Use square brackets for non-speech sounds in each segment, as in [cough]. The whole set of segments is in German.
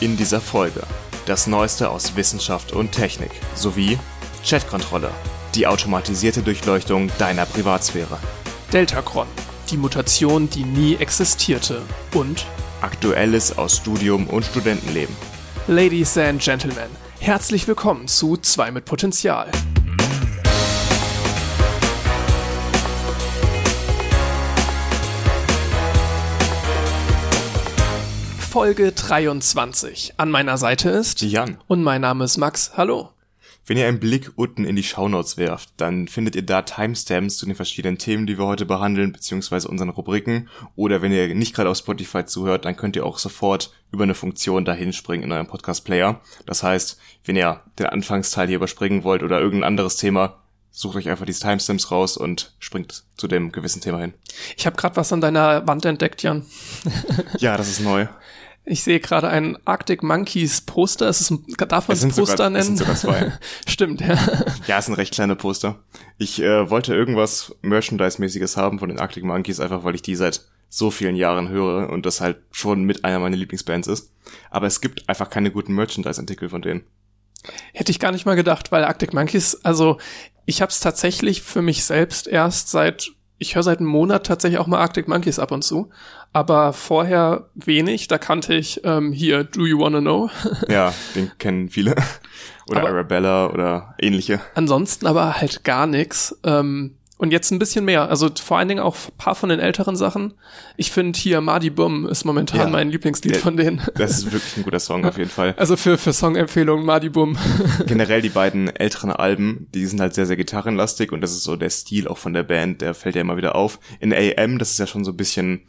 In dieser Folge das Neueste aus Wissenschaft und Technik sowie Chatkontrolle, die automatisierte Durchleuchtung deiner Privatsphäre. Deltacron, die Mutation, die nie existierte. Und Aktuelles aus Studium und Studentenleben. Ladies and Gentlemen, herzlich willkommen zu 2 mit Potenzial. Folge 23. An meiner Seite ist Jan. und mein Name ist Max. Hallo. Wenn ihr einen Blick unten in die Shownotes werft, dann findet ihr da Timestamps zu den verschiedenen Themen, die wir heute behandeln, beziehungsweise unseren Rubriken. Oder wenn ihr nicht gerade auf Spotify zuhört, dann könnt ihr auch sofort über eine Funktion dahin springen in eurem Podcast-Player. Das heißt, wenn ihr den Anfangsteil hier überspringen wollt oder irgendein anderes Thema, sucht euch einfach diese Timestamps raus und springt zu dem gewissen Thema hin. Ich habe gerade was an deiner Wand entdeckt, Jan. Ja, das ist neu. Ich sehe gerade ein Arctic Monkeys Poster. Es ist ein, darf man Es es Poster sogar- es nennen? sind sogar zwei. [laughs] Stimmt, ja. Ja, es sind recht kleine Poster. Ich äh, wollte irgendwas Merchandise-mäßiges haben von den Arctic Monkeys, einfach weil ich die seit so vielen Jahren höre und das halt schon mit einer meiner Lieblingsbands ist. Aber es gibt einfach keine guten Merchandise-Artikel von denen. Hätte ich gar nicht mal gedacht, weil Arctic Monkeys, also ich habe es tatsächlich für mich selbst erst seit, ich höre seit einem Monat tatsächlich auch mal Arctic Monkeys ab und zu, aber vorher wenig. Da kannte ich ähm, hier Do You Wanna Know? [laughs] Ja, den kennen viele. [laughs] Oder Aber- Arabella oder ähnliche. Ansonsten aber halt gar nix. Ähm, und jetzt ein bisschen mehr. Also vor allen Dingen auch ein paar von den älteren Sachen. Ich finde hier Mardi Bum ist momentan Ja. mein Lieblingslied Der- von denen. Das ist wirklich ein guter Song [laughs] auf jeden Fall. Also für, für Songempfehlungen Mardi Bum. [laughs] Generell die beiden älteren Alben, die sind halt sehr, sehr gitarrenlastig und das ist so der Stil auch von der Band, der fällt ja immer wieder auf. In AM, das ist ja schon so ein bisschen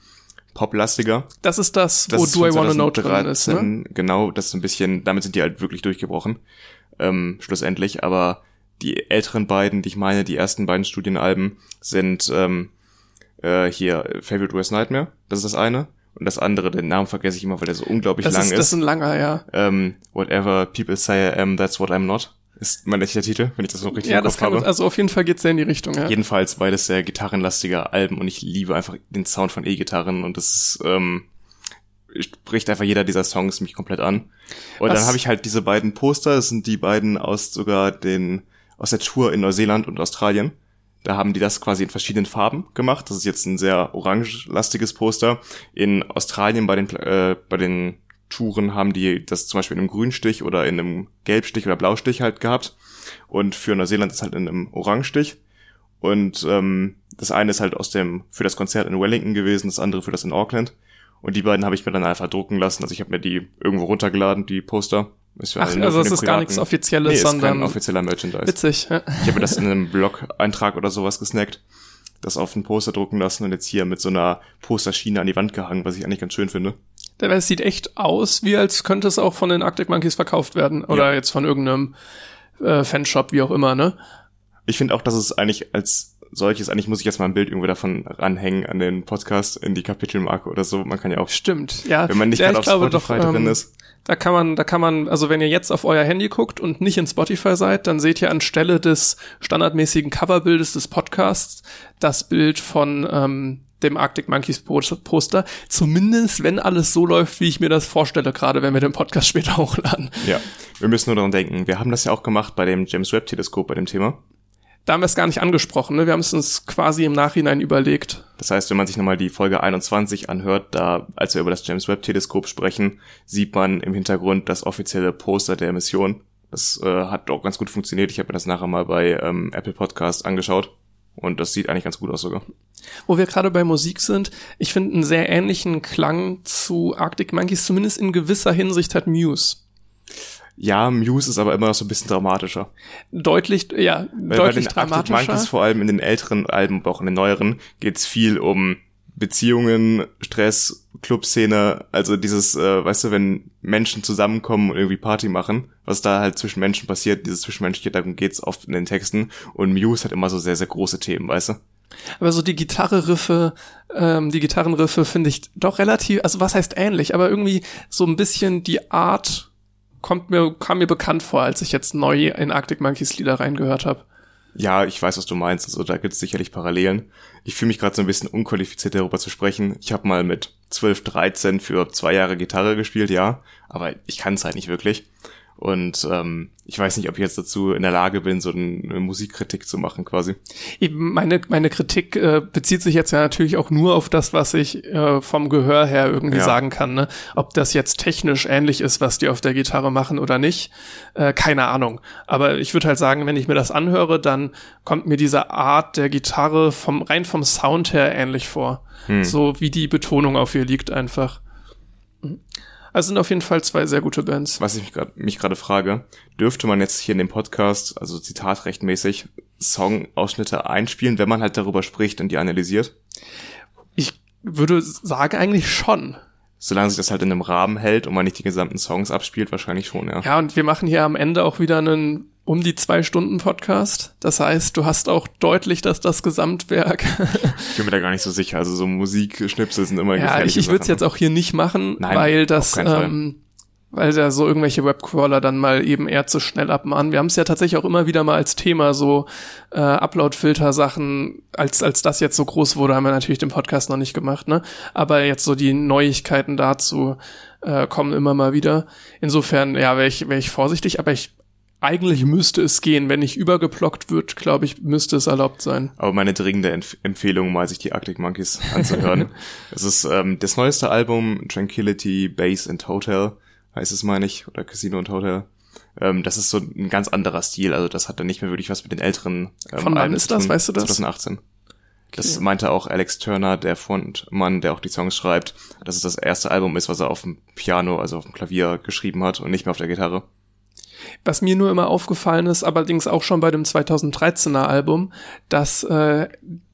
poplastiger. Das ist das, Das wo ist Do I Wanna Know drin ist, ne? 2013, Genau, das ist ein bisschen, damit sind die halt wirklich durchgebrochen, ähm, schlussendlich. Aber die älteren beiden, die ich meine, die ersten beiden Studienalben sind ähm, äh, hier Favorite Worst Nightmare, das ist das eine. Und das andere, den Namen vergesse ich immer, weil der so unglaublich Das lang ist, das ist ein langer, ja. ähm, Whatever People Say I Am, That's What I'm Not, ist mein echter Titel, wenn ich das noch richtig Ja, im das Kopf kann, habe. also auf jeden Fall geht's sehr in die Richtung, ja. Jedenfalls beides sehr gitarrenlastige Alben und ich liebe einfach den Sound von E-Gitarren und das ist, ähm, spricht einfach jeder dieser Songs mich komplett an. Und Was- dann habe ich halt diese beiden Poster, das sind die beiden aus sogar den, aus der Tour in Neuseeland und Australien. Da haben die das quasi in verschiedenen Farben gemacht. Das ist jetzt ein sehr orange-lastiges Poster. In Australien bei den, äh, bei den Touren haben die das zum Beispiel in einem Grünstich oder in einem Gelbstich oder Blaustich halt gehabt. Und für Neuseeland ist halt in einem Orangestich. Und ähm, das eine ist halt aus dem für das Konzert in Wellington gewesen, das andere für das in Auckland. Und die beiden habe ich mir dann einfach drucken lassen. Also ich habe mir die irgendwo runtergeladen, die Poster. Ist ja Ach, also es ist gar nichts Offizielles, nee, ist kein sondern offizieller Merchandise. witzig. Ja. Ich habe das in einem Blog-Eintrag oder sowas gesnackt, das auf ein Poster drucken lassen und jetzt hier mit so einer Posterschiene an die Wand gehangen, was ich eigentlich ganz schön finde. Der es sieht echt aus, wie als könnte es auch von den Arctic Monkeys verkauft werden. Oder Ja. jetzt von irgendeinem äh, Fanshop, wie auch immer, ne? Ich finde auch, dass es eigentlich als solches, eigentlich muss ich jetzt mal ein Bild irgendwo davon ranhängen an den Podcast in die Kapitelmarke oder so. Man kann ja auch, Stimmt, ja. wenn man nicht ja, gerade auf Spotify doch, drin ähm, ist. Da kann man, da kann man, also wenn ihr jetzt auf euer Handy guckt und nicht in Spotify seid, dann seht ihr anstelle des standardmäßigen Coverbildes des Podcasts das Bild von ähm, dem Arctic Monkeys Post- Poster. Zumindest, wenn alles so läuft, wie ich mir das vorstelle, gerade wenn wir den Podcast [laughs] später hochladen. Ja, wir müssen nur daran denken. Wir haben das ja auch gemacht bei dem James Webb Teleskop bei dem Thema. Da haben wir es gar nicht angesprochen, ne? Wir haben es uns quasi im Nachhinein überlegt. Das heißt, wenn man sich nochmal die Folge 21 anhört, da, als wir über das James Webb Teleskop sprechen, sieht man im Hintergrund das offizielle Poster der Mission. Das äh, hat auch ganz gut funktioniert. Ich habe mir das nachher mal bei ähm, Apple Podcast angeschaut. Und das sieht eigentlich ganz gut aus sogar. Wo wir gerade bei Musik sind, ich finde einen sehr ähnlichen Klang zu Arctic Monkeys, zumindest in gewisser Hinsicht hat Muse. Ja, Muse ist aber immer noch so ein bisschen dramatischer. Deutlich, ja, Weil deutlich bei den dramatischer. Monkeys, vor allem in den älteren Alben, aber auch in den neueren, geht's viel um Beziehungen, Stress, Clubszene, also dieses, äh, weißt du, wenn Menschen zusammenkommen und irgendwie Party machen, was da halt zwischen Menschen passiert, dieses Zwischenmenschliche, darum geht's oft in den Texten. Und Muse hat immer so sehr, sehr große Themen, weißt du? Aber so die Gitarre-Riffe, ähm, die Gitarrenriffe finde ich doch relativ, also was heißt ähnlich, aber irgendwie so ein bisschen die Art kommt mir, kam mir bekannt vor, als ich jetzt neu in Arctic Monkeys Lieder reingehört habe. Ja, ich weiß, was du meinst. Also da gibt es sicherlich Parallelen. Ich fühle mich gerade so ein bisschen unqualifiziert darüber zu sprechen. Ich habe mal mit 12, 13 für zwei Jahre Gitarre gespielt, ja, aber ich kann es halt nicht wirklich. Und ähm, ich weiß nicht, ob ich jetzt dazu in der Lage bin, so eine Musikkritik zu machen, quasi. Meine, meine Kritik äh, bezieht sich jetzt ja natürlich auch nur auf das, was ich äh, vom Gehör her irgendwie ja. sagen kann. Ne? Ob das jetzt technisch ähnlich ist, was die auf der Gitarre machen oder nicht, äh, keine Ahnung. Aber ich würde halt sagen, wenn ich mir das anhöre, dann kommt mir diese Art der Gitarre vom rein vom Sound her ähnlich vor. Hm. So wie die Betonung auf ihr liegt einfach. Mhm. Also sind auf jeden Fall zwei sehr gute Bands. Was ich mich gerade frage, dürfte man jetzt hier in dem Podcast, also zitatrechtmäßig, Songausschnitte einspielen, wenn man halt darüber spricht und die analysiert? Ich würde sagen eigentlich schon. Solange sich das halt in einem Rahmen hält und man nicht die gesamten Songs abspielt, wahrscheinlich schon, ja. Ja, und wir machen hier am Ende auch wieder einen um die zwei Stunden Podcast. Das heißt, du hast auch deutlich, dass das Gesamtwerk. ich bin mir da gar nicht so sicher. Also so Musikschnipsel sind immer Ja, ich, ich würde es jetzt auch hier nicht machen, Nein, weil das, ähm, weil da so irgendwelche Webcrawler dann mal eben eher zu schnell abmahnen. Wir haben es ja tatsächlich auch immer wieder mal als Thema, so äh, Upload-Filter-Sachen, als, als das jetzt so groß wurde, haben wir natürlich den Podcast noch nicht gemacht, ne? Aber jetzt so die Neuigkeiten dazu äh, kommen immer mal wieder. Insofern, ja, wäre ich, wär ich vorsichtig, aber ich eigentlich müsste es gehen. Wenn nicht übergeplockt wird, glaube ich, müsste es erlaubt sein. Aber meine dringende Empf Empfehlung, mal sich die Arctic Monkeys anzuhören. [laughs] es ist ähm, das neueste Album, Tranquility, Base and Hotel, heißt es, meine ich, oder Casino und Hotel. Ähm, das ist so ein ganz anderer Stil, also das hat dann nicht mehr wirklich was mit den älteren ähm, Von wann ist das, weißt du das? 2018. Das okay. meinte auch Alex Turner, der Frontmann, der auch die Songs schreibt, dass es das erste Album ist, was er auf dem Piano, also auf dem Klavier geschrieben hat und nicht mehr auf der Gitarre. Was mir nur immer aufgefallen ist, allerdings auch schon bei dem 2013er Album, dass äh,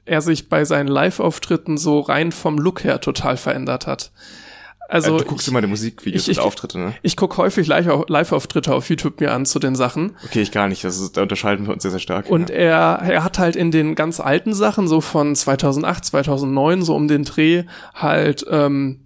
er sich bei seinen Live-Auftritten so rein vom Look her total verändert hat. Also, du guckst ich, immer die Musikvideos ich, und Auftritte, ne? Ich gucke häufig Live-Auftritte auf YouTube mir an zu den Sachen. Okay, ich gar nicht. Das ist, da unterscheiden wir uns sehr, sehr stark. Und ja. er, er hat halt in den ganz alten Sachen, so von 2008, 2009, so um den Dreh, halt ähm,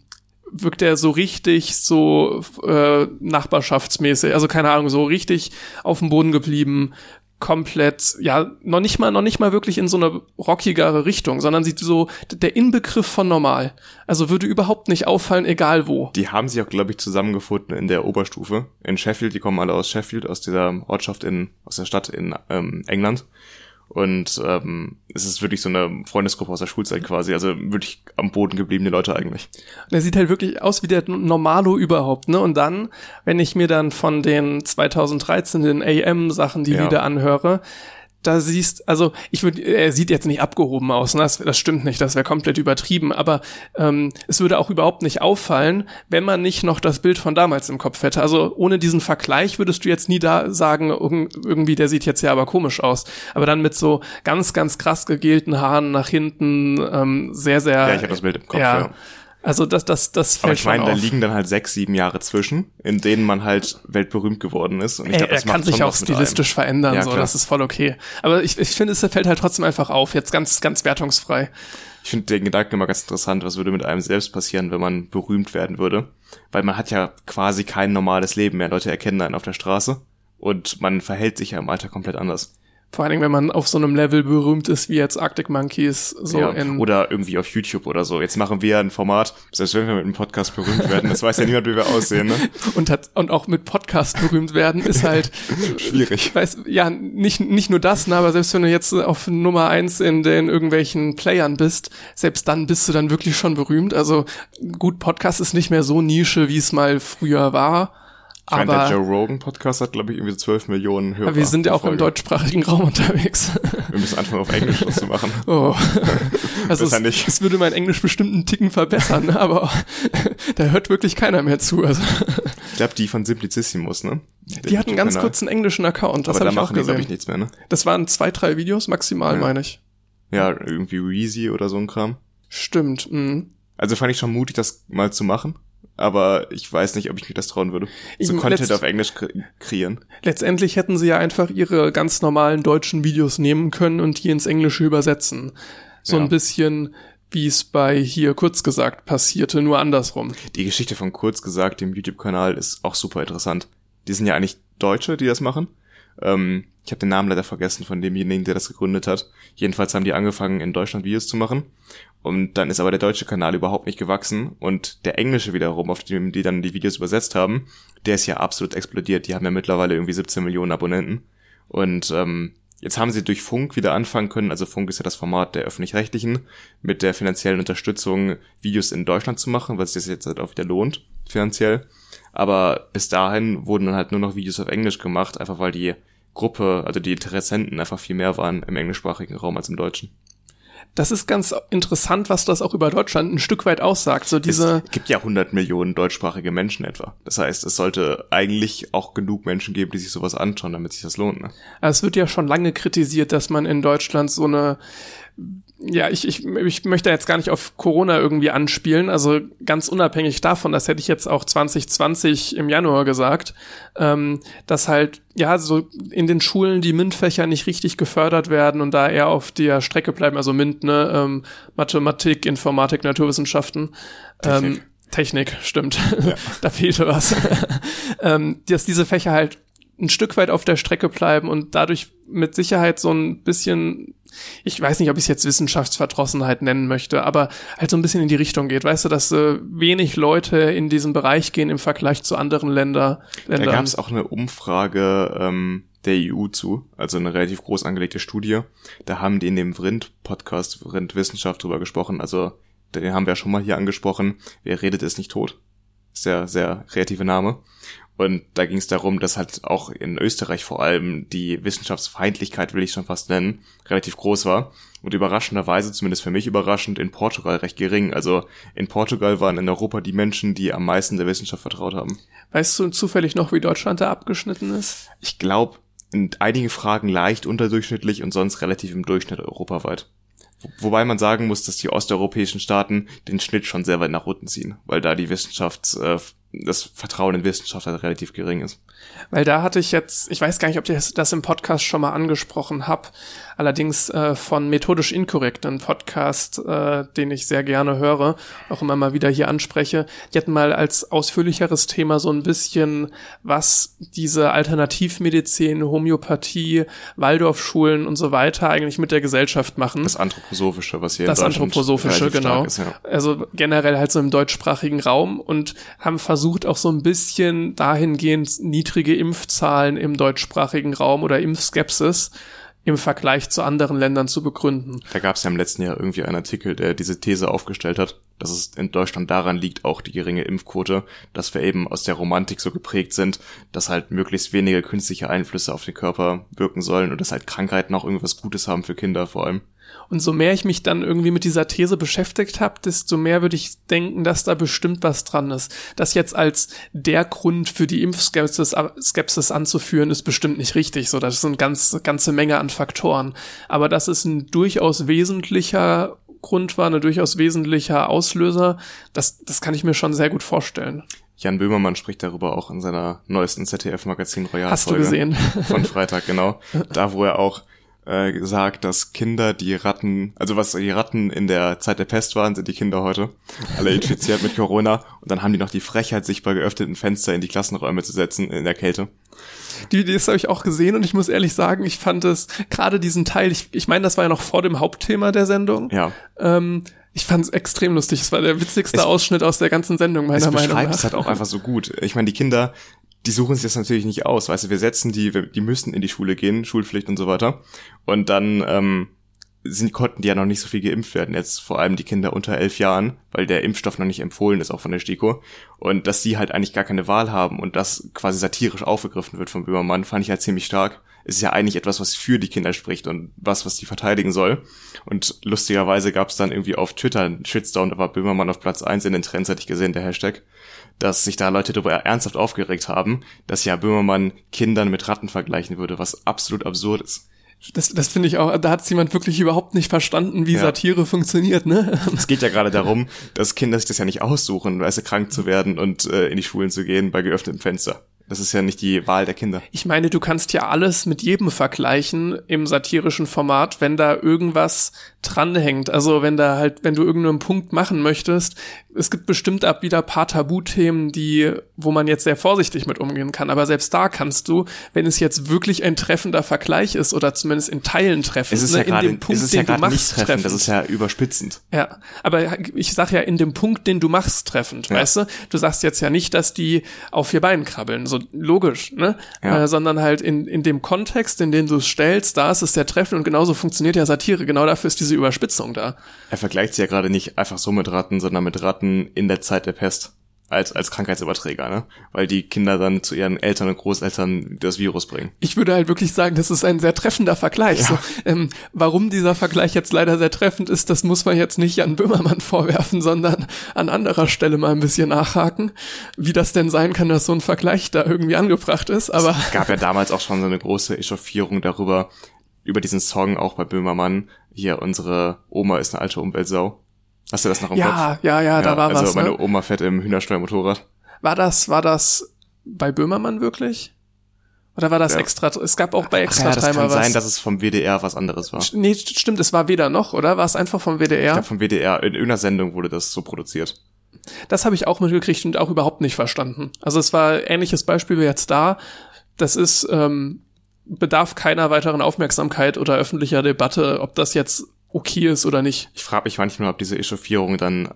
wirkt er so richtig so äh, nachbarschaftsmäßig, also keine Ahnung, so richtig auf dem Boden geblieben, komplett, ja, noch nicht mal, noch nicht mal wirklich in so eine rockigere Richtung, sondern sieht so der Inbegriff von normal. Also würde überhaupt nicht auffallen, egal wo. Die haben sich auch, glaube ich, zusammengefunden in der Oberstufe in Sheffield. Die kommen alle aus Sheffield, aus dieser Ortschaft in, aus der Stadt in ähm, England. Und ähm, es ist wirklich so eine Freundesgruppe aus der Schulzeit quasi, also wirklich am Boden gebliebene Leute eigentlich. Und er sieht halt wirklich aus wie der Normalo überhaupt, ne? Und dann, wenn ich mir dann von den 2013 den AM-Sachen die ja. Lieder anhöre, da siehst, also ich würde, er sieht jetzt nicht abgehoben aus, ne? das, das stimmt nicht, das wäre komplett übertrieben, aber ähm, es würde auch überhaupt nicht auffallen, wenn man nicht noch das Bild von damals im Kopf hätte. Also ohne diesen Vergleich würdest du jetzt nie da sagen, irgendwie, der sieht jetzt ja aber komisch aus. Aber dann mit so ganz, ganz krass gegelten Haaren nach hinten, ähm, sehr, sehr. Ja, ich habe das Bild im Kopf, ja. ja. Also das, das, das fällt Aber ich meine, da liegen dann halt sechs, sieben Jahre zwischen, in denen man halt weltberühmt geworden ist. Und ich glaub, das er kann sich auch stilistisch verändern, ja, so, das ist voll okay. Aber ich, ich finde, es fällt halt trotzdem einfach auf, jetzt ganz, ganz wertungsfrei. Ich finde den Gedanken immer ganz interessant, was würde mit einem selbst passieren, wenn man berühmt werden würde. Weil man hat ja quasi kein normales Leben mehr. Leute erkennen einen auf der Straße und man verhält sich ja im Alter komplett anders. Vor allen Dingen, wenn man auf so einem Level berühmt ist wie jetzt Arctic Monkeys. So ja, in oder irgendwie auf YouTube oder so. Jetzt machen wir ein Format, selbst wenn wir mit einem Podcast berühmt werden, das weiß ja niemand, wie wir aussehen. Ne? [laughs] und, hat, und auch mit Podcast berühmt werden ist halt schwierig. Weiß, ja, nicht, nicht nur das, ne, aber selbst wenn du jetzt auf Nummer eins in den irgendwelchen Playern bist, selbst dann bist du dann wirklich schon berühmt. Also gut, Podcast ist nicht mehr so Nische, wie es mal früher war. Ich aber der Joe Rogan Podcast hat, glaube ich, irgendwie 12 Millionen Hörer. Aber wir sind ja auch im deutschsprachigen Raum unterwegs. Wir müssen anfangen, auf Englisch das zu machen. [laughs] Oh. Also es, nicht. es würde mein Englisch bestimmt einen Ticken verbessern, [laughs] aber da hört wirklich keiner mehr zu. Also. Ich glaube, die von Simplicissimus, ne? Den die hatten ganz kurz einen englischen Account, das habe ich auch gesehen. Ich, nichts mehr, ne? Das waren zwei, drei Videos maximal, ja. meine ich. Ja, irgendwie Reezy oder so ein Kram. Stimmt. Mh. Also fand ich schon mutig, das mal zu machen aber ich weiß nicht, ob ich mich das trauen würde. So Content auf Englisch kreieren. Letztendlich hätten sie ja einfach ihre ganz normalen deutschen Videos nehmen können und die ins Englische übersetzen. So ja. ein bisschen wie es bei hier kurz gesagt passierte, nur andersrum. Die Geschichte von kurz gesagt, dem YouTube-Kanal, ist auch super interessant. Die sind ja eigentlich Deutsche, die das machen. Ähm, Ich habe den Namen leider vergessen von demjenigen, der das gegründet hat. Jedenfalls haben die angefangen, in Deutschland Videos zu machen. Und dann ist aber der deutsche Kanal überhaupt nicht gewachsen. Und der englische wiederum, auf dem die dann die Videos übersetzt haben, der ist ja absolut explodiert. Die haben ja mittlerweile irgendwie 17 Millionen Abonnenten. Und ähm, jetzt haben sie durch Funk wieder anfangen können. Also Funk ist ja das Format der öffentlich-rechtlichen, mit der finanziellen Unterstützung Videos in Deutschland zu machen, was sich jetzt halt auch wieder lohnt, finanziell. Aber bis dahin wurden dann halt nur noch Videos auf Englisch gemacht, einfach weil die Gruppe, also die Interessenten einfach viel mehr waren im englischsprachigen Raum als im deutschen. Das ist ganz interessant, was das auch über Deutschland ein Stück weit aussagt. So diese es gibt ja 100 Millionen deutschsprachige Menschen etwa. Das heißt, es sollte eigentlich auch genug Menschen geben, die sich sowas anschauen, damit sich das lohnt. Ne? Es wird ja schon lange kritisiert, dass man in Deutschland so eine ja, ich, ich, ich möchte jetzt gar nicht auf Corona irgendwie anspielen, also ganz unabhängig davon, das hätte ich jetzt auch 2020 im Januar gesagt, ähm, dass halt, ja, so in den Schulen die MINT-Fächer nicht richtig gefördert werden und da eher auf der Strecke bleiben, also MINT, ne, ähm, Mathematik, Informatik, Naturwissenschaften, Technik, ähm, Technik stimmt, ja. [laughs] da fehlte was, [laughs] ähm, dass diese Fächer halt ein Stück weit auf der Strecke bleiben und dadurch mit Sicherheit so ein bisschen ich weiß nicht, ob ich es jetzt Wissenschaftsverdrossenheit nennen möchte, aber halt so ein bisschen in die Richtung geht. Weißt du, dass äh, wenig Leute in diesen Bereich gehen im Vergleich zu anderen Länder, Ländern. Da gab es auch eine Umfrage ähm, der EU zu, also eine relativ groß angelegte Studie. Da haben die in dem Vrind-Podcast, Vrind Wissenschaft drüber gesprochen. Also den haben wir ja schon mal hier angesprochen. Wer redet, ist nicht tot. Sehr, sehr kreative Name. Und da ging es darum, dass halt auch in Österreich vor allem die Wissenschaftsfeindlichkeit, will ich schon fast nennen, relativ groß war. Und überraschenderweise, zumindest für mich überraschend, in Portugal recht gering. Also in Portugal waren in Europa die Menschen, die am meisten der Wissenschaft vertraut haben. Weißt du zufällig noch, wie Deutschland da abgeschnitten ist? Ich glaube, in einigen Fragen leicht unterdurchschnittlich und sonst relativ im Durchschnitt europaweit. Wobei man sagen muss, dass die osteuropäischen Staaten den Schnitt schon sehr weit nach unten ziehen, weil da die Wissenschafts, äh, das Vertrauen in Wissenschaft halt relativ gering ist. Weil da hatte ich jetzt, ich weiß gar nicht, ob ich das im Podcast schon mal angesprochen habe, allerdings äh, von Methodisch Inkorrekt, ein Podcast, äh, den ich sehr gerne höre, auch immer mal wieder hier anspreche. Die hatten mal als ausführlicheres Thema so ein bisschen, was diese Alternativmedizin, Homöopathie, Waldorfschulen und so weiter eigentlich mit der Gesellschaft machen. Das Anthroposophische, was hier Das Anthroposophische, genau. Ist, ja. Also generell halt so im deutschsprachigen Raum und haben versucht auch so ein bisschen dahingehend niedrige Impfzahlen im deutschsprachigen Raum oder Impfskepsis im Vergleich zu anderen Ländern zu begründen. Da gab es ja im letzten Jahr irgendwie einen Artikel, der diese These aufgestellt hat, dass es in Deutschland daran liegt, auch die geringe Impfquote, dass wir eben aus der Romantik so geprägt sind, dass halt möglichst wenige künstliche Einflüsse auf den Körper wirken sollen und dass halt Krankheiten auch irgendwas Gutes haben für Kinder vor allem. Und so mehr ich mich dann irgendwie mit dieser These beschäftigt habe, desto mehr würde ich denken, dass da bestimmt was dran ist. Das jetzt als der Grund für die Impfskepsis Skepsis anzuführen, ist bestimmt nicht richtig. So, das ist eine ganz, ganze Menge an Faktoren. Aber das ist ein durchaus wesentlicher Grund war, ein durchaus wesentlicher Auslöser. Das, das kann ich mir schon sehr gut vorstellen. Jan Böhmermann spricht darüber auch in seiner neuesten ZDF-Magazin Royal. Hast du gesehen? Von Freitag, genau. [laughs] Da, wo er auch äh, gesagt, dass Kinder die Ratten, also was die Ratten in der Zeit der Pest waren, sind die Kinder heute alle [laughs] infiziert mit Corona und dann haben die noch die Frechheit, sich bei geöffneten Fenster in die Klassenräume zu setzen in der Kälte. Die, das habe ich auch gesehen und ich muss ehrlich sagen, ich fand es gerade diesen Teil, ich, ich meine, das war ja noch vor dem Hauptthema der Sendung. Ja. Ähm, ich fand es extrem lustig. Es war der witzigste es, Ausschnitt aus der ganzen Sendung, meiner Meinung nach. Es beschreibt es halt auch einfach so gut. Ich meine, die Kinder, die suchen sich das natürlich nicht aus, weißt du, wir setzen die, die müssen in die Schule gehen, Schulpflicht und so weiter. Und dann ähm, sind, konnten die ja noch nicht so viel geimpft werden, jetzt vor allem die Kinder unter elf Jahren, weil der Impfstoff noch nicht empfohlen ist, auch von der STIKO. Und dass sie halt eigentlich gar keine Wahl haben und das quasi satirisch aufgegriffen wird vom Böhmermann, fand ich halt ziemlich stark. Es ist ja eigentlich etwas, was für die Kinder spricht und was, was die verteidigen soll. Und lustigerweise gab es dann irgendwie auf Twitter einen Shitstorm, da war Böhmermann auf Platz eins in den Trends, hatte ich gesehen, der Hashtag dass sich da Leute darüber ernsthaft aufgeregt haben, dass ja Böhmermann Kindern mit Ratten vergleichen würde, was absolut absurd ist. Das, das finde ich auch, da hat jemand wirklich überhaupt nicht verstanden, wie ja. Satire funktioniert, ne? [laughs] Es geht ja gerade darum, dass Kinder sich das ja nicht aussuchen, weißt du, krank zu werden und äh, in die Schulen zu gehen bei geöffnetem Fenster. Das ist ja nicht die Wahl der Kinder. Ich meine, du kannst ja alles mit jedem vergleichen im satirischen Format, wenn da irgendwas dranhängt. Also wenn da halt, wenn du irgendeinen Punkt machen möchtest, es gibt bestimmt ab wieder paar Tabuthemen, die, wo man jetzt sehr vorsichtig mit umgehen kann. Aber selbst da kannst du, wenn es jetzt wirklich ein treffender Vergleich ist oder zumindest in Teilen treffend, es ist ne, ja in dem Punkt, es ist den ja du machst, nicht treffend, das ist ja überspitzend. Ja, aber ich sag ja in dem Punkt, den du machst, treffend, Ja. weißt du? Du sagst jetzt ja nicht, dass die auf vier Beinen krabbeln, so logisch, ne? Ja. Äh, sondern halt in, in dem Kontext, in den du es stellst, da ist es sehr treffend und genauso funktioniert ja Satire. Genau dafür ist diese Überspitzung da. Er vergleicht sie ja gerade nicht einfach so mit Ratten, sondern mit Ratten in der Zeit der Pest. Als, als Krankheitsüberträger, ne? Weil die Kinder dann zu ihren Eltern und Großeltern das Virus bringen. Ich würde halt wirklich sagen, das ist ein sehr treffender Vergleich. So, ähm, warum dieser Vergleich jetzt leider sehr treffend ist, das muss man jetzt nicht Jan Böhmermann [laughs] vorwerfen, sondern an anderer Stelle mal ein bisschen nachhaken, wie das denn sein kann, dass so ein Vergleich da irgendwie angebracht ist. Aber gab ja [laughs] damals auch schon so eine große Echauffierung darüber, über diesen Song auch bei Böhmermann. Hier, unsere Oma ist eine alte Umweltsau. Hast du das noch im ja, Kopf? ja, ja, da war also was. meine Ne? Oma fährt im Hühnersteuermotorrad. War das, war das bei Böhmermann wirklich? Oder war das Ja. extra? Es gab auch bei Ach extra ja, das kann dreimal was. sein, dass es vom WDR was anderes war. nee, stimmt, es war weder noch, oder? War es einfach vom Ich WDR? glaube vom WDR, in irgendeiner Sendung wurde das so produziert. Das habe ich auch mitgekriegt und auch überhaupt nicht verstanden. Also es war ähnliches Beispiel wie jetzt da. Das ist ähm, bedarf keiner weiteren Aufmerksamkeit oder öffentlicher Debatte, ob das jetzt okay ist oder nicht. Ich frage mich manchmal, ob diese Echauffierung dann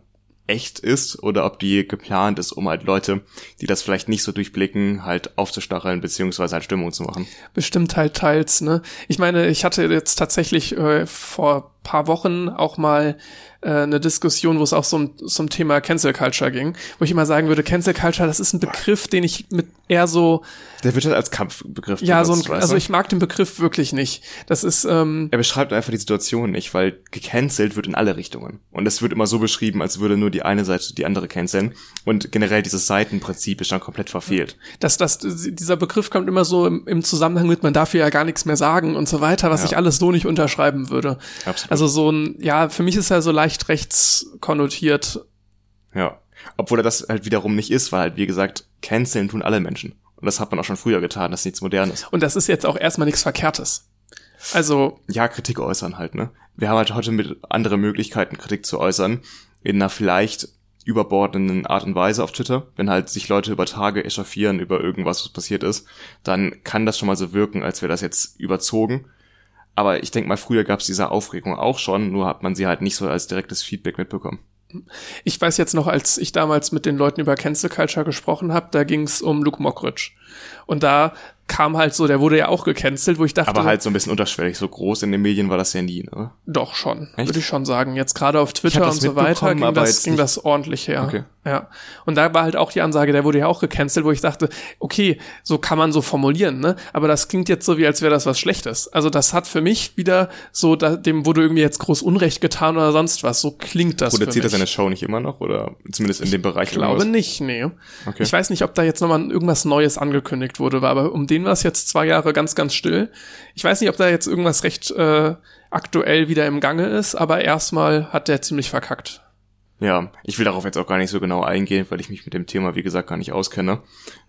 echt ist oder ob die geplant ist, um halt Leute, die das vielleicht nicht so durchblicken, halt aufzustacheln beziehungsweise halt Stimmung zu machen. Bestimmt halt teils, ne? Ich meine, ich hatte jetzt tatsächlich äh, vor paar Wochen auch mal äh, eine Diskussion, wo es auch so um, zum Thema Cancel Culture ging, wo ich immer sagen würde, Cancel Culture, das ist ein Begriff, den ich mit eher so, Der wird halt als Kampfbegriff ja, so ein, also ich mag den Begriff wirklich nicht. Das ist, ähm, Er beschreibt einfach die Situation nicht, weil gecancelt wird in alle Richtungen. Und es wird immer so beschrieben, als würde nur die eine Seite die andere canceln. Und generell dieses Seitenprinzip ist dann komplett verfehlt. dass das, dieser Begriff kommt immer so im, im Zusammenhang mit, man darf ja gar nichts mehr sagen und so weiter, was Ja. ich alles so nicht unterschreiben würde. Absolut. Also so ein, ja, für mich ist er so leicht rechts konnotiert. Ja. Obwohl er das halt wiederum nicht ist, weil halt, wie gesagt, canceln tun alle Menschen. Und das hat man auch schon früher getan, das ist nichts Modernes. Und das ist jetzt auch erstmal nichts Verkehrtes. Also, Ja, Kritik äußern halt, ne? Wir haben halt heute mit andere Möglichkeiten, Kritik zu äußern, in einer vielleicht überbordenden Art und Weise auf Twitter. Wenn halt sich Leute über Tage echauffieren über irgendwas, was passiert ist, dann kann das schon mal so wirken, als wäre das jetzt überzogen. Aber ich denke mal, früher gab es diese Aufregung auch schon, nur hat man sie halt nicht so als direktes Feedback mitbekommen. ich weiß jetzt noch, als ich damals mit den Leuten über Cancel Culture gesprochen habe, da ging es um Luke Mockridge. Und da kam halt so, der wurde ja auch gecancelt, wo ich dachte, Aber halt so ein bisschen unterschwellig, so groß in den Medien war das ja nie, ne? Doch schon, Echt? würde ich schon sagen. Jetzt gerade auf Twitter und so weiter ging, das, ging das ordentlich her. Okay. Ja. Und da war halt auch die Ansage, der wurde ja auch gecancelt, wo ich dachte, okay, so kann man so formulieren, ne? Aber das klingt jetzt so, wie als wäre das was Schlechtes. Also das hat für mich wieder so, da, dem wurde irgendwie jetzt groß Unrecht getan oder sonst was. So klingt das Produziert er seine Show nicht immer noch oder zumindest in dem Bereich? Ich glaube irgendwas? nicht, nee. Okay. Ich weiß nicht, ob da jetzt nochmal irgendwas Neues angekündigt wurde, war, aber um den war es jetzt zwei Jahre ganz, ganz still. Ich weiß nicht, ob da jetzt irgendwas recht äh, aktuell wieder im Gange ist, aber erstmal hat der ziemlich verkackt. Ja, ich will darauf jetzt auch gar nicht so genau eingehen, weil ich mich mit dem Thema, wie gesagt, gar nicht auskenne.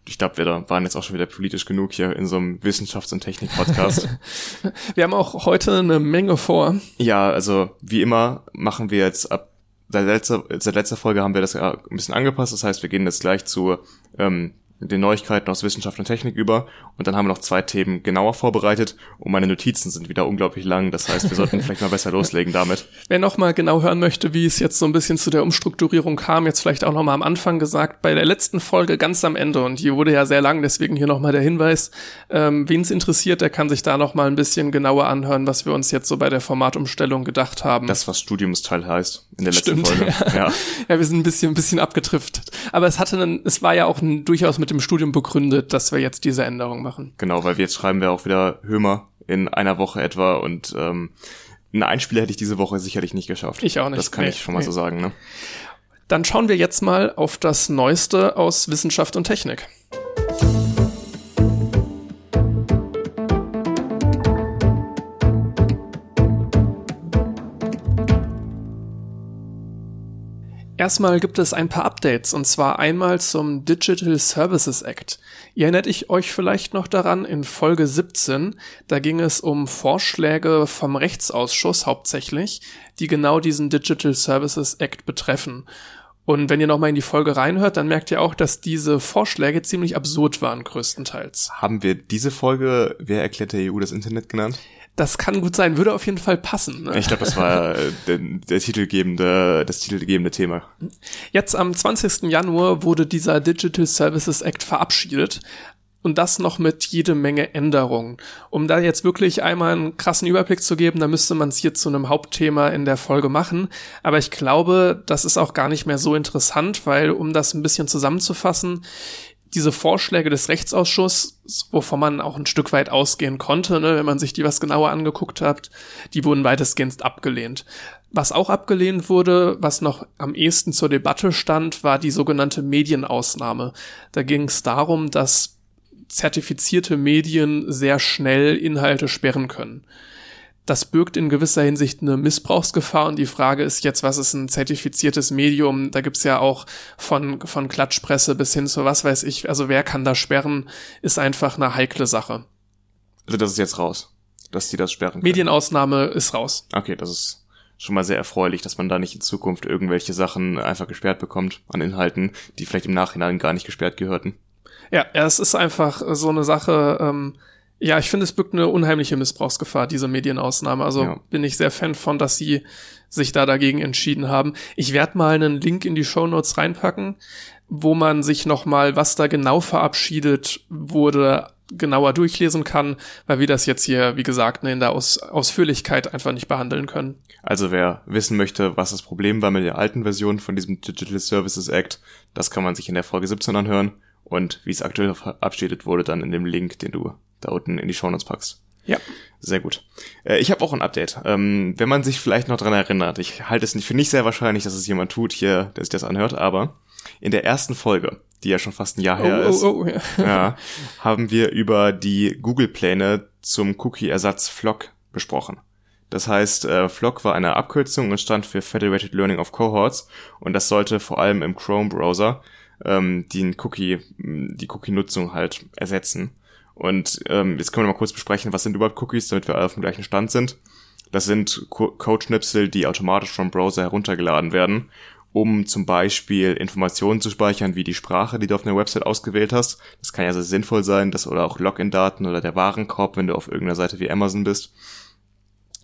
Ich glaube, wir da waren jetzt auch schon wieder politisch genug hier in so einem Wissenschafts- und Technik-Podcast. [laughs] Wir haben auch heute eine Menge vor. ja, also wie immer machen wir jetzt ab seit letzter, seit letzter Folge haben wir das ja ein bisschen angepasst. Das heißt, wir gehen jetzt gleich zu ähm, den Neuigkeiten aus Wissenschaft und Technik über und dann haben wir noch zwei Themen genauer vorbereitet und meine Notizen sind wieder unglaublich lang. Das heißt, wir sollten vielleicht mal besser loslegen damit. [laughs] Wer noch mal genau hören möchte, wie es jetzt so ein bisschen zu der Umstrukturierung kam, jetzt vielleicht auch noch mal am Anfang gesagt, bei der letzten Folge ganz am Ende und die wurde ja sehr lang, deswegen hier noch mal der Hinweis, ähm, wen es interessiert, der kann sich da noch mal ein bisschen genauer anhören, was wir uns jetzt so bei der Formatumstellung gedacht haben. Das, was Studiumsteil heißt in der letzten Stimmt, Folge. [laughs] Ja. Ja, wir sind ein bisschen, ein bisschen abgetrifft. Aber es hatte einen, es war ja auch ein, durchaus mit dem Studium begründet, dass wir jetzt diese Änderung machen. Genau, weil wir jetzt schreiben wir auch wieder Hömer in einer Woche etwa und ähm, einen Einspieler hätte ich diese Woche sicherlich nicht geschafft. Ich auch nicht. Das kann Nee, ich schon mal nee. so sagen, ne? Dann schauen wir jetzt mal auf das Neueste aus Wissenschaft und Technik. Erstmal gibt es ein paar Updates und zwar einmal zum Digital Services Act. Ihr erinnert ich euch vielleicht noch daran, in Folge 17, da ging es um Vorschläge vom Rechtsausschuss hauptsächlich, die genau diesen Digital Services Act betreffen. Und wenn ihr nochmal in die Folge reinhört, dann merkt ihr auch, dass diese Vorschläge ziemlich absurd waren, größtenteils. Haben wir diese Folge, wer erklärt der EU das Internet genannt? Das kann gut sein, würde auf jeden Fall passen. Ne? Ich glaube, das war äh, der, der titelgebende, das titelgebende Thema. Jetzt am 20. Januar wurde dieser Digital Services Act verabschiedet und das noch mit jede Menge Änderungen. Um da jetzt wirklich einmal einen krassen Überblick zu geben, da müsste man es hier zu einem Hauptthema in der Folge machen. Aber ich glaube, das ist auch gar nicht mehr so interessant, weil um das ein bisschen zusammenzufassen, diese Vorschläge des Rechtsausschusses, wovon man auch ein Stück weit ausgehen konnte, ne, wenn man sich die was genauer angeguckt hat, die wurden weitestgehend abgelehnt. Was auch abgelehnt wurde, was noch am ehesten zur Debatte stand, war die sogenannte Medienausnahme. Da ging es darum, dass zertifizierte Medien sehr schnell Inhalte sperren können. Das birgt in gewisser Hinsicht eine Missbrauchsgefahr und die Frage ist jetzt, was ist ein zertifiziertes Medium? Da gibt's ja auch von, von Klatschpresse bis hin zu was weiß ich, also wer kann das sperren, ist einfach eine heikle Sache. Also das ist jetzt raus, dass die das sperren können. Medienausnahme ist raus. Okay, das ist schon mal sehr erfreulich, dass man da nicht in Zukunft irgendwelche Sachen einfach gesperrt bekommt an Inhalten, die vielleicht im Nachhinein gar nicht gesperrt gehörten. Ja, ja, es ist einfach so eine Sache, ähm, ja, ich finde, es birgt eine unheimliche Missbrauchsgefahr, diese Medienausnahme. Also ja. bin ich sehr Fan von, dass sie sich da dagegen entschieden haben. Ich werde mal einen Link in die Show Notes reinpacken, wo man sich noch mal, was da genau verabschiedet wurde, genauer durchlesen kann, weil wir das jetzt hier, wie gesagt, in der Aus Ausführlichkeit einfach nicht behandeln können. Also wer wissen möchte, was das Problem war mit der alten Version von diesem Digital Services Act, das kann man sich in der Folge 17 anhören und wie es aktuell verabschiedet wurde, dann in dem Link, den du da unten in die Show Notes packst. Ja. Sehr gut. Äh, ich habe auch ein Update. Ähm, wenn man sich vielleicht noch dran erinnert, ich halte es nicht für nicht sehr wahrscheinlich, dass es jemand tut hier, der sich das anhört, aber in der ersten Folge, die ja schon fast ein Jahr her oh, ist, oh, oh, ja. [laughs] ja, haben wir über die Google-Pläne zum Cookie-Ersatz Flock besprochen. Das heißt, äh, Flock war eine Abkürzung und stand für Federated Learning of Cohorts und das sollte vor allem im Chrome-Browser ähm, den Cookie, die Cookie-Nutzung halt ersetzen. Und ähm, jetzt können wir mal kurz besprechen, was sind überhaupt Cookies, damit wir alle auf dem gleichen Stand sind. Das sind Co Code-Schnipsel, die automatisch vom Browser heruntergeladen werden, um zum Beispiel Informationen zu speichern, wie die Sprache, die du auf einer Website ausgewählt hast. Das kann ja sehr sinnvoll sein, das oder auch Login-Daten oder der Warenkorb, wenn du auf irgendeiner Seite wie Amazon bist.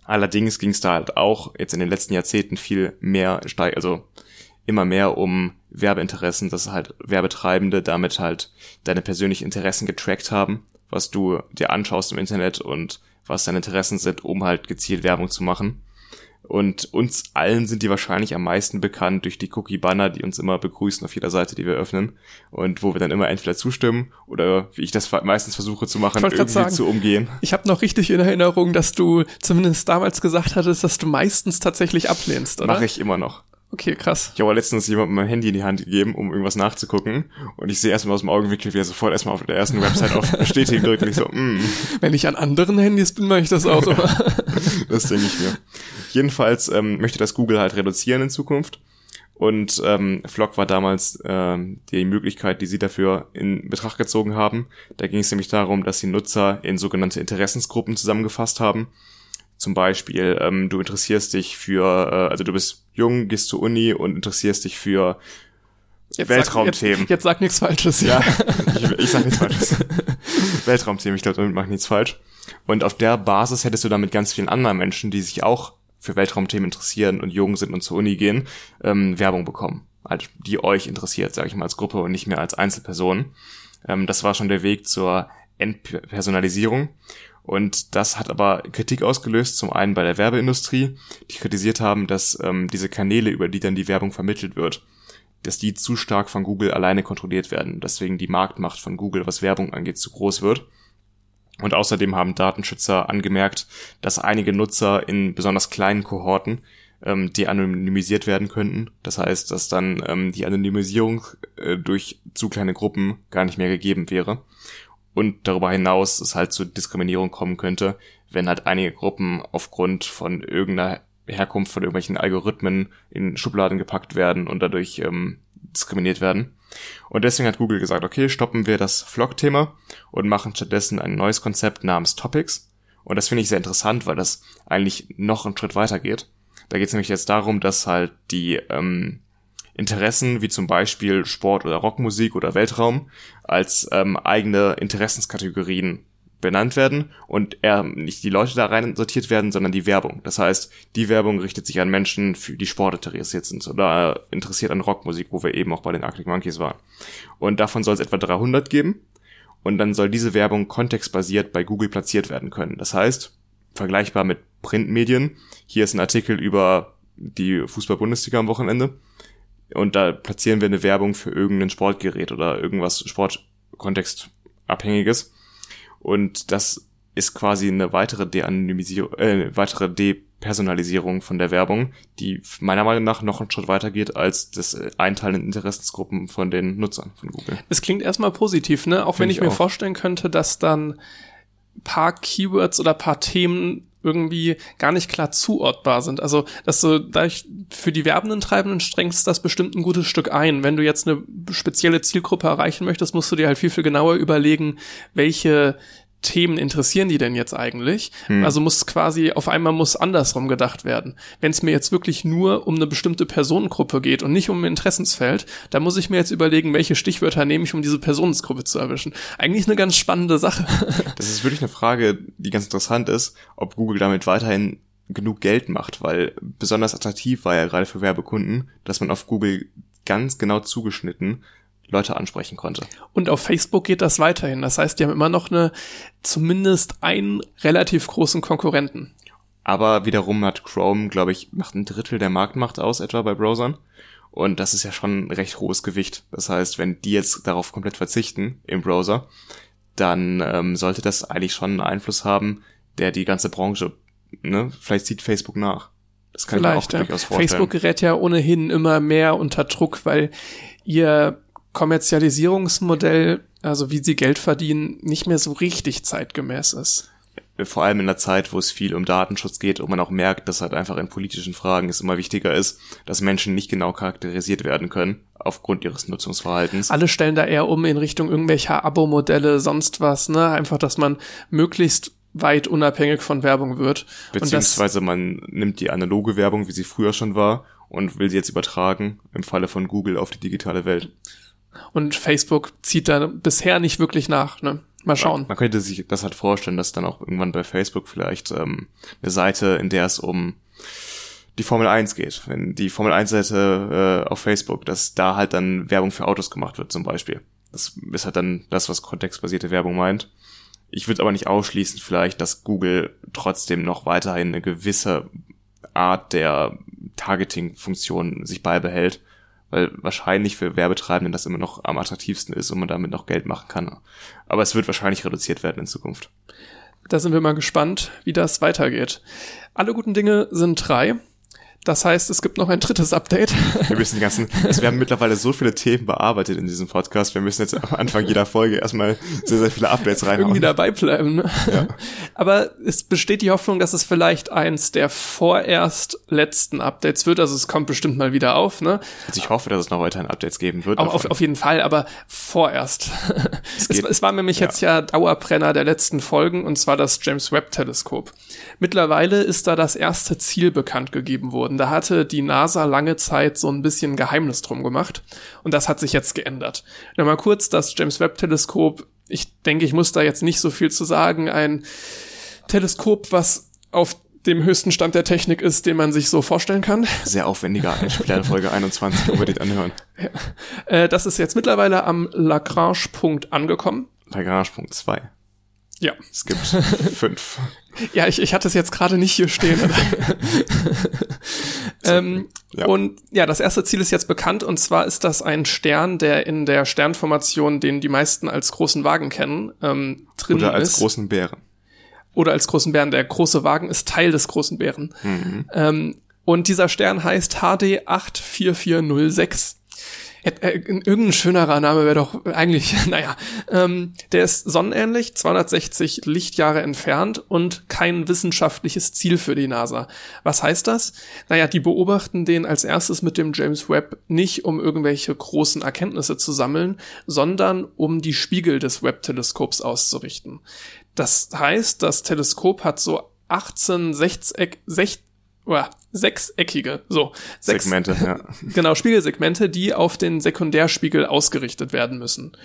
Allerdings ging es da halt auch jetzt in den letzten Jahrzehnten viel mehr, also immer mehr um Werbeinteressen, dass halt Werbetreibende damit halt deine persönlichen Interessen getrackt haben, was du dir anschaust im Internet und was deine Interessen sind, um halt gezielt Werbung zu machen. Und uns allen sind die wahrscheinlich am meisten bekannt durch die Cookie-Banner, die uns immer begrüßen auf jeder Seite, die wir öffnen. Und wo wir dann immer entweder zustimmen oder, wie ich das meistens versuche zu machen, irgendwie sagen, zu umgehen. Ich habe noch richtig in Erinnerung, dass du zumindest damals gesagt hattest, dass du meistens tatsächlich ablehnst, oder? Mache ich immer noch. Okay, krass. Ich habe aber letztens jemandem mein Handy in die Hand gegeben, um irgendwas nachzugucken. Und ich sehe erstmal aus dem Augenwinkel, wie er sofort erstmal auf der ersten Website auf [laughs] Bestätigen drückt. Und ich so, mm. Wenn ich an anderen Handys bin, mache ich das auch immer. [laughs] das denke ich mir. Jedenfalls ähm, möchte das Google halt reduzieren in Zukunft. Und ähm, Flock war damals ähm, die Möglichkeit, die sie dafür in Betracht gezogen haben. Da ging es nämlich darum, dass sie Nutzer in sogenannte Interessensgruppen zusammengefasst haben zum Beispiel, ähm, du interessierst dich für, äh, also du bist jung, gehst zur Uni und interessierst dich für Jetzt Weltraumthemen. Sag, jetzt, jetzt sag nichts Falsches. Ja, [laughs] ich, ich sag nichts Falsches. Weltraumthemen, ich glaube, damit mache ich nichts falsch. Und auf der Basis hättest du dann mit ganz vielen anderen Menschen, die sich auch für Weltraumthemen interessieren und jung sind und zur Uni gehen, ähm, Werbung bekommen. Also die euch interessiert, sage ich mal, als Gruppe und nicht mehr als Einzelperson. Ähm, das war schon der Weg zur Entpersonalisierung. Und das hat aber Kritik ausgelöst, zum einen bei der Werbeindustrie, die kritisiert haben, dass ähm, diese Kanäle, über die dann die Werbung vermittelt wird, dass die zu stark von Google alleine kontrolliert werden, deswegen die Marktmacht von Google, was Werbung angeht, zu groß wird. Und außerdem haben Datenschützer angemerkt, dass einige Nutzer in besonders kleinen Kohorten ähm, de-anonymisiert werden könnten. Das heißt, dass dann ähm, die Anonymisierung äh, durch zu kleine Gruppen gar nicht mehr gegeben wäre und darüber hinaus es halt zu Diskriminierung kommen könnte, wenn halt einige Gruppen aufgrund von irgendeiner Herkunft von irgendwelchen Algorithmen in Schubladen gepackt werden und dadurch ähm, diskriminiert werden. Und deswegen hat Google gesagt, okay, stoppen wir das Vlog-Thema und machen stattdessen ein neues Konzept namens Topics. Und das finde ich sehr interessant, weil das eigentlich noch einen Schritt weiter geht. Da geht es nämlich jetzt darum, dass halt die ähm, Interessen wie zum Beispiel Sport oder Rockmusik oder Weltraum als ähm, eigene Interessenskategorien benannt werden und eher nicht die Leute da rein sortiert werden, sondern die Werbung. Das heißt, die Werbung richtet sich an Menschen, für die Sport interessiert sind oder interessiert an Rockmusik, wo wir eben auch bei den Arctic Monkeys waren. Und davon soll es etwa 300 geben. Und dann soll diese Werbung kontextbasiert bei Google platziert werden können. Das heißt, vergleichbar mit Printmedien. Hier ist ein Artikel über die Fußball-Bundesliga am Wochenende. Und da platzieren wir eine Werbung für irgendein Sportgerät oder irgendwas Sportkontextabhängiges. Und das ist quasi eine weitere De-Anonymisierung, äh, weitere Depersonalisierung von der Werbung, die meiner Meinung nach noch einen Schritt weiter geht als das Einteilen in Interessensgruppen von den Nutzern von Google. Es klingt erstmal positiv, ne? Auch Find wenn ich, ich mir auch. vorstellen könnte, dass dann paar Keywords oder paar Themen irgendwie gar nicht klar zuordbar sind. Also, dass du da ich für die werbenden Treibenden strengst das bestimmt ein gutes Stück ein. Wenn du jetzt eine spezielle Zielgruppe erreichen möchtest, musst du dir halt viel, viel genauer überlegen, welche Themen interessieren die denn jetzt eigentlich? Hm. Also muss quasi auf einmal muss andersrum gedacht werden. Wenn es mir jetzt wirklich nur um eine bestimmte Personengruppe geht und nicht um ein Interessensfeld, dann muss ich mir jetzt überlegen, welche Stichwörter nehme ich, um diese Personengruppe zu erwischen. Eigentlich eine ganz spannende Sache. [laughs] Das ist wirklich eine Frage, die ganz interessant ist, ob Google damit weiterhin genug Geld macht, weil besonders attraktiv war ja gerade für Werbekunden, dass man auf Google ganz genau zugeschnitten Leute ansprechen konnte. Und auf Facebook geht das weiterhin. Das heißt, die haben immer noch eine, zumindest einen relativ großen Konkurrenten. Aber wiederum hat Chrome, glaube ich, macht ein Drittel der Marktmacht aus, etwa bei Browsern. Und das ist ja schon ein recht hohes Gewicht. Das heißt, wenn die jetzt darauf komplett verzichten im Browser, dann ähm, sollte das eigentlich schon einen Einfluss haben, der die ganze Branche, ne, vielleicht zieht Facebook nach. Das kann Vielleicht, ich mir auch durchaus vorstellen. Facebook gerät ja ohnehin immer mehr unter Druck, weil ihr Kommerzialisierungsmodell, also wie sie Geld verdienen, nicht mehr so richtig zeitgemäß ist. Vor allem in der Zeit, wo es viel um Datenschutz geht und man auch merkt, dass halt einfach in politischen Fragen es immer wichtiger ist, dass Menschen nicht genau charakterisiert werden können aufgrund ihres Nutzungsverhaltens. Alle stellen da eher um in Richtung irgendwelcher Abo-Modelle, sonst was, ne? Einfach, dass man möglichst weit unabhängig von Werbung wird. Beziehungsweise man nimmt die analoge Werbung, wie sie früher schon war, und will sie jetzt übertragen, im Falle von Google, auf die digitale Welt. Und Facebook zieht da bisher nicht wirklich nach. Ne? Mal schauen. Man, könnte sich das halt vorstellen, dass dann auch irgendwann bei Facebook vielleicht ähm, eine Seite, in der es um die Formel 1 geht. Wenn die Formel 1 Seite äh, auf Facebook, dass da halt dann Werbung für Autos gemacht wird zum Beispiel. Das ist halt dann das, was kontextbasierte Werbung meint. Ich würde aber nicht ausschließen vielleicht, dass Google trotzdem noch weiterhin eine gewisse Art der Targeting-Funktion sich beibehält weil wahrscheinlich für Werbetreibenden das immer noch am attraktivsten ist und man damit noch Geld machen kann. Aber es wird wahrscheinlich reduziert werden in Zukunft. Da sind wir mal gespannt, wie das weitergeht. Alle guten Dinge sind drei. Das heißt, es gibt noch ein drittes Update. Wir müssen die ganzen, also wir haben mittlerweile so viele Themen bearbeitet in diesem Podcast. Wir müssen jetzt am Anfang jeder Folge erstmal sehr, sehr viele Updates reinhauen. Irgendwie dabei bleiben. Ne? Ja. Aber es besteht die Hoffnung, dass es vielleicht eins der vorerst letzten Updates wird. Also es kommt bestimmt mal wieder auf. Ne? Also ich hoffe, dass es noch weiterhin Updates geben wird. Auf, auf, jeden Fall, aber vorerst. Es, es, es war nämlich ja. jetzt ja Dauerbrenner der letzten Folgen und zwar das James Webb Teleskop. Mittlerweile ist da das erste Ziel bekannt gegeben worden. Da hatte die NASA lange Zeit so ein bisschen Geheimnis drum gemacht und das hat sich jetzt geändert. Nur mal kurz, das James Webb Teleskop, ich denke, ich muss da jetzt nicht so viel zu sagen, ein Teleskop, was auf dem höchsten Stand der Technik ist, den man sich so vorstellen kann. Sehr aufwendiger Einspieler in Folge 21, unbedingt anhören. Ja. [laughs] Äh, das ist jetzt mittlerweile am Lagrange-Punkt angekommen. Lagrange-Punkt 2. Ja. Es gibt [laughs] fünf. Ja, ich, ich hatte es jetzt gerade nicht hier stehen. [laughs] ähm, ja. Und ja, das erste Ziel ist jetzt bekannt und zwar ist das ein Stern, der in der Sternformation, den die meisten als großen Wagen kennen, ähm, drin ist. Oder als ist. großen Bären. Oder als großen Bären. Der große Wagen ist Teil des großen Bären. Mhm. Ähm, und dieser Stern heißt HD 84406. Äh, irgendein schönerer Name wäre doch eigentlich, [laughs] naja. Ähm, der ist sonnenähnlich, 260 Lichtjahre entfernt und kein wissenschaftliches Ziel für die NASA. Was heißt das? Naja, die beobachten den als erstes mit dem James Webb nicht, um irgendwelche großen Erkenntnisse zu sammeln, sondern um die Spiegel des Webb-Teleskops auszurichten. Das heißt, das Teleskop hat so 18 Sechseck, Sech, sechseckige, so. Sechs, Segmente, ja. [laughs] Genau, Spiegelsegmente, die auf den Sekundärspiegel ausgerichtet werden müssen.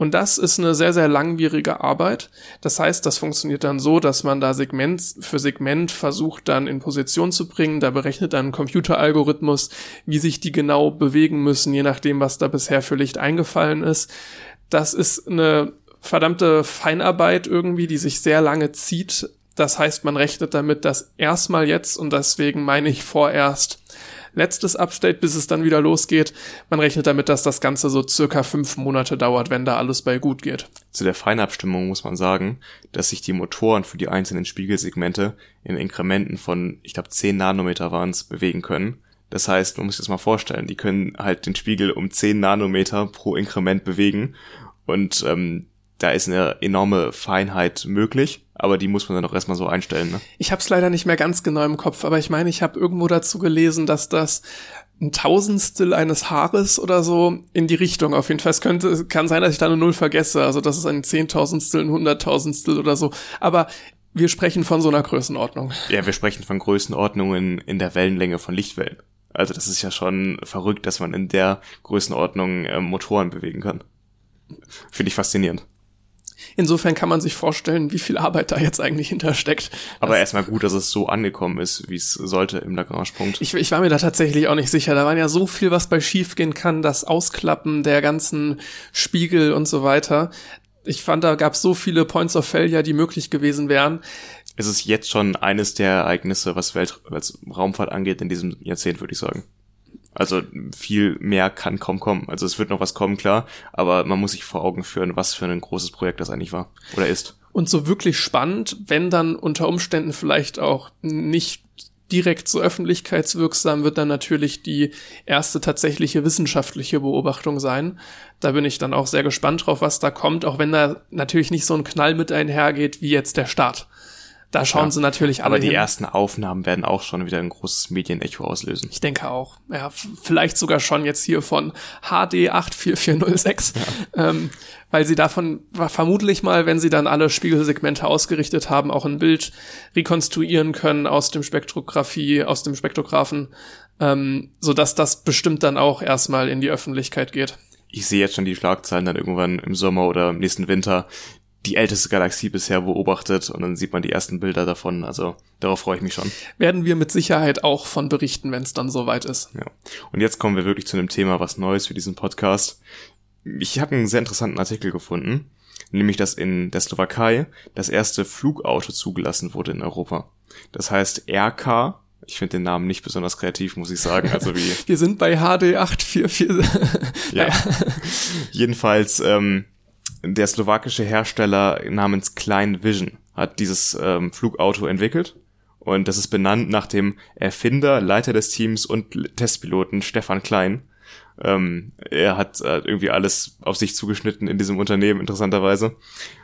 Und das ist eine sehr, sehr langwierige Arbeit. Das heißt, das funktioniert dann so, dass man da Segment für Segment versucht dann in Position zu bringen. Da berechnet dann ein Computeralgorithmus, wie sich die genau bewegen müssen, je nachdem, was da bisher für Licht eingefallen ist. Das ist eine verdammte Feinarbeit irgendwie, die sich sehr lange zieht. Das heißt, man rechnet damit, dass erstmal jetzt, und deswegen meine ich vorerst letztes Update, bis es dann wieder losgeht. Man rechnet damit, dass das Ganze so circa fünf Monate dauert, wenn da alles bei gut geht. Zu der Feinabstimmung muss man sagen, dass sich die Motoren für die einzelnen Spiegelsegmente in Inkrementen von, ich glaube, 10 Nanometer waren es, bewegen können. Das heißt, man muss sich das mal vorstellen, die können halt den Spiegel um 10 Nanometer pro Inkrement bewegen und ähm, da ist eine enorme Feinheit möglich, aber die muss man dann auch erstmal so einstellen. Ne? Ich habe es leider nicht mehr ganz genau im Kopf, aber ich meine, ich habe irgendwo dazu gelesen, dass das ein Tausendstel eines Haares oder so in die Richtung. Auf jeden Fall, es könnte, kann sein, dass ich da eine Null vergesse. Also das ist ein Zehntausendstel, ein Hunderttausendstel oder so. Aber wir sprechen von so einer Größenordnung. Ja, wir sprechen von Größenordnungen in der Wellenlänge von Lichtwellen. Also das ist ja schon verrückt, dass man in der Größenordnung äh, Motoren bewegen kann. Finde ich faszinierend. Insofern kann man sich vorstellen, wie viel Arbeit da jetzt eigentlich hintersteckt. Aber erstmal gut, dass es so angekommen ist, wie es sollte im Lagrange-Punkt. Ich, ich war mir da tatsächlich auch nicht sicher. Da war ja so viel, was bei schief gehen kann, das Ausklappen der ganzen Spiegel und so weiter. Ich fand, da gab es so viele Points of Failure, die möglich gewesen wären. Es ist jetzt schon eines der Ereignisse, was Welt als Raumfahrt angeht in diesem Jahrzehnt, würde ich sagen. Also viel mehr kann kaum kommen. Also es wird noch was kommen, klar, aber man muss sich vor Augen führen, was für ein großes Projekt das eigentlich war oder ist. Und so wirklich spannend, wenn dann unter Umständen vielleicht auch nicht direkt so öffentlichkeitswirksam wird dann natürlich die erste tatsächliche wissenschaftliche Beobachtung sein. Da bin ich dann auch sehr gespannt drauf, was da kommt, auch wenn da natürlich nicht so ein Knall mit einhergeht wie jetzt der Start. Da schauen ja, sie natürlich alle. Aber die hin. ersten Aufnahmen werden auch schon wieder ein großes Medienecho auslösen. Ich denke auch. Ja, vielleicht sogar schon jetzt hier von HD 84406, ja. ähm, weil sie davon vermutlich mal, wenn sie dann alle Spiegelsegmente ausgerichtet haben, auch ein Bild rekonstruieren können aus dem Spektrographie, aus dem Spektrographen, ähm, so dass das bestimmt dann auch erstmal in die Öffentlichkeit geht ich sehe jetzt schon die Schlagzeilen dann irgendwann im Sommer oder im nächsten Winter, die älteste Galaxie bisher beobachtet und dann sieht man die ersten Bilder davon. Also darauf freue ich mich schon. Werden wir mit Sicherheit auch von berichten, wenn es dann soweit ist. Ja. Und jetzt kommen wir wirklich zu einem Thema, was Neues für diesen Podcast. Ich habe einen sehr interessanten Artikel gefunden, nämlich dass in der Slowakei das erste Flugauto zugelassen wurde in Europa. Das heißt RK. Ich finde den Namen nicht besonders kreativ, muss ich sagen. Also wie [laughs] wir sind bei HD 844. ja. [laughs] Jedenfalls ähm, der slowakische Hersteller namens Klein Vision hat dieses ähm, Flugauto entwickelt und das ist benannt nach dem Erfinder, Leiter des Teams und Testpiloten Stefan Klein. Ähm, er hat äh, irgendwie alles auf sich zugeschnitten in diesem Unternehmen, interessanterweise,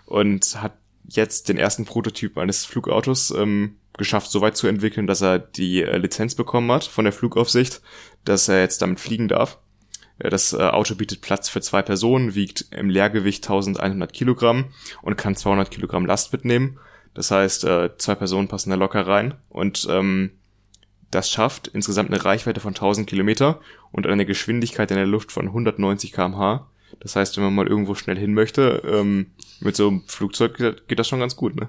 und hat jetzt den ersten Prototyp eines Flugautos ähm, geschafft, so weit zu entwickeln, dass er die äh, Lizenz bekommen hat von der Flugaufsicht, dass er jetzt damit fliegen darf. Das äh, Auto bietet Platz für zwei Personen, wiegt im Leergewicht 1100 Kilogramm und kann 200 Kilogramm Last mitnehmen. Das heißt, äh, zwei Personen passen da locker rein und ähm, das schafft insgesamt eine Reichweite von 1000 Kilometer und eine Geschwindigkeit in der Luft von 190 kmh. Das heißt, wenn man mal irgendwo schnell hin möchte, ähm, mit so einem Flugzeug geht das schon ganz gut, ne?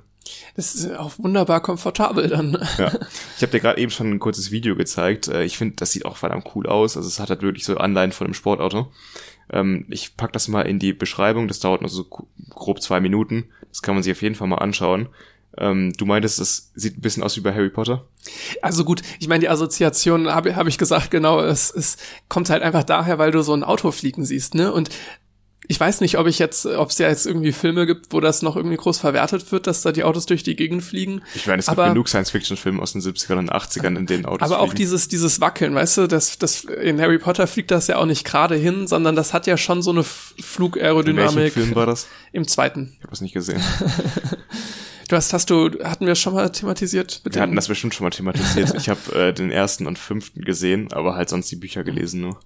Das ist auch wunderbar komfortabel dann. Ja. Ich habe dir gerade eben schon ein kurzes Video gezeigt. Äh, ich finde, das sieht auch verdammt cool aus. Also es hat halt wirklich so Anleihen von einem Sportauto. Ähm, ich pack das mal in die Beschreibung. Das dauert nur so grob zwei Minuten. Das kann man sich auf jeden Fall mal anschauen. Ähm, du meintest, es sieht ein bisschen aus wie bei Harry Potter? Also gut, ich meine, die Assoziation habe hab ich gesagt, genau, es, es kommt halt einfach daher, weil du so ein Auto fliegen siehst, ne? Und ich weiß nicht, ob ich jetzt, ob es ja jetzt irgendwie Filme gibt, wo das noch irgendwie groß verwertet wird, dass da die Autos durch die Gegend fliegen. Ich meine, es aber, gibt genug Science-Fiction-Filme aus den 70ern und 80ern, in denen Autos Aber auch dieses, dieses Wackeln, weißt du, das, das, in Harry Potter fliegt das ja auch nicht gerade hin, sondern das hat ja schon so eine Flugaerodynamik. In welchem Film war das? Im zweiten. Ich habe es nicht gesehen. [laughs] Du hast, hast du, hatten wir schon mal thematisiert? wir hatten das bestimmt schon mal thematisiert. ich habe äh, den ersten und fünften gesehen, aber halt sonst die Bücher gelesen nur.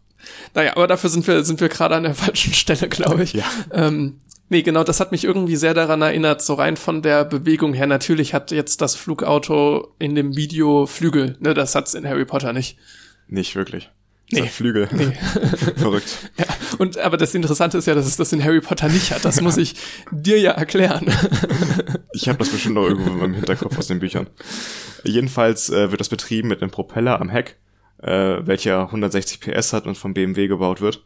Naja, aber dafür sind wir, sind wir gerade an der [laughs] falschen Stelle, glaube ich. Ja. Ähm, Nee, genau, das hat mich irgendwie sehr daran erinnert, so rein von der Bewegung her. Natürlich hat jetzt das Flugauto in dem Video Flügel, ne, das hat's in Harry Potter nicht. Nicht wirklich. Nee. Nee. Flügel. Nee. [laughs] Verrückt. Ja, und aber das Interessante ist ja, dass es das in Harry Potter nicht hat. Das muss ich dir ja erklären. [laughs] Ich habe das bestimmt noch irgendwo in meinem Hinterkopf aus den Büchern. Jedenfalls äh, wird das betrieben mit einem Propeller am Heck, äh, welcher 160 PS hat und vom BMW gebaut wird.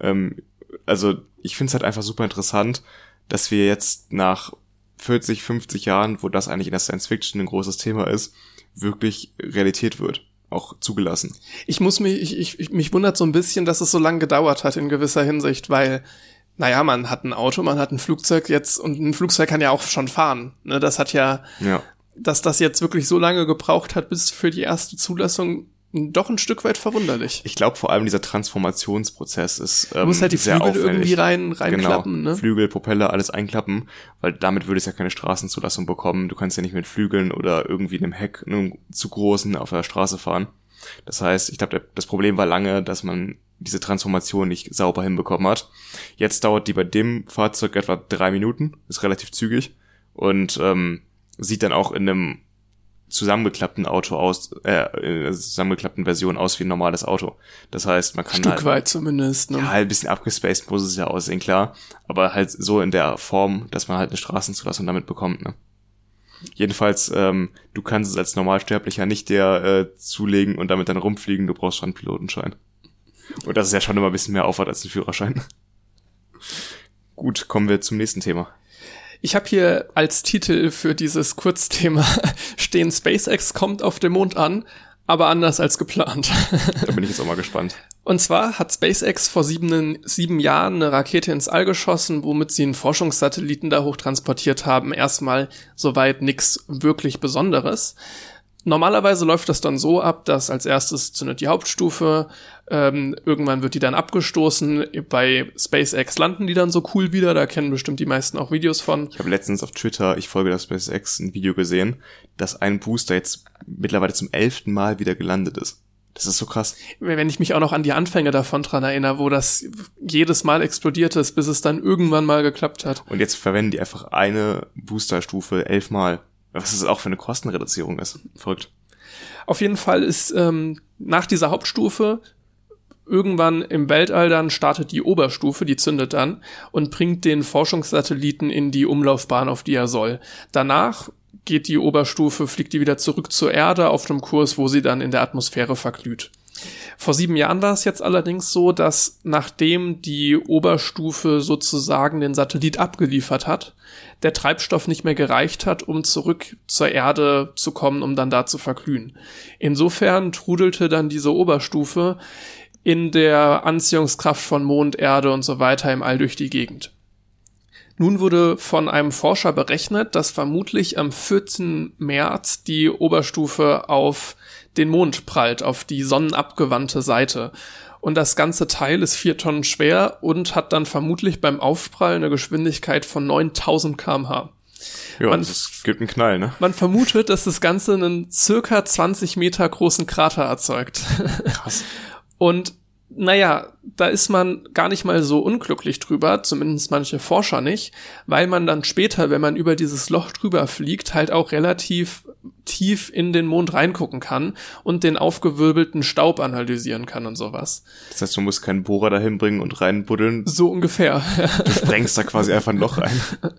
Ähm, also ich finde es halt einfach super interessant, dass wir jetzt nach 40, 50 Jahren, wo das eigentlich in der Science Fiction ein großes Thema ist, wirklich Realität wird. Auch zugelassen. Ich muss mich, ich, ich, ich- mich wundert so ein bisschen, dass es so lange gedauert hat in gewisser Hinsicht, weil, naja, man hat ein Auto, man hat ein Flugzeug jetzt und ein Flugzeug kann ja auch schon fahren. Ne, das hat ja, Ja. dass das jetzt wirklich so lange gebraucht hat bis für die erste Zulassung, doch ein Stück weit verwunderlich. Ich glaube vor allem dieser Transformationsprozess ist ähm, Du musst halt die Flügel auffällig. irgendwie rein, reinklappen, genau. ne? Flügel, Propeller, alles einklappen, weil damit würde es ja keine Straßenzulassung bekommen. Du kannst ja nicht mit Flügeln oder irgendwie einem Heck, einem zu großen auf der Straße fahren. Das heißt, ich glaube, das Problem war lange, dass man diese Transformation nicht sauber hinbekommen hat. Jetzt dauert die bei dem Fahrzeug etwa drei Minuten, ist relativ zügig und ähm, sieht dann auch in einem zusammengeklappten Auto aus, äh, in einer zusammengeklappten Version aus wie ein normales Auto. Das heißt, man kann Stück halt, weit zumindest. Ne? ja, halt ein bisschen abgespaced muss es ja aussehen, klar. Aber halt so in der Form, dass man halt eine Straßenzulassung damit bekommt, ne? Jedenfalls, ähm, du kannst es als Normalsterblicher nicht der äh, zulegen und damit dann rumfliegen, du brauchst schon einen Pilotenschein. Und das ist ja schon immer ein bisschen mehr Aufwand als ein Führerschein. Gut, kommen wir zum nächsten Thema. Ich habe hier als Titel für dieses Kurzthema [laughs] stehen SpaceX kommt auf dem Mond an, aber anders als geplant. Da bin ich jetzt auch mal gespannt. Und zwar hat SpaceX vor sieben, sieben Jahren eine Rakete ins All geschossen, womit sie einen Forschungssatelliten da hoch transportiert haben. Erstmal soweit nix wirklich Besonderes. Normalerweise läuft das dann so ab, dass als erstes zündet die Hauptstufe, ähm, irgendwann wird die dann abgestoßen. Bei SpaceX landen die dann so cool wieder, da kennen bestimmt die meisten auch Videos von. Ich habe letztens auf Twitter, ich folge das SpaceX, ein Video gesehen, dass ein Booster jetzt mittlerweile zum elften Mal wieder gelandet ist. Das ist so krass. wenn ich mich auch noch an die Anfänge davon dran erinnere, wo das jedes Mal explodiert ist, bis es dann irgendwann mal geklappt hat. Und jetzt verwenden die einfach eine Boosterstufe elfmal. Was das auch für eine Kostenreduzierung ist. Verrückt. Auf jeden Fall ist ähm, nach dieser Hauptstufe irgendwann im Weltall dann startet die Oberstufe, die zündet dann und bringt den Forschungssatelliten in die Umlaufbahn, auf die er soll. Danach geht die Oberstufe, fliegt die wieder zurück zur Erde auf dem Kurs, wo sie dann in der Atmosphäre verglüht. Vor sieben Jahren war es jetzt allerdings so, dass nachdem die Oberstufe sozusagen den Satellit abgeliefert hat, der Treibstoff nicht mehr gereicht hat, um zurück zur Erde zu kommen, um dann da zu verglühen. Insofern trudelte dann diese Oberstufe in der Anziehungskraft von Mond, Erde und so weiter im All durch die Gegend. Nun wurde von einem Forscher berechnet, dass vermutlich am 14. März die Oberstufe auf den Mond prallt, auf die sonnenabgewandte Seite. Und das ganze Teil ist vier Tonnen schwer und hat dann vermutlich beim Aufprall eine Geschwindigkeit von 9000 kmh. Ja, Man- das gibt einen Knall, ne? Man vermutet, dass das Ganze einen circa 20 Meter großen Krater erzeugt. Krass. [laughs] Und naja, da ist man gar nicht mal so unglücklich drüber, zumindest manche Forscher nicht, weil man dann später, wenn man über dieses Loch drüber fliegt, halt auch relativ tief in den Mond reingucken kann und den aufgewirbelten Staub analysieren kann und sowas. Das heißt, du musst keinen Bohrer dahin bringen und reinbuddeln. So ungefähr. Du sprengst da quasi einfach ein Loch rein. [laughs]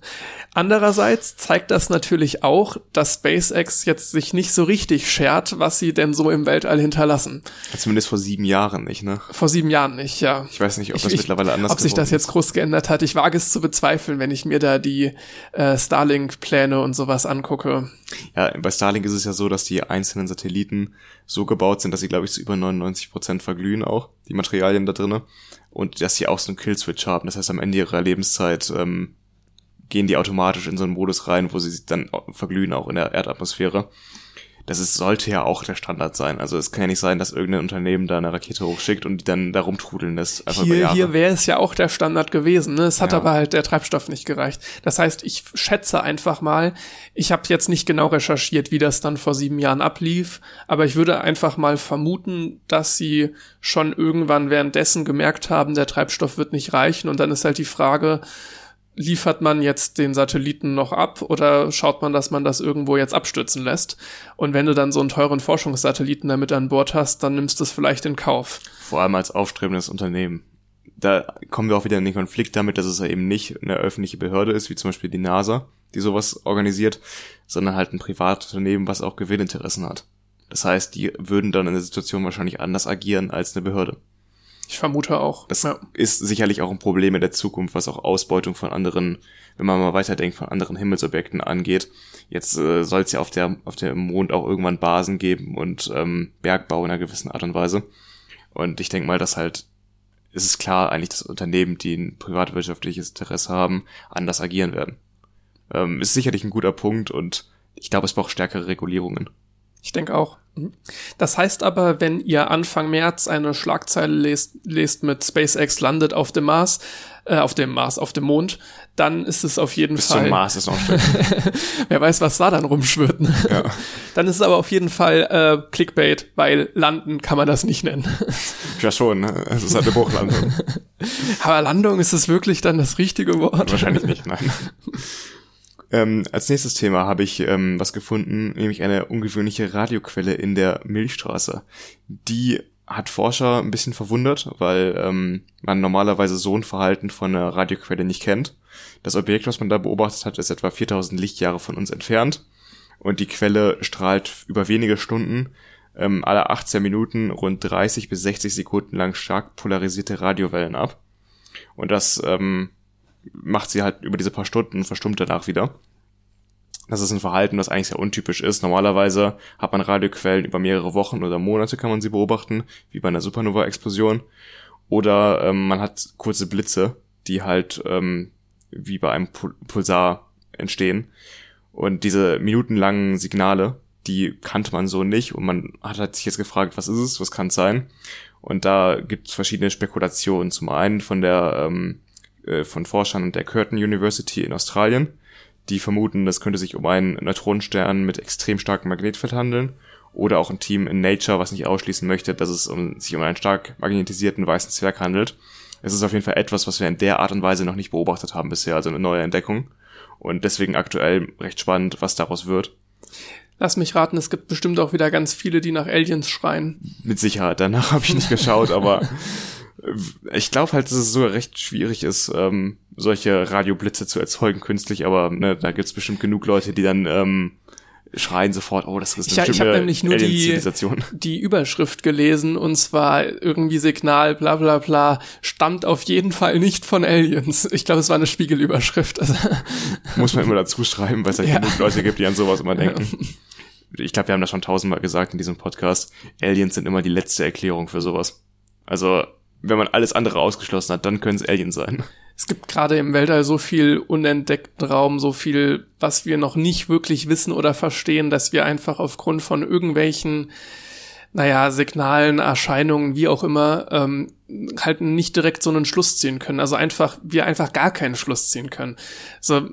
Andererseits zeigt das natürlich auch, dass SpaceX jetzt sich nicht so richtig schert, was sie denn so im Weltall hinterlassen. Zumindest vor sieben Jahren nicht, ne? Vor sieben Jahren nicht, ja. Ich weiß nicht, ob Ich- das ich- mittlerweile anders Ob sich das jetzt groß geändert hat, ich wage es zu bezweifeln, wenn ich mir da die äh, Starlink-Pläne und sowas angucke. ist. Ja, bei Starlink ist es ja so, dass die einzelnen Satelliten so gebaut sind, dass sie, glaube ich, zu über 99 Prozent verglühen auch, die Materialien da drinne. Und dass sie auch so einen Killswitch haben. Das heißt, am Ende ihrer Lebenszeit ähm, gehen die automatisch in so einen Modus rein, wo sie dann verglühen, auch in der Erdatmosphäre. Das ist, sollte ja auch der Standard sein. Also es kann ja nicht sein, dass irgendein Unternehmen da eine Rakete hochschickt und die dann da rumtrudeln lässt. Einfach Hier, hier wäre es ja auch der Standard gewesen. Ne? Es hat Ja. aber halt der Treibstoff nicht gereicht. Das heißt, ich schätze einfach mal, ich habe jetzt nicht genau recherchiert, wie das dann vor sieben Jahren ablief, aber ich würde einfach mal vermuten, dass sie schon irgendwann währenddessen gemerkt haben, der Treibstoff wird nicht reichen und dann ist halt die Frage, liefert man jetzt den Satelliten noch ab oder schaut man, dass man das irgendwo jetzt abstürzen lässt? Und wenn du dann so einen teuren Forschungssatelliten damit an Bord hast, dann nimmst du es vielleicht in Kauf. Vor allem als aufstrebendes Unternehmen. Da kommen wir auch wieder in den Konflikt damit, dass es ja eben nicht eine öffentliche Behörde ist, wie zum Beispiel die NASA, die sowas organisiert, sondern halt ein Privatunternehmen, was auch Gewinninteressen hat. Das heißt, die würden dann in der Situation wahrscheinlich anders agieren als eine Behörde. Ich vermute auch. Das ja. ist sicherlich auch ein Problem in der Zukunft, was auch Ausbeutung von anderen, wenn man mal weiterdenkt, von anderen Himmelsobjekten angeht. Jetzt äh, soll es ja auf der auf dem Mond auch irgendwann Basen geben und ähm, Bergbau in einer gewissen Art und Weise. Und ich denke mal, dass halt ist es klar, eigentlich dass Unternehmen, die ein privatwirtschaftliches Interesse haben, anders agieren werden. Ähm, ist sicherlich ein guter Punkt und ich glaube, es braucht stärkere Regulierungen. Ich denke auch. Mhm. Das heißt aber, wenn ihr Anfang März eine Schlagzeile lest, lest mit SpaceX landet auf dem Mars, äh, auf dem Mars, auf dem Mond, dann ist es auf jeden Bis Fall. Zum Mars ist noch [laughs] Wer weiß, was da dann rumschwirrt. Ne? Ja. Dann ist es aber auf jeden Fall äh, Clickbait, weil landen kann man das nicht nennen. [laughs] Ja schon, ne? es ist halt eine Bruchlandung. [laughs] aber Landung ist es wirklich dann das richtige Wort? Wahrscheinlich nicht, nein. Ähm, als nächstes Thema habe ich ähm, was gefunden, nämlich eine ungewöhnliche Radioquelle in der Milchstraße. Die hat Forscher ein bisschen verwundert, weil ähm, man normalerweise so ein Verhalten von einer Radioquelle nicht kennt. Das Objekt, was man da beobachtet hat, ist etwa 4000 Lichtjahre von uns entfernt und die Quelle strahlt über wenige Stunden ähm, alle 18 Minuten rund 30 bis 60 Sekunden lang stark polarisierte Radiowellen ab. Und das ähm, macht sie halt über diese paar Stunden und verstummt danach wieder. Das ist ein Verhalten, das eigentlich sehr untypisch ist. Normalerweise hat man Radioquellen über mehrere Wochen oder Monate kann man sie beobachten, wie bei einer Supernova-Explosion. Oder ähm, man hat kurze Blitze, die halt ähm, wie bei einem Pulsar entstehen. Und diese minutenlangen Signale, die kannte man so nicht. Und man hat halt sich jetzt gefragt, was ist es, was kann es sein? Und da gibt es verschiedene Spekulationen. Zum einen von der ähm, äh, von Forschern der Curtin University in Australien, die vermuten, das könnte sich um einen Neutronenstern mit extrem starkem Magnetfeld handeln. Oder auch ein Team in Nature, was nicht ausschließen möchte, dass es um, sich um einen stark magnetisierten weißen Zwerg handelt. Es ist auf jeden Fall etwas, was wir in der Art und Weise noch nicht beobachtet haben bisher, also eine neue Entdeckung. Und deswegen aktuell recht spannend, was daraus wird. Lass mich raten, es gibt bestimmt auch wieder ganz viele, die nach Aliens schreien. Mit Sicherheit, danach [laughs] habe ich nicht geschaut, aber [laughs] ich glaube halt, dass es sogar recht schwierig ist, ähm, solche Radioblitze zu erzeugen künstlich, aber ne, da gibt's bestimmt genug Leute, die dann ähm, schreien sofort, oh, das ist eine ich, ich habe nämlich nur die, [laughs] die Überschrift gelesen und zwar irgendwie Signal, bla bla bla, stammt auf jeden Fall nicht von Aliens. Ich glaube, es war eine Spiegelüberschrift. [laughs] Also Muss man immer dazu schreiben, weil es halt ja genug Leute gibt, die an sowas immer denken. Ja. Ich glaube, wir haben das schon tausendmal gesagt in diesem Podcast. Aliens sind immer die letzte Erklärung für sowas. Also wenn man alles andere ausgeschlossen hat, dann können es Aliens sein. Es gibt gerade im Weltall so viel unentdeckten Raum, so viel, was wir noch nicht wirklich wissen oder verstehen, dass wir einfach aufgrund von irgendwelchen, naja, Signalen, Erscheinungen, wie auch immer, ähm, halt nicht direkt so einen Schluss ziehen können. Also einfach, wir einfach gar keinen Schluss ziehen können. So,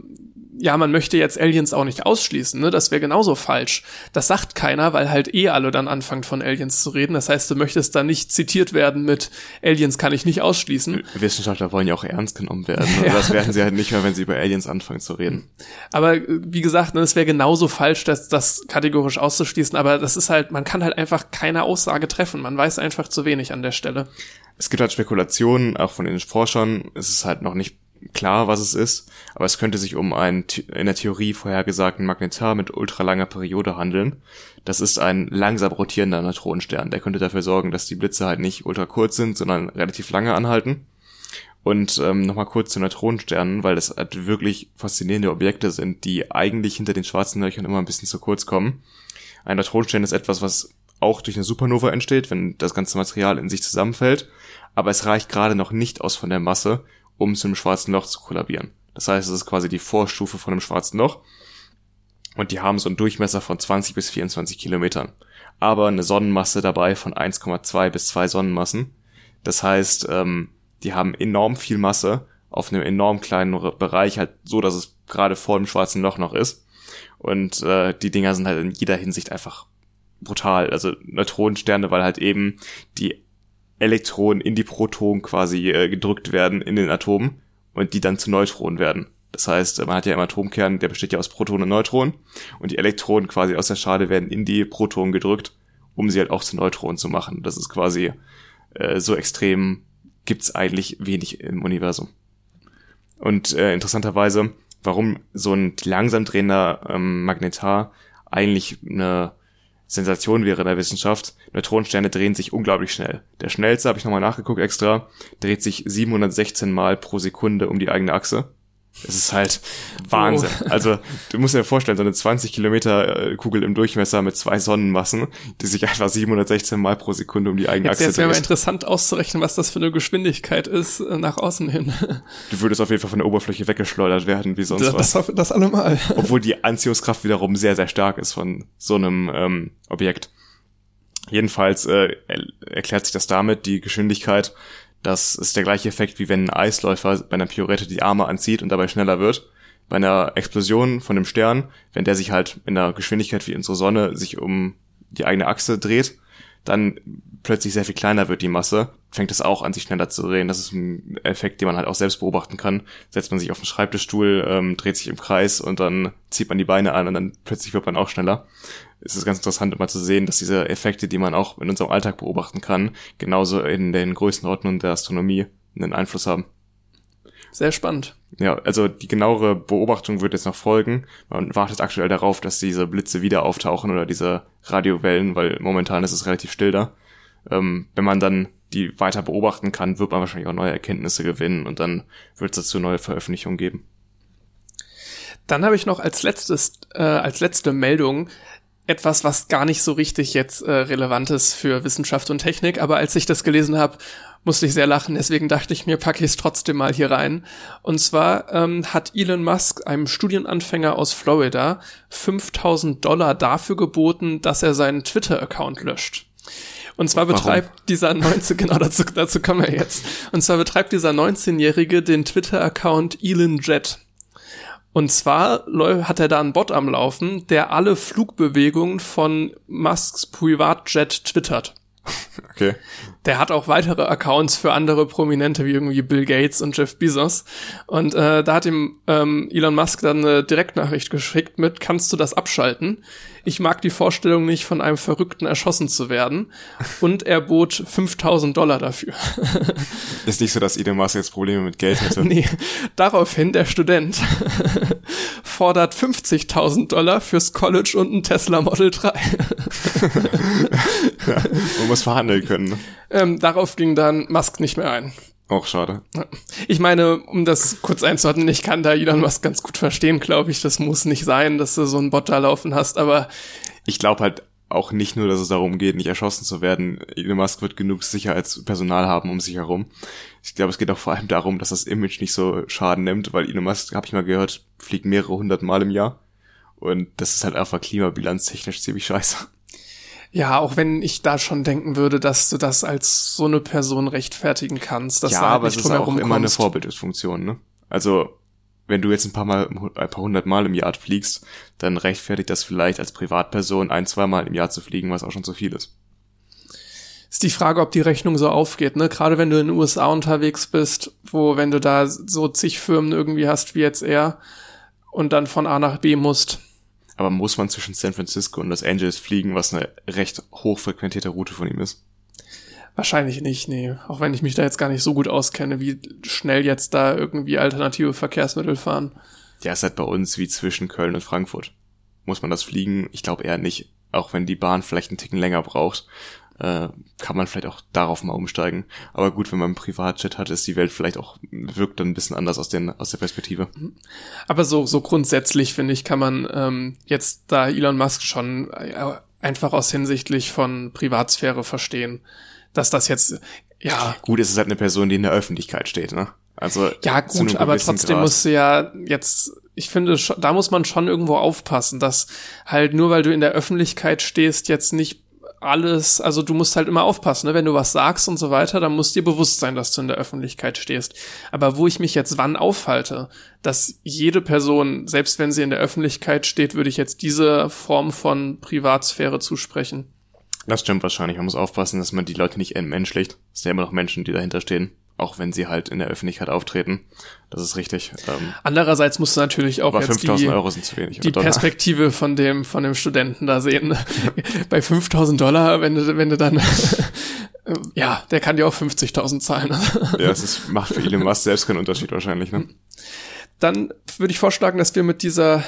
ja, man möchte jetzt Aliens auch nicht ausschließen, ne? Das wäre genauso falsch. Das sagt keiner, weil halt eh alle dann anfangen von Aliens zu reden. Das heißt, du möchtest da nicht zitiert werden mit Aliens kann ich nicht ausschließen. Wissenschaftler wollen ja auch ernst genommen werden. [laughs] ja. Das werden sie halt nicht mehr, wenn sie über Aliens anfangen zu reden. Aber wie gesagt, ne, es wäre genauso falsch, das, das kategorisch auszuschließen. Aber das ist halt, man kann halt einfach keine Aussage treffen. Man weiß einfach zu wenig an der Stelle. Es gibt halt Spekulationen, auch von den Forschern. Es ist halt noch nicht klar, was es ist, aber es könnte sich um einen in der Theorie vorhergesagten Magnetar mit ultralanger Periode handeln. Das ist ein langsam rotierender Neutronenstern. Der könnte dafür sorgen, dass die Blitze halt nicht ultra kurz sind, sondern relativ lange anhalten. Und ähm, nochmal kurz zu Neutronensternen, weil das halt wirklich faszinierende Objekte sind, die eigentlich hinter den schwarzen Löchern immer ein bisschen zu kurz kommen. Ein Neutronenstern ist etwas, was auch durch eine Supernova entsteht, wenn das ganze Material in sich zusammenfällt, aber es reicht gerade noch nicht aus von der Masse, um zu einem schwarzen Loch zu kollabieren. Das heißt, es ist quasi die Vorstufe von einem schwarzen Loch. Und die haben so einen Durchmesser von 20 bis 24 Kilometern. Aber eine Sonnenmasse dabei von 1,2 bis 2 Sonnenmassen. Das heißt, ähm, die haben enorm viel Masse auf einem enorm kleinen Bereich, halt so, dass es gerade vor dem schwarzen Loch noch ist. Und äh, die Dinger sind halt in jeder Hinsicht einfach brutal. Also Neutronensterne, weil halt eben die Elektronen in die Protonen quasi äh, gedrückt werden in den Atomen und die dann zu Neutronen werden. Das heißt, man hat ja im Atomkern, der besteht ja aus Protonen und Neutronen und die Elektronen quasi aus der Schale werden in die Protonen gedrückt, um sie halt auch zu Neutronen zu machen. Das ist quasi äh, so extrem gibt's eigentlich wenig im Universum. Und äh, interessanterweise, warum so ein langsam drehender ähm, Magnetar eigentlich eine Sensation wäre in der Wissenschaft. Neutronensterne drehen sich unglaublich schnell. Der schnellste, habe ich nochmal nachgeguckt extra, dreht sich 716 Mal pro Sekunde um die eigene Achse. Es ist halt Wahnsinn. Oh. Also du musst dir vorstellen, so eine 20 Kilometer äh, Kugel im Durchmesser mit zwei Sonnenmassen, die sich einfach 716 Mal pro Sekunde um die eigene jetzt, Achse Jetzt wäre mal interessant auszurechnen, was das für eine Geschwindigkeit ist äh, nach außen hin. Du würdest auf jeden Fall von der Oberfläche weggeschleudert werden, wie sonst das, was. Das, das allemal. Obwohl die Anziehungskraft wiederum sehr, sehr stark ist von so einem ähm, Objekt. Jedenfalls äh, erklärt sich das damit, die Geschwindigkeit das ist der gleiche Effekt, wie wenn ein Eisläufer bei einer Piorette die Arme anzieht und dabei schneller wird. Bei einer Explosion von einem Stern, wenn der sich halt in einer Geschwindigkeit wie unsere Sonne sich um die eigene Achse dreht, dann plötzlich sehr viel kleiner wird die Masse, fängt es auch an, sich schneller zu drehen. Das ist ein Effekt, den man halt auch selbst beobachten kann. Setzt man sich auf den Schreibtischstuhl, ähm, dreht sich im Kreis und dann zieht man die Beine an und dann plötzlich wird man auch schneller es ist ganz interessant immer zu sehen, dass diese Effekte, die man auch in unserem Alltag beobachten kann, genauso in den Größenordnungen der Astronomie einen Einfluss haben. Sehr spannend. Ja, also die genauere Beobachtung wird jetzt noch folgen. Man wartet aktuell darauf, dass diese Blitze wieder auftauchen oder diese Radiowellen, weil momentan ist es relativ still da. Ähm, wenn man dann die weiter beobachten kann, wird man wahrscheinlich auch neue Erkenntnisse gewinnen und dann wird es dazu neue Veröffentlichungen geben. Dann habe ich noch als letztes, äh, als letzte Meldung etwas, was gar nicht so richtig jetzt äh, relevant ist für Wissenschaft und Technik, aber als ich das gelesen habe, musste ich sehr lachen, deswegen dachte ich mir, packe ich es trotzdem mal hier rein. Und zwar ähm, hat Elon Musk einem Studienanfänger aus Florida 5000 Dollar dafür geboten, dass er seinen Twitter-Account löscht. Und zwar Warum? betreibt dieser 19, [laughs] genau dazu, dazu kommen wir jetzt. Und zwar betreibt dieser 19-Jährige den Twitter-Account Elon Jet. Und zwar hat er da einen Bot am Laufen, der alle Flugbewegungen von Musks Privatjet twittert. [laughs] Okay. Der hat auch weitere Accounts für andere Prominente wie irgendwie Bill Gates und Jeff Bezos. Und äh, da hat ihm ähm, Elon Musk dann eine Direktnachricht geschickt mit, kannst du das abschalten? Ich mag die Vorstellung nicht, von einem Verrückten erschossen zu werden. Und er bot 5000 Dollar dafür. [laughs] Ist nicht so, dass Elon Musk jetzt Probleme mit Geld hätte. [laughs] nee, daraufhin der Student fordert 50.000 Dollar fürs College und ein Tesla Model 3. ja, man muss verhandeln können. Ne? Ähm, darauf ging dann Musk nicht mehr ein. Auch schade. Ich meine, um das kurz einzuordnen, ich kann da Elon Musk ganz gut verstehen, glaube ich. Das muss nicht sein, dass du so einen Bot da laufen hast, aber. Ich glaube halt auch nicht nur, dass es darum geht, nicht erschossen zu werden. Elon Musk wird genug Sicherheitspersonal haben um sich herum. Ich glaube, es geht auch vor allem darum, dass das Image nicht so Schaden nimmt, weil Elon Musk, habe ich mal gehört, fliegt mehrere hundert Mal im Jahr. Und das ist halt einfach klimabilanztechnisch ziemlich scheiße. Ja, auch wenn ich da schon denken würde, dass du das als so eine Person rechtfertigen kannst. Dass ja, halt aber es ist auch immer eine Vorbildfunktion, ne? Also, wenn du jetzt ein paar Mal, ein paar hundert Mal im Jahr fliegst, dann rechtfertigt das vielleicht als Privatperson ein, zwei Mal im Jahr zu fliegen, was auch schon zu viel ist. Ist die Frage, ob die Rechnung so aufgeht, ne? Gerade wenn du in den USA unterwegs bist, wo, wenn du da so zig Firmen irgendwie hast wie jetzt er und dann von A nach B musst, aber muss man zwischen San Francisco und Los Angeles fliegen, was eine recht hochfrequentierte Route von ihm ist? Wahrscheinlich nicht, nee. Auch wenn ich mich da jetzt gar nicht so gut auskenne, wie schnell jetzt da irgendwie alternative Verkehrsmittel fahren. Ja, ist halt bei uns wie zwischen Köln und Frankfurt. Muss man das fliegen? Ich glaube eher nicht. Auch wenn die Bahn vielleicht einen Ticken länger braucht äh, kann man vielleicht auch darauf mal umsteigen. Aber gut, wenn man einen Privatjet hat, ist die Welt vielleicht auch, wirkt dann ein bisschen anders aus, den, aus der Perspektive. Mhm. Aber so, so grundsätzlich, finde ich, kann man ähm, jetzt da Elon Musk schon äh, einfach aus hinsichtlich von Privatsphäre verstehen, dass das jetzt, ja. Gut, es ist halt eine Person, die in der Öffentlichkeit steht, ne? Also. Ja, gut, aber trotzdem Grad. musst du ja jetzt ich finde, da muss man schon irgendwo aufpassen, dass halt nur weil du in der Öffentlichkeit stehst, jetzt nicht alles, also du musst halt immer aufpassen, ne? wenn du was sagst und so weiter, dann muss dir bewusst sein, dass du in der Öffentlichkeit stehst. Aber wo ich mich jetzt wann aufhalte, dass jede Person, selbst wenn sie in der Öffentlichkeit steht, würde ich jetzt diese Form von Privatsphäre zusprechen. Das stimmt wahrscheinlich. Man muss aufpassen, dass man die Leute nicht entmenschlicht. Es sind ja immer noch Menschen, die dahinter stehen. Auch wenn sie halt in der Öffentlichkeit auftreten. Das ist richtig. Ähm, Andererseits musst du natürlich auch jetzt 5000 die, Euro sind zu wenig. Die Perspektive von dem, von dem Studenten da sehen. [laughs] Bei 5000 Dollar, wenn du, wenn du dann, [laughs] ja, der kann dir auch 50.000 zahlen. [laughs] ja, es ist, macht für Elon Musk selbst keinen Unterschied wahrscheinlich, ne? Dann würde ich vorschlagen, dass wir mit dieser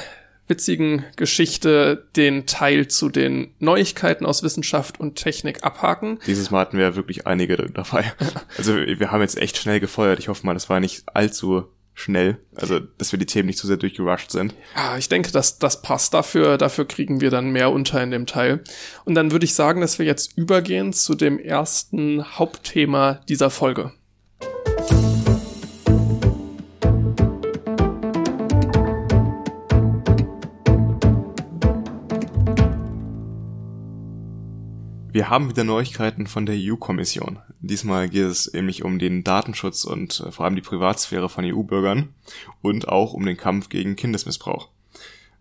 witzigen Geschichte den Teil zu den Neuigkeiten aus Wissenschaft und Technik abhaken. Dieses Mal hatten wir wirklich einige dabei. [laughs] Also wir haben jetzt echt schnell gefeuert. Ich hoffe mal, das war nicht allzu schnell. Also, dass wir die Themen nicht zu sehr durchgerusht sind. Ja, ich denke, dass das passt dafür. Dafür kriegen wir dann mehr unter in dem Teil. Und dann würde ich sagen, dass wir jetzt übergehen zu dem ersten Hauptthema dieser Folge. Wir haben wieder Neuigkeiten von der EU-Kommission. Diesmal geht es nämlich um den Datenschutz und äh, vor allem die Privatsphäre von EU-Bürgern und auch um den Kampf gegen Kindesmissbrauch.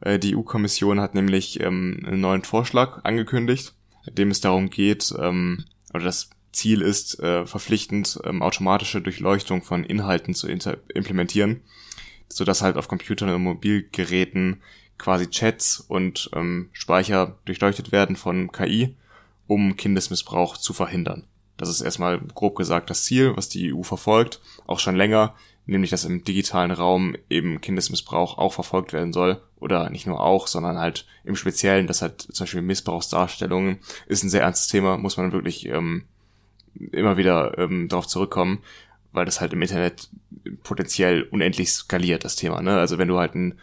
Äh, die EU-Kommission hat nämlich ähm, einen neuen Vorschlag angekündigt, dem es darum geht, ähm, oder das Ziel ist, äh, verpflichtend ähm, automatische Durchleuchtung von Inhalten zu implementieren, sodass halt auf Computern und Mobilgeräten quasi Chats und Speicher durchleuchtet werden von KI um Kindesmissbrauch zu verhindern. Das ist erstmal grob gesagt das Ziel, was die EU verfolgt, auch schon länger, nämlich dass im digitalen Raum eben Kindesmissbrauch auch verfolgt werden soll. Oder nicht nur auch, sondern halt im Speziellen, dass halt zum Beispiel Missbrauchsdarstellungen ist ein sehr ernstes Thema, muss man wirklich ähm, immer wieder ähm, darauf zurückkommen, weil das halt im Internet potenziell unendlich skaliert, das Thema. Ne? Also wenn du halt ein,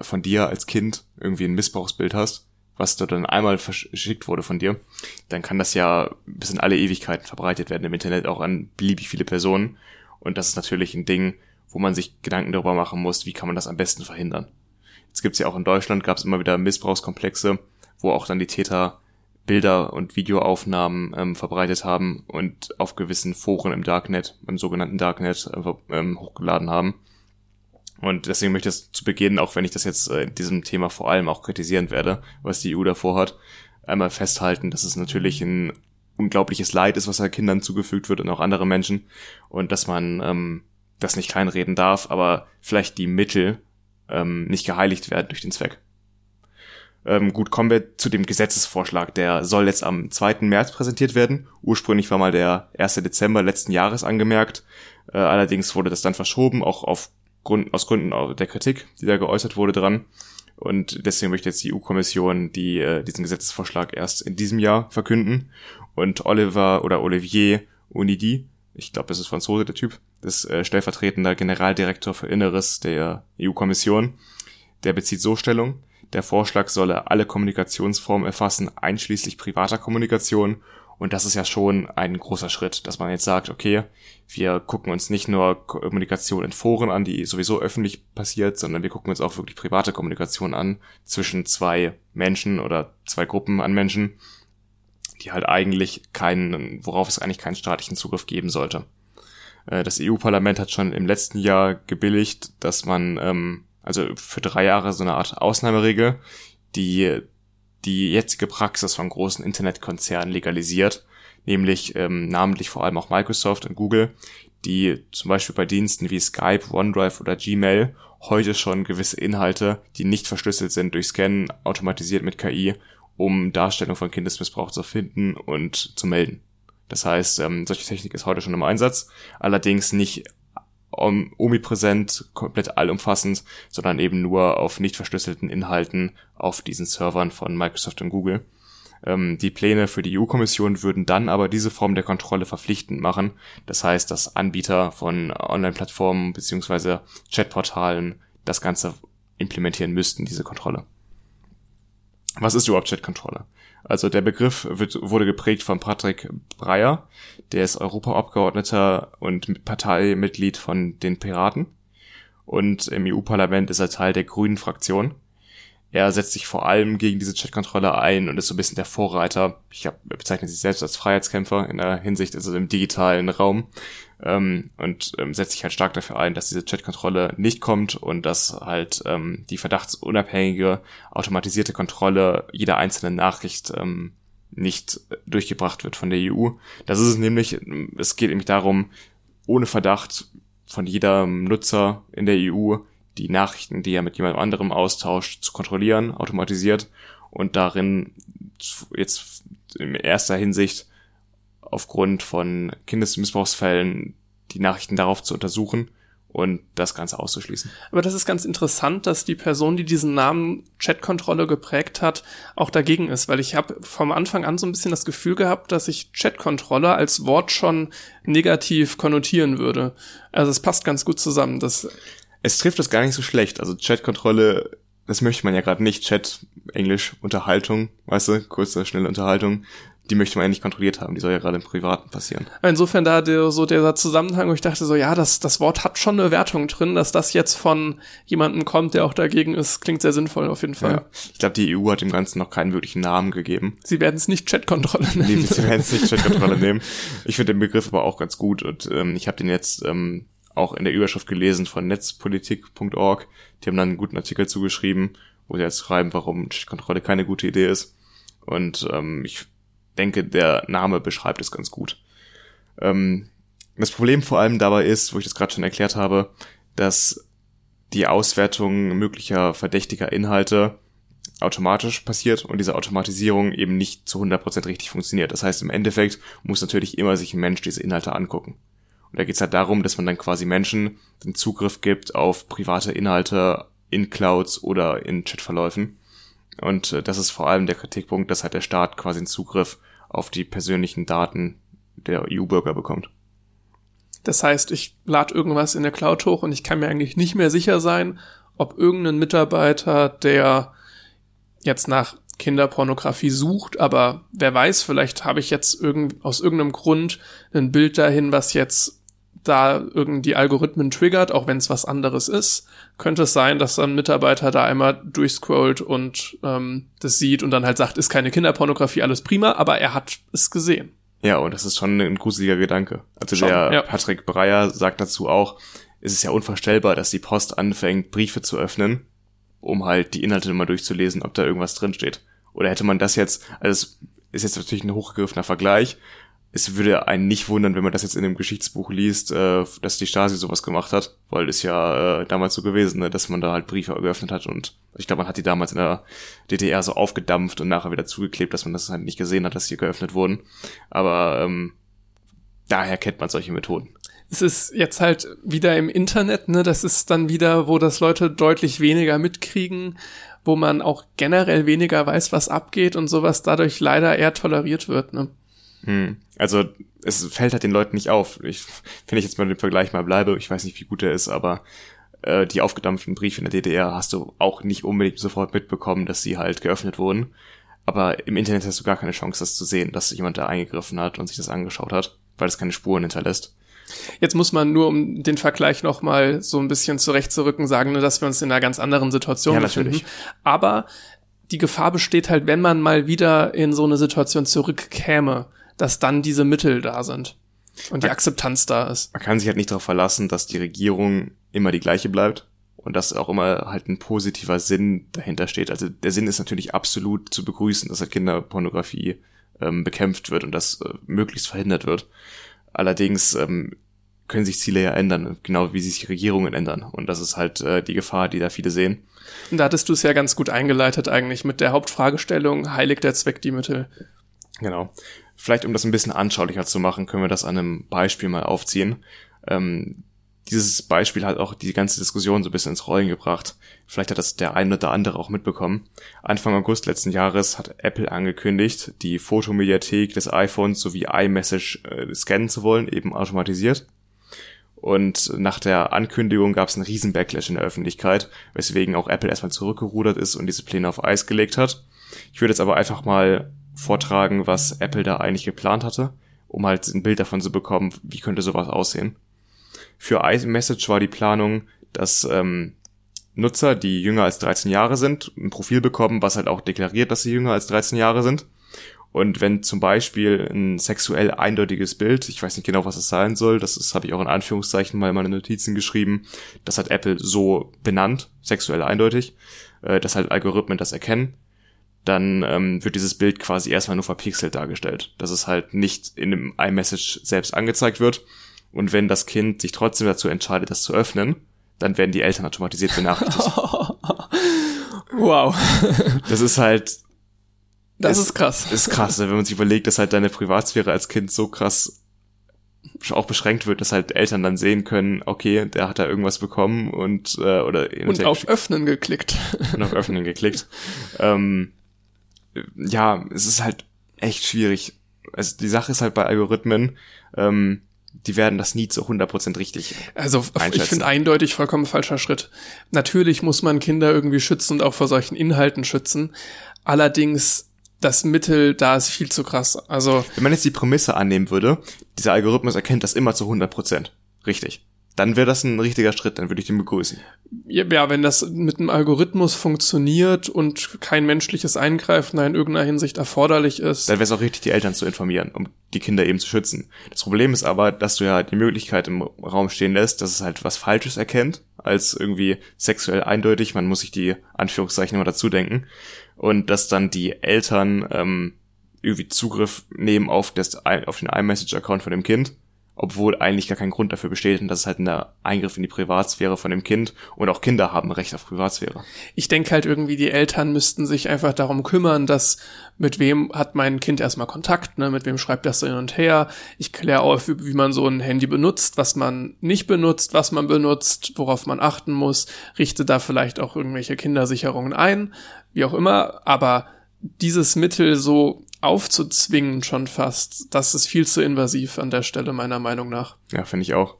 von dir als Kind irgendwie ein Missbrauchsbild hast, was dort dann einmal verschickt wurde von dir, dann kann das ja bis in alle Ewigkeiten verbreitet werden im Internet, auch an beliebig viele Personen. Und das ist natürlich ein Ding, wo man sich Gedanken darüber machen muss, wie kann man das am besten verhindern. Jetzt gibt's ja auch in Deutschland, gab es immer wieder Missbrauchskomplexe, wo auch dann die Täter Bilder und Videoaufnahmen ähm, verbreitet haben und auf gewissen Foren im Darknet, im sogenannten Darknet, äh, ähm, hochgeladen haben. Und deswegen möchte ich das zu Beginn, auch wenn ich das jetzt äh, in diesem Thema vor allem auch kritisieren werde, was die EU davor hat, einmal festhalten, dass es natürlich ein unglaubliches Leid ist, was da Kindern zugefügt wird und auch andere Menschen. Und dass man ähm, das nicht kleinreden darf, aber vielleicht die Mittel ähm, nicht geheiligt werden durch den Zweck. Ähm, gut, kommen wir zu dem Gesetzesvorschlag. Der soll jetzt am 2. März präsentiert werden. Ursprünglich war mal der 1. Dezember letzten Jahres angemerkt. Äh, allerdings wurde das dann verschoben, auch auf Grund, aus Gründen der Kritik, die da geäußert wurde dran. Und deswegen möchte jetzt die EU-Kommission die, äh, diesen Gesetzesvorschlag erst in diesem Jahr verkünden. Und Oliver oder Olivier Unidi, ich glaube, das ist Franzose, der Typ, das äh, stellvertretender Generaldirektor für Inneres der EU-Kommission, der bezieht so Stellung, der Vorschlag solle alle Kommunikationsformen erfassen, einschließlich privater Kommunikation und das ist ja schon ein großer Schritt, dass man jetzt sagt, okay, wir gucken uns nicht nur Kommunikation in Foren an, die sowieso öffentlich passiert, sondern wir gucken uns auch wirklich private Kommunikation an zwischen zwei Menschen oder zwei Gruppen an Menschen, die halt eigentlich keinen, worauf es eigentlich keinen staatlichen Zugriff geben sollte. Äh, das EU-Parlament hat schon im letzten Jahr gebilligt, dass man ähm, also für drei Jahre so eine Art Ausnahmeregel, die die jetzige Praxis von großen Internetkonzernen legalisiert, nämlich ähm, namentlich vor allem auch Microsoft und Google, die zum Beispiel bei Diensten wie Skype, OneDrive oder Gmail heute schon gewisse Inhalte, die nicht verschlüsselt sind, durch Scannen automatisiert mit KI, um Darstellung von Kindesmissbrauch zu finden und zu melden. Das heißt, ähm, solche Technik ist heute schon im Einsatz, allerdings nicht um, omnipräsent, komplett allumfassend, sondern eben nur auf nicht verschlüsselten Inhalten auf diesen Servern von Microsoft und Google. Ähm, die Pläne für die EU-Kommission würden dann aber diese Form der Kontrolle verpflichtend machen. Das heißt, dass Anbieter von Online-Plattformen beziehungsweise Chatportalen das Ganze implementieren müssten, diese Kontrolle. Was ist überhaupt Chatkontrolle? Also der Begriff wird, wurde geprägt von Patrick Breyer, der ist Europaabgeordneter und Parteimitglied von den Piraten. Und im EU-Parlament ist er Teil der Grünen Fraktion. Er setzt sich vor allem gegen diese Chatkontrolle ein und ist so ein bisschen der Vorreiter. Ich hab, bezeichnet sich selbst als Freiheitskämpfer in der Hinsicht, also im digitalen Raum. Ähm, und ähm, setzt sich halt stark dafür ein, dass diese Chatkontrolle nicht kommt und dass halt ähm, die verdachtsunabhängige, automatisierte Kontrolle jeder einzelnen Nachricht ähm, nicht durchgebracht wird von der EU. Das ist es nämlich, es geht nämlich darum, ohne Verdacht von jedem Nutzer in der EU die Nachrichten, die er mit jemand anderem austauscht, zu kontrollieren, automatisiert und darin jetzt in erster Hinsicht aufgrund von Kindesmissbrauchsfällen die Nachrichten darauf zu untersuchen und das Ganze auszuschließen. Aber das ist ganz interessant, dass die Person, die diesen Namen Chatkontrolle geprägt hat, auch dagegen ist, weil ich habe vom Anfang an so ein bisschen das Gefühl gehabt, dass ich Chatkontrolle als Wort schon negativ konnotieren würde. Also es passt ganz gut zusammen. Das es trifft das gar nicht so schlecht. Also Chatkontrolle, das möchte man ja gerade nicht. Chat, Englisch, Unterhaltung, weißt du, kurze, schnelle Unterhaltung die möchte man ja nicht kontrolliert haben, die soll ja gerade im Privaten passieren. Insofern da der, so dieser Zusammenhang, wo ich dachte so, ja, das, das Wort hat schon eine Wertung drin, dass das jetzt von jemandem kommt, der auch dagegen ist, klingt sehr sinnvoll auf jeden Fall. Ja. Ich glaube, die EU hat dem Ganzen noch keinen wirklichen Namen gegeben. Sie werden es nicht Chatkontrolle nennen. Nee, sie werden es nicht Chatkontrolle [laughs] nehmen. Ich finde den Begriff aber auch ganz gut und ähm, ich habe den jetzt ähm, auch in der Überschrift gelesen von netzpolitik.org. Die haben dann einen guten Artikel zugeschrieben, wo sie jetzt schreiben, warum Chatkontrolle keine gute Idee ist. Und ähm, ich denke, der Name beschreibt es ganz gut. Ähm, das Problem vor allem dabei ist, wo ich das gerade schon erklärt habe, dass die Auswertung möglicher verdächtiger Inhalte automatisch passiert und diese Automatisierung eben nicht zu 100% richtig funktioniert. Das heißt, im Endeffekt muss natürlich immer sich ein Mensch diese Inhalte angucken. Und da geht es halt darum, dass man dann quasi Menschen den Zugriff gibt auf private Inhalte in Clouds oder in Chatverläufen. Und äh, das ist vor allem der Kritikpunkt, dass halt der Staat quasi einen Zugriff auf die persönlichen Daten der EU-Bürger bekommt. Das heißt, ich lade irgendwas in der Cloud hoch und ich kann mir eigentlich nicht mehr sicher sein, ob irgendein Mitarbeiter, der jetzt nach Kinderpornografie sucht, aber wer weiß, vielleicht habe ich jetzt irgend, aus irgendeinem Grund ein Bild dahin, was jetzt da irgendwie Algorithmen triggert, auch wenn es was anderes ist, könnte es sein, dass ein Mitarbeiter da einmal durchscrollt und ähm, das sieht und dann halt sagt, ist keine Kinderpornografie, alles prima, aber er hat es gesehen. Ja, und das ist schon ein gruseliger Gedanke. Also schon, der ja. Patrick Breyer sagt dazu auch, es ist ja unvorstellbar, dass die Post anfängt, Briefe zu öffnen, um halt die Inhalte mal durchzulesen, ob da irgendwas drinsteht. Oder hätte man das jetzt, also es ist jetzt natürlich ein hochgegriffener Vergleich, es würde einen nicht wundern, wenn man das jetzt in dem Geschichtsbuch liest, äh, dass die Stasi sowas gemacht hat, weil es ja äh, damals so gewesen, ne, dass man da halt Briefe geöffnet hat und ich glaube, man hat die damals in der DDR so aufgedampft und nachher wieder zugeklebt, dass man das halt nicht gesehen hat, dass die geöffnet wurden. Aber ähm, daher kennt man solche Methoden. Es ist jetzt halt wieder im Internet, ne? Das ist dann wieder, wo das Leute deutlich weniger mitkriegen, wo man auch generell weniger weiß, was abgeht und sowas dadurch leider eher toleriert wird, ne? Hm. Also es fällt halt den Leuten nicht auf. Ich, wenn ich jetzt mal den Vergleich mal bleibe, ich weiß nicht, wie gut er ist, aber äh, die aufgedampften Briefe in der DDR hast du auch nicht unbedingt sofort mitbekommen, dass sie halt geöffnet wurden. Aber im Internet hast du gar keine Chance, das zu sehen, dass jemand da eingegriffen hat und sich das angeschaut hat, weil es keine Spuren hinterlässt. Jetzt muss man nur, um den Vergleich nochmal so ein bisschen zurechtzurücken, sagen, dass wir uns in einer ganz anderen Situation ja, befinden. Natürlich. Aber die Gefahr besteht halt, wenn man mal wieder in so eine Situation zurückkäme, dass dann diese Mittel da sind und die Akzeptanz da ist. Man kann sich halt nicht darauf verlassen, dass die Regierung immer die gleiche bleibt und dass auch immer halt ein positiver Sinn dahinter steht. Also der Sinn ist natürlich absolut zu begrüßen, dass halt Kinderpornografie ähm, bekämpft wird und das äh, möglichst verhindert wird. Allerdings ähm, können sich Ziele ja ändern, genau wie sich Regierungen ändern. Und das ist halt äh, die Gefahr, die da viele sehen. Und da hattest du es ja ganz gut eingeleitet eigentlich mit der Hauptfragestellung, heiligt der Zweck die Mittel? Genau. Vielleicht um das ein bisschen anschaulicher zu machen, können wir das an einem Beispiel mal aufziehen. Ähm, dieses Beispiel hat auch die ganze Diskussion so ein bisschen ins Rollen gebracht. Vielleicht hat das der eine oder andere auch mitbekommen. Anfang August letzten Jahres hat Apple angekündigt, die Fotomediathek des iPhones sowie iMessage äh, scannen zu wollen, eben automatisiert. Und nach der Ankündigung gab es einen riesen Backlash in der Öffentlichkeit, weswegen auch Apple erstmal zurückgerudert ist und diese Pläne auf Eis gelegt hat. Ich würde jetzt aber einfach mal vortragen, was Apple da eigentlich geplant hatte, um halt ein Bild davon zu bekommen, wie könnte sowas aussehen. Für iMessage war die Planung, dass ähm, Nutzer, die jünger als 13 Jahre sind, ein Profil bekommen, was halt auch deklariert, dass sie jünger als 13 Jahre sind. Und wenn zum Beispiel ein sexuell eindeutiges Bild, ich weiß nicht genau, was es sein soll, das, das habe ich auch in Anführungszeichen mal in meine Notizen geschrieben, das hat Apple so benannt, sexuell eindeutig, äh, dass halt Algorithmen das erkennen dann ähm, wird dieses Bild quasi erstmal nur verpixelt dargestellt, dass es halt nicht in dem iMessage selbst angezeigt wird Und wenn das Kind sich trotzdem dazu entscheidet, das zu öffnen, dann werden die Eltern automatisiert benachrichtigt. [laughs] wow. Das ist halt. Das ist, ist krass. Ist krass, wenn man sich überlegt, dass halt deine Privatsphäre als Kind so krass auch beschränkt wird, dass halt Eltern dann sehen können, okay, der hat da irgendwas bekommen und äh, oder und auf Öffnen geklickt und auf Öffnen geklickt. ähm, ja, es ist halt echt schwierig. Also die Sache ist halt bei Algorithmen, ähm, die werden das nie zu 100% richtig Also ich finde eindeutig vollkommen falscher Schritt. Natürlich muss man Kinder irgendwie schützen und auch vor solchen Inhalten schützen. Allerdings das Mittel da ist viel zu krass. Also wenn man jetzt die Prämisse annehmen würde, dieser Algorithmus erkennt das immer zu 100 Prozent. Richtig. Dann wäre das ein richtiger Schritt, dann würde ich den begrüßen. Ja, wenn das mit einem Algorithmus funktioniert und kein menschliches Eingreifen in irgendeiner Hinsicht erforderlich ist. Dann wäre es auch richtig, die Eltern zu informieren, um die Kinder eben zu schützen. Das Problem ist aber, dass du ja die Möglichkeit im Raum stehen lässt, dass es halt was Falsches erkennt, als irgendwie sexuell eindeutig. Man muss sich die Anführungszeichen immer dazu denken und dass dann die Eltern ähm, irgendwie Zugriff nehmen auf, das, auf den iMessage-Account von dem Kind, obwohl eigentlich gar kein Grund dafür besteht und das ist halt ein Eingriff in die Privatsphäre von dem Kind und auch Kinder haben Recht auf Privatsphäre. Ich denke halt irgendwie, die Eltern müssten sich einfach darum kümmern, dass mit wem hat mein Kind erstmal Kontakt, ne, mit wem schreibt das hin und her. Ich kläre auf, wie man so ein Handy benutzt, was man nicht benutzt, was man benutzt, worauf man achten muss, richte da vielleicht auch irgendwelche Kindersicherungen ein, wie auch immer, aber dieses Mittel so aufzuzwingen schon fast, das ist viel zu invasiv an der Stelle meiner Meinung nach. Ja, finde ich auch.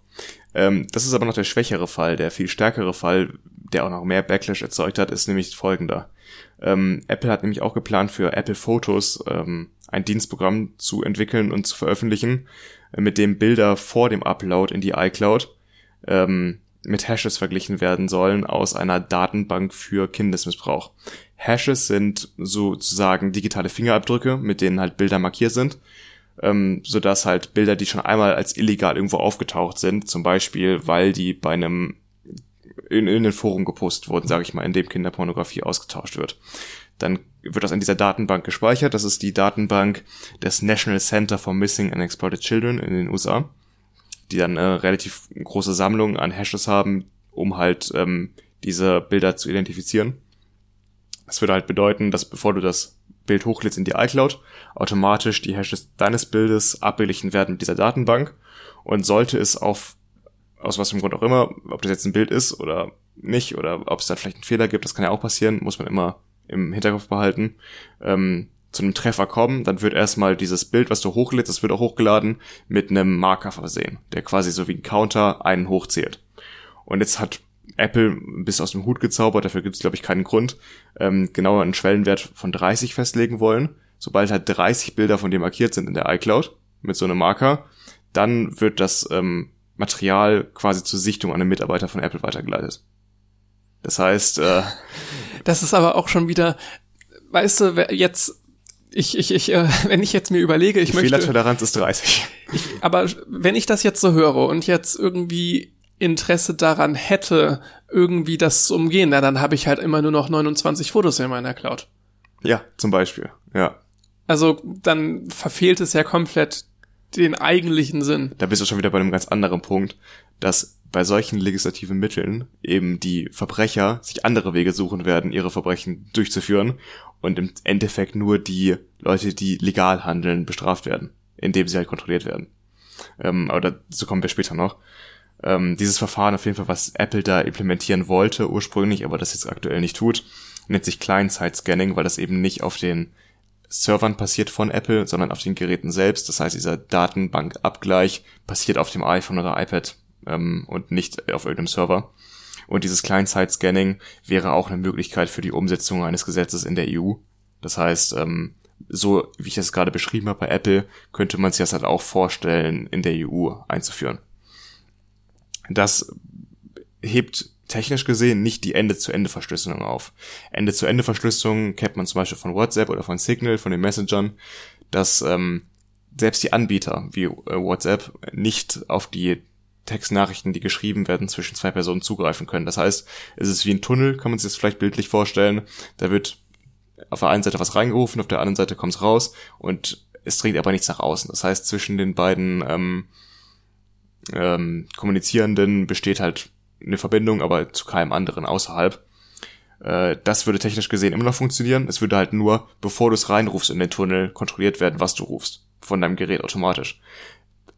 Ähm, das ist aber noch der schwächere Fall. Der viel stärkere Fall, der auch noch mehr Backlash erzeugt hat, ist nämlich folgender. Ähm, Apple hat nämlich auch geplant, für Apple Photos ähm, ein Dienstprogramm zu entwickeln und zu veröffentlichen, äh, mit dem Bilder vor dem Upload in die iCloud ähm, mit Hashes verglichen werden sollen aus einer Datenbank für Kindesmissbrauch. Hashes sind sozusagen digitale Fingerabdrücke, mit denen halt Bilder markiert sind, ähm, so dass halt Bilder, die schon einmal als illegal irgendwo aufgetaucht sind, zum Beispiel, weil die bei einem in, in den Foren gepostet wurden, sage ich mal, in dem Kinderpornografie ausgetauscht wird. Dann wird das in dieser Datenbank gespeichert. Das ist die Datenbank des National Center for Missing and Exploited Children in den USA die dann eine relativ große Sammlung an Hashes haben, um halt ähm, diese Bilder zu identifizieren. Das würde halt bedeuten, dass bevor du das Bild hochlädst in die iCloud, automatisch die Hashes deines Bildes abgeglichen werden mit dieser Datenbank und sollte es auf aus was im Grund auch immer, ob das jetzt ein Bild ist oder nicht oder ob es da vielleicht einen Fehler gibt, das kann ja auch passieren, muss man immer im Hinterkopf behalten. Ähm, zu einem Treffer kommen, dann wird erstmal dieses Bild, was du hochlädst, das wird auch hochgeladen, mit einem Marker versehen, der quasi so wie ein Counter einen hochzählt. Und jetzt hat Apple bis aus dem Hut gezaubert, dafür gibt es, glaube ich, keinen Grund, ähm, genauer einen Schwellenwert von 30 festlegen wollen. Sobald halt 30 Bilder von dir markiert sind in der iCloud mit so einem Marker, dann wird das ähm, Material quasi zur Sichtung an einen Mitarbeiter von Apple weitergeleitet. Das heißt, äh, [laughs] das ist aber auch schon wieder, weißt du, jetzt ich, ich, ich, äh, [laughs] wenn ich jetzt mir überlege, ich Die möchte. Fehlertoleranz ist 30. Ich, aber wenn ich das jetzt so höre und jetzt irgendwie Interesse daran hätte, irgendwie das zu umgehen, na, dann habe ich halt immer nur noch 29 Fotos in meiner Cloud. Ja, zum Beispiel, ja. Also dann verfehlt es ja komplett den eigentlichen Sinn. Da bist du schon wieder bei einem ganz anderen Punkt, dass bei solchen legislativen Mitteln eben die Verbrecher sich andere Wege suchen werden, ihre Verbrechen durchzuführen und im Endeffekt nur die Leute, die legal handeln, bestraft werden, indem sie halt kontrolliert werden. Ähm, aber dazu kommen wir später noch. Ähm, dieses Verfahren auf jeden Fall, was Apple da implementieren wollte ursprünglich, aber das jetzt aktuell nicht tut, nennt sich Client-Side-Scanning, weil das eben nicht auf den Servern passiert von Apple, sondern auf den Geräten selbst. Das heißt, dieser Datenbankabgleich passiert auf dem iPhone oder iPad ähm, und nicht auf irgendeinem Server. Und dieses Client-Side-Scanning wäre auch eine Möglichkeit für die Umsetzung eines Gesetzes in der EU. Das heißt, ähm, so wie ich das gerade beschrieben habe bei Apple, könnte man sich das halt auch vorstellen, in der EU einzuführen. Das hebt technisch gesehen nicht die Ende-zu-Ende-Verschlüsselung auf. Ende-zu-Ende-Verschlüsselung kennt man zum Beispiel von WhatsApp oder von Signal, von den Messengern, dass ähm, selbst die Anbieter wie äh, WhatsApp nicht auf die Textnachrichten, die geschrieben werden, zwischen zwei Personen zugreifen können. Das heißt, es ist wie ein Tunnel, kann man sich das vielleicht bildlich vorstellen. Da wird auf der einen Seite was reingerufen, auf der anderen Seite kommt es raus und es dringt aber nichts nach außen. Das heißt, zwischen den beiden ähm, ähm, Kommunizierenden besteht halt eine Verbindung, aber zu keinem anderen außerhalb. Äh, das würde technisch gesehen immer noch funktionieren. Es würde halt nur, bevor du es reinrufst in den Tunnel, kontrolliert werden, was du rufst. Von deinem Gerät automatisch.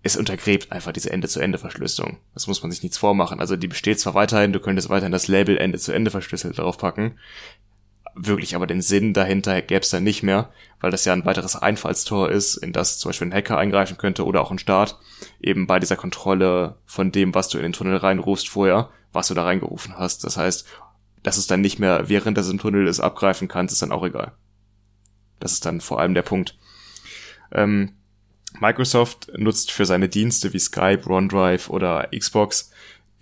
Es untergräbt einfach diese Ende-zu-Ende-Verschlüsselung. Das muss man sich nichts vormachen. Also die besteht zwar weiterhin, du könntest weiterhin das Label Ende-zu-Ende verschlüsselt draufpacken. Wirklich aber den Sinn dahinter gäbe es dann nicht mehr, weil das ja ein weiteres Einfallstor ist, in das zum Beispiel ein Hacker eingreifen könnte oder auch ein Staat, eben bei dieser Kontrolle von dem, was du in den Tunnel reinrufst vorher, was du da reingerufen hast. Das heißt, dass es dann nicht mehr, während das im Tunnel ist, abgreifen kannst, ist dann auch egal. Das ist dann vor allem der Punkt. Ähm, Microsoft nutzt für seine Dienste wie Skype, OneDrive oder Xbox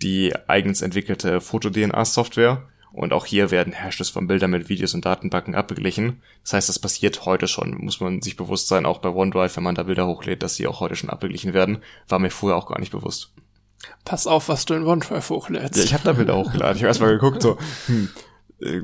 die eigens entwickelte Foto-DNA-Software und auch hier werden Hashes von Bildern mit Videos und Datenbanken abgeglichen. Das heißt, das passiert heute schon. Muss man sich bewusst sein, auch bei OneDrive, wenn man da Bilder hochlädt, dass sie auch heute schon abgeglichen werden. War mir vorher auch gar nicht bewusst. Pass auf, was du in OneDrive hochlädst. Ja, ich habe da Bilder hochgeladen. Ich habe erstmal geguckt, so, hm, äh,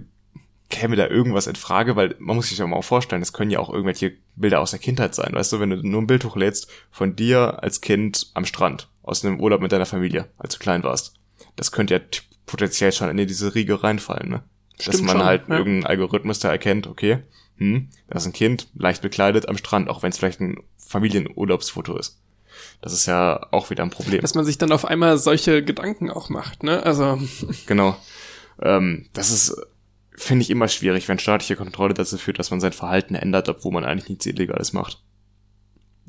käme da irgendwas in Frage, weil man muss sich ja mal vorstellen, es können ja auch irgendwelche Bilder aus der Kindheit sein, weißt du, wenn du nur ein Bild hochlädst von dir als Kind am Strand, aus einem Urlaub mit deiner Familie, als du klein warst. Das könnte ja potenziell schon in diese Riege reinfallen, ne? Stimmt Dass man schon, halt ja. irgendeinen Algorithmus da erkennt, okay, hm, da ist ein Kind, leicht bekleidet am Strand, auch wenn es vielleicht ein Familienurlaubsfoto ist. Das ist ja auch wieder ein Problem. Dass man sich dann auf einmal solche Gedanken auch macht, ne? Also. [laughs] Genau. Ähm, das ist, finde ich, immer schwierig, wenn staatliche Kontrolle dazu führt, dass man sein Verhalten ändert, obwohl man eigentlich nichts Illegales macht.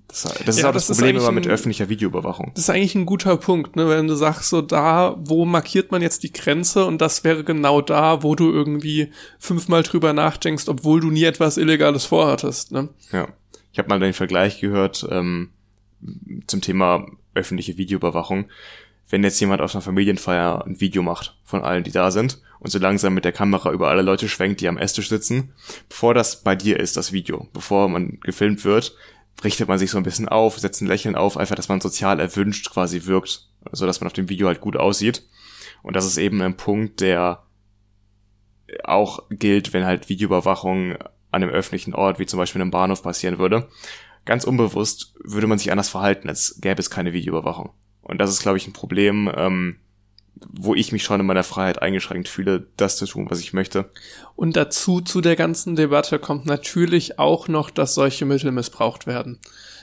Das, das ist ja, auch das, das Problem immer mit ein, öffentlicher Videoüberwachung. Das ist eigentlich ein guter Punkt, ne? wenn du sagst, so da, wo markiert man jetzt die Grenze und das wäre genau da, wo du irgendwie fünfmal drüber nachdenkst, obwohl du nie etwas Illegales vorhattest. Ne? Ja, ich habe mal den Vergleich gehört ähm, zum Thema öffentliche Videoüberwachung. Wenn jetzt jemand auf einer Familienfeier ein Video macht von allen, die da sind und so langsam mit der Kamera über alle Leute schwenkt, die am Esstisch sitzen, bevor das bei dir ist, das Video, bevor man gefilmt wird, richtet man sich so ein bisschen auf, setzt ein Lächeln auf, einfach, dass man sozial erwünscht quasi wirkt, so dass man auf dem Video halt gut aussieht. Und das ist eben ein Punkt, der auch gilt, wenn halt Videoüberwachung an einem öffentlichen Ort, wie zum Beispiel einem Bahnhof passieren würde. Ganz unbewusst würde man sich anders verhalten, als gäbe es keine Videoüberwachung. Und das ist, glaube ich, ein Problem, ähm, wo ich mich schon in meiner Freiheit eingeschränkt fühle, das zu tun, was ich möchte. Und dazu zu der ganzen Debatte kommt natürlich auch noch, dass solche Mittel missbraucht werden.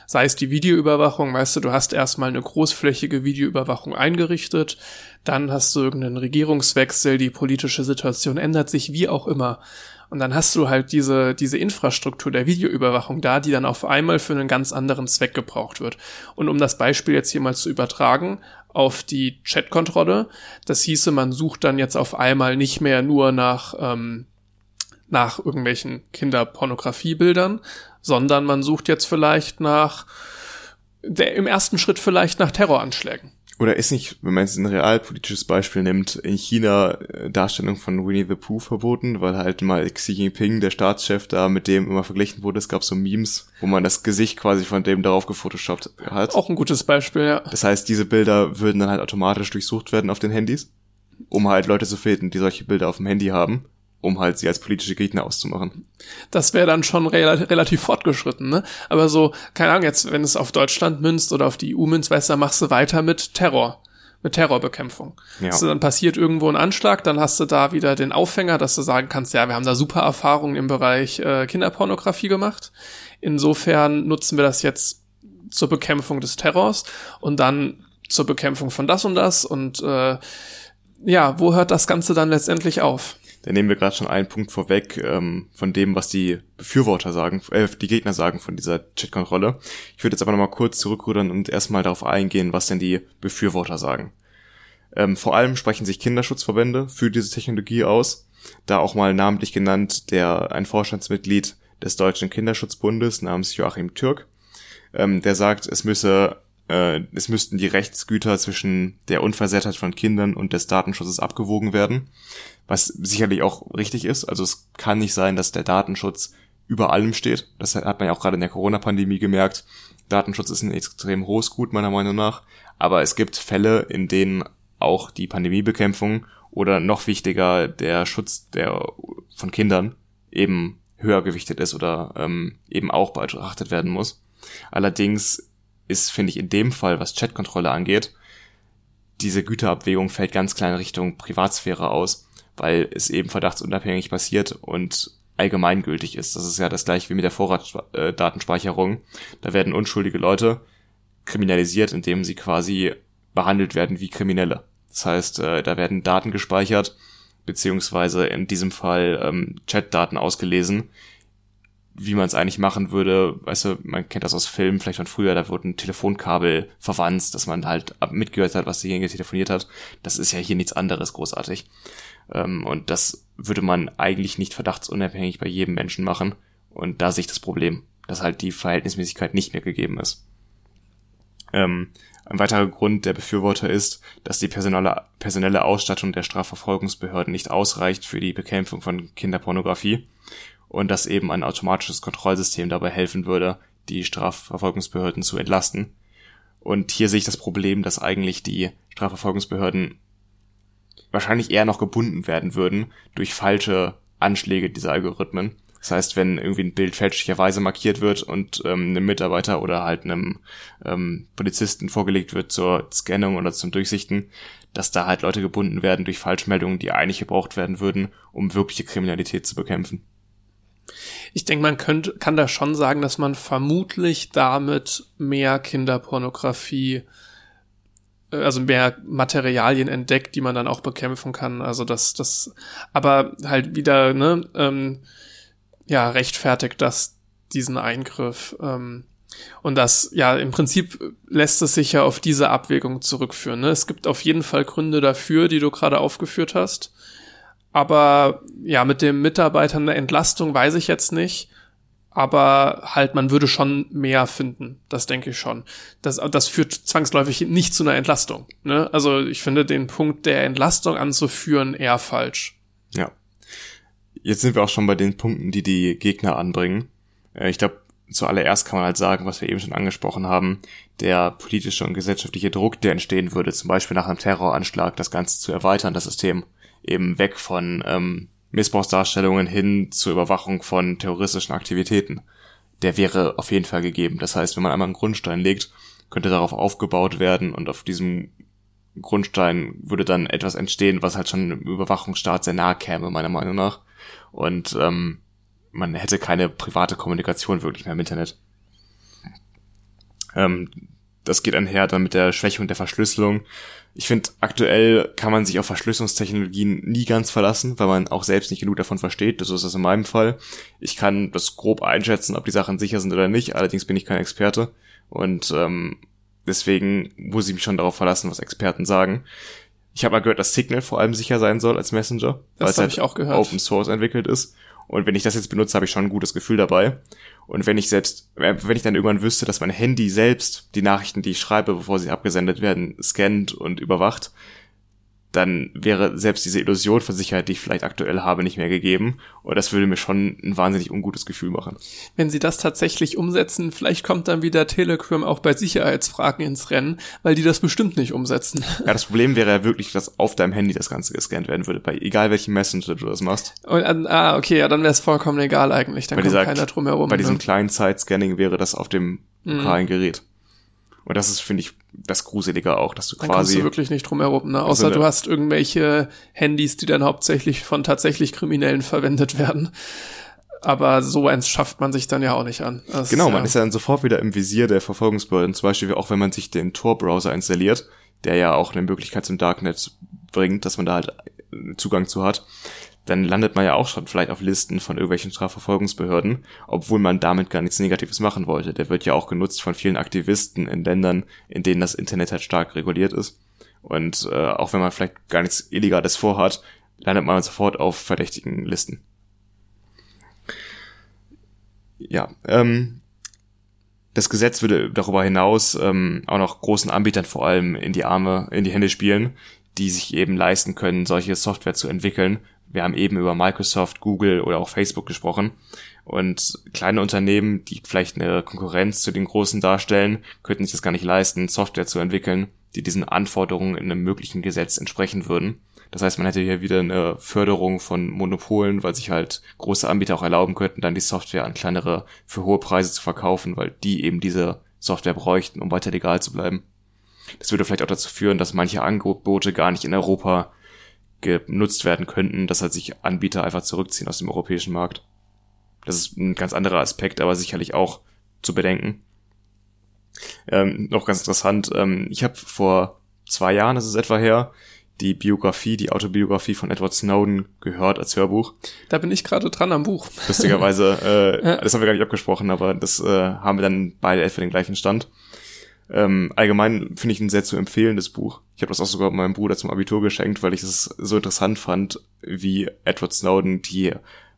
Sei es die Videoüberwachung, weißt du, du hast erstmal eine großflächige Videoüberwachung eingerichtet, dann hast du irgendeinen Regierungswechsel, die politische Situation ändert sich, wie auch immer. Und dann hast du halt diese, diese Infrastruktur der Videoüberwachung da, die dann auf einmal für einen ganz anderen Zweck gebraucht wird. Und um das Beispiel jetzt hier mal zu übertragen, auf die Chatkontrolle. Das hieße, man sucht dann jetzt auf einmal nicht mehr nur nach, ähm, nach irgendwelchen Kinderpornografiebildern, sondern man sucht jetzt vielleicht nach, der, im ersten Schritt vielleicht nach Terroranschlägen. Oder ist nicht, wenn man jetzt ein realpolitisches Beispiel nimmt, in China äh, Darstellung von Winnie the Pooh verboten, weil halt mal Xi Jinping, der Staatschef, da mit dem immer verglichen wurde. Es gab so Memes, wo man das Gesicht quasi von dem darauf gefotoshoppt hat. Auch ein gutes Beispiel, ja. Das heißt, diese Bilder würden dann halt automatisch durchsucht werden auf den Handys, um halt Leute zu finden, die solche Bilder auf dem Handy haben um halt sie als politische Gegner auszumachen. Das wäre dann schon re relativ fortgeschritten, ne? Aber so, keine Ahnung, jetzt, wenn es auf Deutschland münzt oder auf die EU münzt, weißt du, dann machst du weiter mit Terror. Mit Terrorbekämpfung. Ja. Also dann passiert irgendwo ein Anschlag, dann hast du da wieder den Aufhänger, dass du sagen kannst, ja, wir haben da super Erfahrungen im Bereich äh, Kinderpornografie gemacht. Insofern nutzen wir das jetzt zur Bekämpfung des Terrors und dann zur Bekämpfung von das und das und äh, ja, wo hört das Ganze dann letztendlich auf? Da nehmen wir gerade schon einen Punkt vorweg ähm, von dem, was die Befürworter sagen, äh, die Gegner sagen von dieser Chat-Kontrolle. Ich würde jetzt aber nochmal kurz zurückrudern und erstmal darauf eingehen, was denn die Befürworter sagen. Ähm, vor allem sprechen sich Kinderschutzverbände für diese Technologie aus, da auch mal namentlich genannt der ein Vorstandsmitglied des Deutschen Kinderschutzbundes namens Joachim Türk, ähm, der sagt, es müsse äh, es müssten die Rechtsgüter zwischen der Unversehrtheit von Kindern und des Datenschutzes abgewogen werden was sicherlich auch richtig ist. Also es kann nicht sein, dass der Datenschutz über allem steht. Das hat man ja auch gerade in der Corona-Pandemie gemerkt. Datenschutz ist ein extrem hohes Gut meiner Meinung nach, aber es gibt Fälle, in denen auch die Pandemiebekämpfung oder noch wichtiger der Schutz der von Kindern eben höher gewichtet ist oder ähm, eben auch betrachtet werden muss. Allerdings ist, finde ich, in dem Fall, was Chatkontrolle angeht, diese Güterabwägung fällt ganz klar in Richtung Privatsphäre aus, weil es eben verdachtsunabhängig passiert und allgemeingültig ist. Das ist ja das gleiche wie mit der Vorratsdatenspeicherung. Da werden unschuldige Leute kriminalisiert, indem sie quasi behandelt werden wie Kriminelle. Das heißt, äh, da werden Daten gespeichert, beziehungsweise in diesem Fall ähm, Chatdaten ausgelesen, wie man es eigentlich machen würde. Weißt du, man kennt das aus Filmen, vielleicht von früher, da wurden Telefonkabel verwandt, dass man halt mitgehört hat, was derjenige telefoniert hat. Das ist ja hier nichts anderes großartig. Ähm, und das würde man eigentlich nicht verdachtsunabhängig bei jedem Menschen machen. Und da sehe ich das Problem, dass halt die Verhältnismäßigkeit nicht mehr gegeben ist. Ähm, ein weiterer Grund der Befürworter ist, dass die personelle, personelle Ausstattung der Strafverfolgungsbehörden nicht ausreicht für die Bekämpfung von Kinderpornografie und dass eben ein automatisches Kontrollsystem dabei helfen würde, die Strafverfolgungsbehörden zu entlasten. Und hier sehe ich das Problem, dass eigentlich die Strafverfolgungsbehörden wahrscheinlich eher noch gebunden werden würden durch falsche Anschläge dieser Algorithmen das heißt, wenn irgendwie ein Bild fälschlicherweise markiert wird und ähm, einem Mitarbeiter oder halt einem ähm, Polizisten vorgelegt wird zur Scannung oder zum Durchsichten, dass da halt Leute gebunden werden durch Falschmeldungen, die eigentlich gebraucht werden würden, um wirkliche Kriminalität zu bekämpfen. Ich denke, man könnte, kann da schon sagen, dass man vermutlich damit mehr Kinderpornografie also mehr Materialien entdeckt, die man dann auch bekämpfen kann. Also das, das, aber halt wieder, ne, ähm, ja, rechtfertigt das diesen Eingriff. Ähm, und das, ja, im Prinzip lässt es sich ja auf diese Abwägung zurückführen. Ne? Es gibt auf jeden Fall Gründe dafür, die du gerade aufgeführt hast. Aber ja, mit dem Mitarbeitern der Entlastung weiß ich jetzt nicht. Aber halt, man würde schon mehr finden. Das denke ich schon. Das, das führt zwangsläufig nicht zu einer Entlastung. Ne? Also ich finde den Punkt der Entlastung anzuführen eher falsch. Ja. Jetzt sind wir auch schon bei den Punkten, die die Gegner anbringen. Äh, ich glaube, zuallererst kann man halt sagen, was wir eben schon angesprochen haben, der politische und gesellschaftliche Druck, der entstehen würde, zum Beispiel nach einem Terroranschlag, das Ganze zu erweitern, das System eben weg von ähm, Missbrauchsdarstellungen hin zur Überwachung von terroristischen Aktivitäten. Der wäre auf jeden Fall gegeben. Das heißt, wenn man einmal einen Grundstein legt, könnte darauf aufgebaut werden und auf diesem Grundstein würde dann etwas entstehen, was halt schon im Überwachungsstaat sehr nahe käme, meiner Meinung nach und ähm, man hätte keine private Kommunikation wirklich mehr im Internet. Ähm, das geht einher dann mit der Schwächung der Verschlüsselung. Ich finde, aktuell kann man sich auf Verschlüsselungstechnologien nie ganz verlassen, weil man auch selbst nicht genug davon versteht. So ist das in meinem Fall. Ich kann das grob einschätzen, ob die Sachen sicher sind oder nicht. Allerdings bin ich kein Experte. Und ähm, deswegen muss ich mich schon darauf verlassen, was Experten sagen. Ich habe mal gehört, dass Signal vor allem sicher sein soll als Messenger, weil es halt ich auch gehört. Open Source entwickelt ist. Und wenn ich das jetzt benutze, habe ich schon ein gutes Gefühl dabei. Und wenn ich selbst, äh, wenn ich dann irgendwann wüsste, dass mein Handy selbst die Nachrichten, die ich schreibe, bevor sie abgesendet werden, scannt und überwacht, dann wäre selbst diese Illusion von Sicherheit, die ich vielleicht aktuell habe, nicht mehr gegeben. Und das würde mir schon ein wahnsinnig ungutes Gefühl machen. Wenn sie das tatsächlich umsetzen, vielleicht kommt dann wieder Telegram auch bei Sicherheitsfragen ins Rennen, weil die das bestimmt nicht umsetzen. Ja, das Problem wäre ja wirklich, dass auf deinem Handy das Ganze gescannt werden würde, bei egal welchem Messenger du das machst. Und, ah, okay, ja, dann wäre es vollkommen egal eigentlich. Dann bei kommt dieser, keiner drum herum. Bei ne? diesem kleinen Side-Scanning wäre das auf dem mhm. lokalen mhm. Gerät. Und das ist, finde ich, das Gruselige auch, dass du dann quasi. Kommst du wirklich nicht drum herum, ne? Außer also du hast irgendwelche Handys, die dann hauptsächlich von tatsächlich Kriminellen verwendet werden. Aber so eins schafft man sich dann ja auch nicht an. Das genau, ist, ja man ist ja dann sofort wieder im Visier der Verfolgungsbehörden. Zum Beispiel auch, wenn man sich den Tor-Browser installiert, der ja auch eine Möglichkeit zum Darknet bringt, dass man da halt Zugang zu hat dann landet man ja auch schon vielleicht auf Listen von irgendwelchen Strafverfolgungsbehörden, obwohl man damit gar nichts Negatives machen wollte. Der wird ja auch genutzt von vielen Aktivisten in Ländern, in denen das Internet halt stark reguliert ist. Und äh, auch wenn man vielleicht gar nichts Illegales vorhat, landet man sofort auf verdächtigen Listen. Ja, ähm, das Gesetz würde darüber hinaus ähm, auch noch großen Anbietern vor allem in die Arme, in die Hände spielen, die sich eben leisten können, solche Software zu entwickeln wir haben eben über Microsoft, Google oder auch Facebook gesprochen. Und kleine Unternehmen, die vielleicht eine Konkurrenz zu den großen darstellen, könnten sich das gar nicht leisten, Software zu entwickeln, die diesen Anforderungen in einem möglichen Gesetz entsprechen würden. Das heißt, man hätte hier wieder eine Förderung von Monopolen, weil sich halt große Anbieter auch erlauben könnten, dann die Software an kleinere für hohe Preise zu verkaufen, weil die eben diese Software bräuchten, um weiter legal zu bleiben. Das würde vielleicht auch dazu führen, dass manche Angebote gar nicht in Europa genutzt werden könnten, dass halt sich Anbieter einfach zurückziehen aus dem europäischen Markt. Das ist ein ganz anderer Aspekt, aber sicherlich auch zu bedenken. Ähm, noch ganz interessant, ähm, ich habe vor zwei Jahren, das ist etwa her, die Biografie, die Autobiografie von Edward Snowden gehört als Hörbuch. Da bin ich gerade dran am Buch. Lustigerweise, äh, [laughs] das haben wir gar nicht abgesprochen, aber das äh, haben wir dann beide etwa den gleichen Stand. Ähm, allgemein finde ich ein sehr zu empfehlendes Buch. Ich habe das auch sogar meinem Bruder zum Abitur geschenkt, weil ich es so interessant fand, wie Edward Snowden die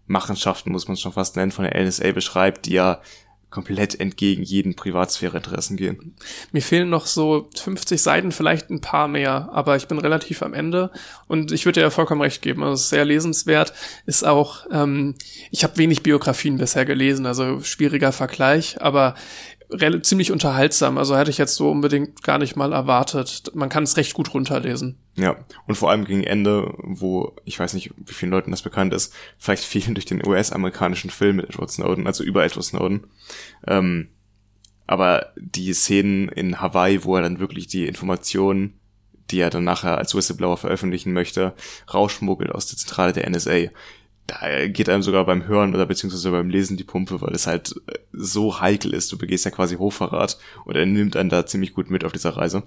Machenschaften, muss man schon fast nennen, von der NSA beschreibt, die ja komplett entgegen jeden Privatsphäreinteressen gehen. Mir fehlen noch so 50 Seiten, vielleicht ein paar mehr, aber ich bin relativ am Ende und ich würde dir ja vollkommen recht geben. Also es sehr lesenswert, ist auch, ähm, ich habe wenig Biografien bisher gelesen, also schwieriger Vergleich, aber ziemlich unterhaltsam. Also hätte ich jetzt so unbedingt gar nicht mal erwartet. Man kann es recht gut runterlesen. Ja, und vor allem gegen Ende, wo ich weiß nicht, wie vielen Leuten das bekannt ist, vielleicht vielen [laughs] durch den US-amerikanischen Film mit Edward Snowden, also über Edward Snowden. Ähm, aber die Szenen in Hawaii, wo er dann wirklich die Informationen, die er dann nachher als Whistleblower veröffentlichen möchte, rausschmuggelt aus der Zentrale der NSA, da geht einem sogar beim Hören oder beziehungsweise beim Lesen die Pumpe, weil es halt so heikel ist. Du begehst ja quasi Hochverrat und er nimmt einen da ziemlich gut mit auf dieser Reise.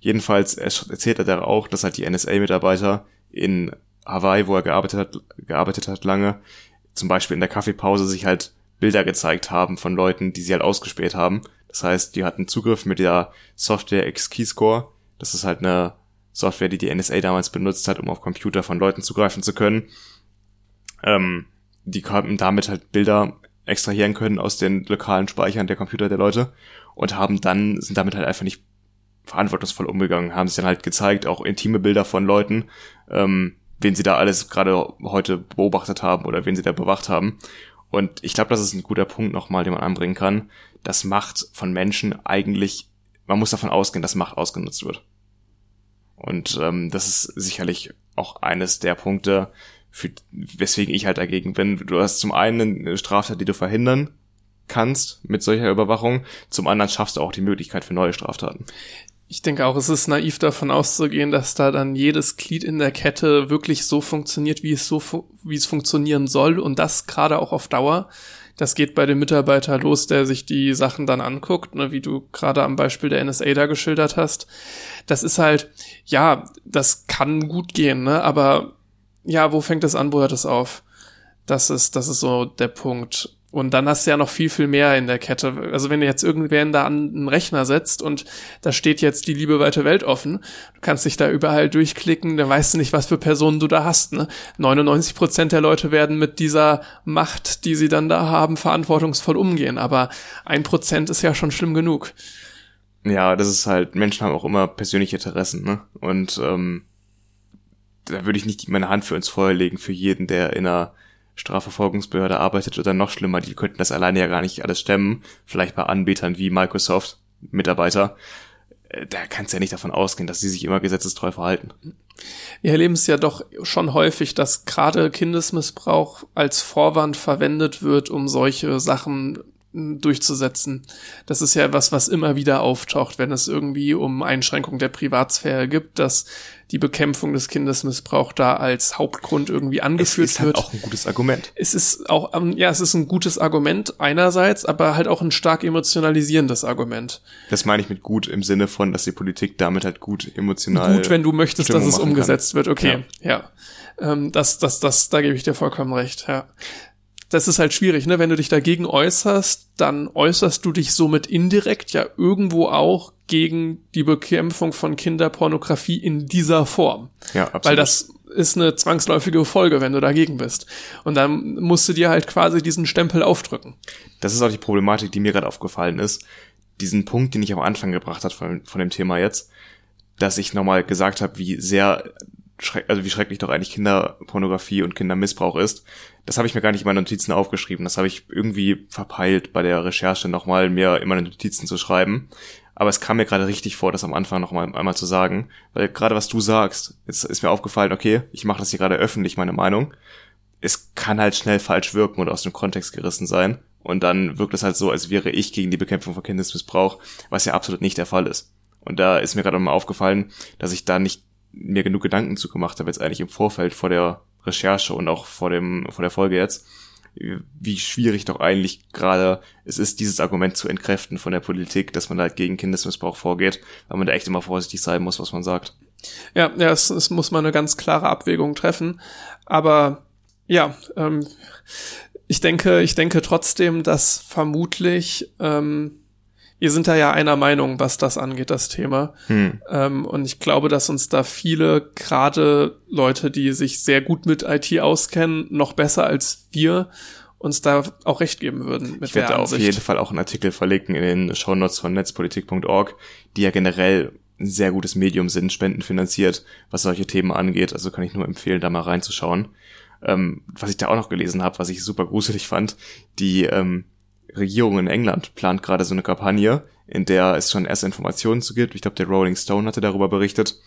Jedenfalls erzählt er da auch, dass halt die NSA-Mitarbeiter in Hawaii, wo er gearbeitet hat, gearbeitet hat lange, zum Beispiel in der Kaffeepause sich halt Bilder gezeigt haben von Leuten, die sie halt ausgespäht haben. Das heißt, die hatten Zugriff mit der Software X-Keyscore. Das ist halt eine Software, die die NSA damals benutzt hat, um auf Computer von Leuten zugreifen zu können ähm, die konnten damit halt Bilder extrahieren können aus den lokalen Speichern der Computer der Leute und haben dann, sind damit halt einfach nicht verantwortungsvoll umgegangen, haben sich dann halt gezeigt, auch intime Bilder von Leuten, ähm, wen sie da alles gerade heute beobachtet haben oder wen sie da bewacht haben. Und ich glaube, das ist ein guter Punkt nochmal, den man anbringen kann. Das Macht von Menschen eigentlich, man muss davon ausgehen, dass Macht ausgenutzt wird. Und ähm, das ist sicherlich auch eines der Punkte, für, weswegen ich halt dagegen bin. Du hast zum einen eine Straftat, die du verhindern kannst mit solcher Überwachung, zum anderen schaffst du auch die Möglichkeit für neue Straftaten. Ich denke auch, es ist naiv davon auszugehen, dass da dann jedes Glied in der Kette wirklich so funktioniert, wie es so, wie es funktionieren soll und das gerade auch auf Dauer. Das geht bei dem Mitarbeiter los, der sich die Sachen dann anguckt, ne, wie du gerade am Beispiel der NSA da geschildert hast. Das ist halt, ja, das kann gut gehen, ne, aber ja, wo fängt es an, wo hört es auf? Das ist, das ist so der Punkt. Und dann hast du ja noch viel, viel mehr in der Kette. Also wenn du jetzt irgendwen da an einen Rechner setzt und da steht jetzt die liebe weite Welt offen, du kannst dich da überall durchklicken, dann weißt du nicht, was für Personen du da hast. Ne? 99 Prozent der Leute werden mit dieser Macht, die sie dann da haben, verantwortungsvoll umgehen. Aber ein Prozent ist ja schon schlimm genug. Ja, das ist halt, Menschen haben auch immer persönliche Interessen, ne? Und ähm, da würde ich nicht meine Hand für ins Feuer legen für jeden, der in einer Strafverfolgungsbehörde arbeitet oder noch schlimmer, die könnten das alleine ja gar nicht alles stemmen. Vielleicht bei Anbietern wie Microsoft, Mitarbeiter. Äh, da kannst du ja nicht davon ausgehen, dass sie sich immer gesetzestreu verhalten. Wir erleben es ja doch schon häufig, dass gerade Kindesmissbrauch als Vorwand verwendet wird, um solche Sachen durchzusetzen. Das ist ja etwas, was immer wieder auftaucht, wenn es irgendwie um Einschränkung der Privatsphäre gibt, dass die Bekämpfung des Kindesmissbrauchs da als Hauptgrund irgendwie angeführt es ist halt wird. auch ein gutes Argument. Es ist auch, ähm, ja, es ist ein gutes Argument einerseits, aber halt auch ein stark emotionalisierendes Argument. Das meine ich mit gut im Sinne von, dass die Politik damit halt gut emotional. Gut, wenn du möchtest, Stimmung dass es umgesetzt kann. wird. Okay, ja. ja. Ähm, das, das, das, da gebe ich dir vollkommen recht. Ja das ist halt schwierig, ne? Wenn du dich dagegen äußerst, dann äußerst du dich somit indirekt ja irgendwo auch gegen die Bekämpfung von Kinderpornografie in dieser Form. Ja, absolut. Weil das ist eine zwangsläufige Folge, wenn du dagegen bist. Und dann musst du dir halt quasi diesen Stempel aufdrücken. Das ist auch die Problematik, die mir gerade aufgefallen ist. Diesen Punkt, den ich am Anfang gebracht habe von, von dem Thema jetzt, dass ich nochmal gesagt habe, wie sehr also wie schrecklich doch eigentlich Kinderpornografie und Kindermissbrauch ist. Das habe ich mir gar nicht in meinen Notizen aufgeschrieben. Das habe ich irgendwie verpeilt bei der Recherche nochmal mir in meine Notizen zu schreiben. Aber es kam mir gerade richtig vor, das am Anfang noch mal einmal zu sagen, weil gerade was du sagst, jetzt ist mir aufgefallen, okay, ich mache das hier gerade öffentlich, meine Meinung. Es kann halt schnell falsch wirken und aus dem Kontext gerissen sein. Und dann wirkt es halt so, als wäre ich gegen die Bekämpfung von Kindesmissbrauch, was ja absolut nicht der Fall ist. Und da ist mir gerade mal aufgefallen, dass ich da nicht mir genug Gedanken zu gemacht habe, jetzt eigentlich im Vorfeld vor der Recherche und auch vor dem, vor der Folge jetzt, wie schwierig doch eigentlich gerade es ist, dieses Argument zu entkräften von der Politik, dass man halt gegen Kindesmissbrauch vorgeht, weil man da echt immer vorsichtig sein muss, was man sagt. Ja, ja, es, es muss man eine ganz klare Abwägung treffen. Aber ja, ähm, ich denke, ich denke trotzdem, dass vermutlich ähm, wir sind da ja einer Meinung, was das angeht, das Thema. Hm. Ähm, und ich glaube, dass uns da viele, gerade Leute, die sich sehr gut mit IT auskennen, noch besser als wir, uns da auch recht geben würden. Mit ich werde auf jeden Fall auch einen Artikel verlinken in den Shownotes von netzpolitik.org, die ja generell ein sehr gutes Medium sind, spendenfinanziert, was solche Themen angeht. Also kann ich nur empfehlen, da mal reinzuschauen. Ähm, was ich da auch noch gelesen habe, was ich super gruselig fand, die ähm, Regierung in England plant gerade so eine Kampagne, in der es schon erste Informationen zu gibt. Ich glaube, der Rolling Stone hatte darüber berichtet,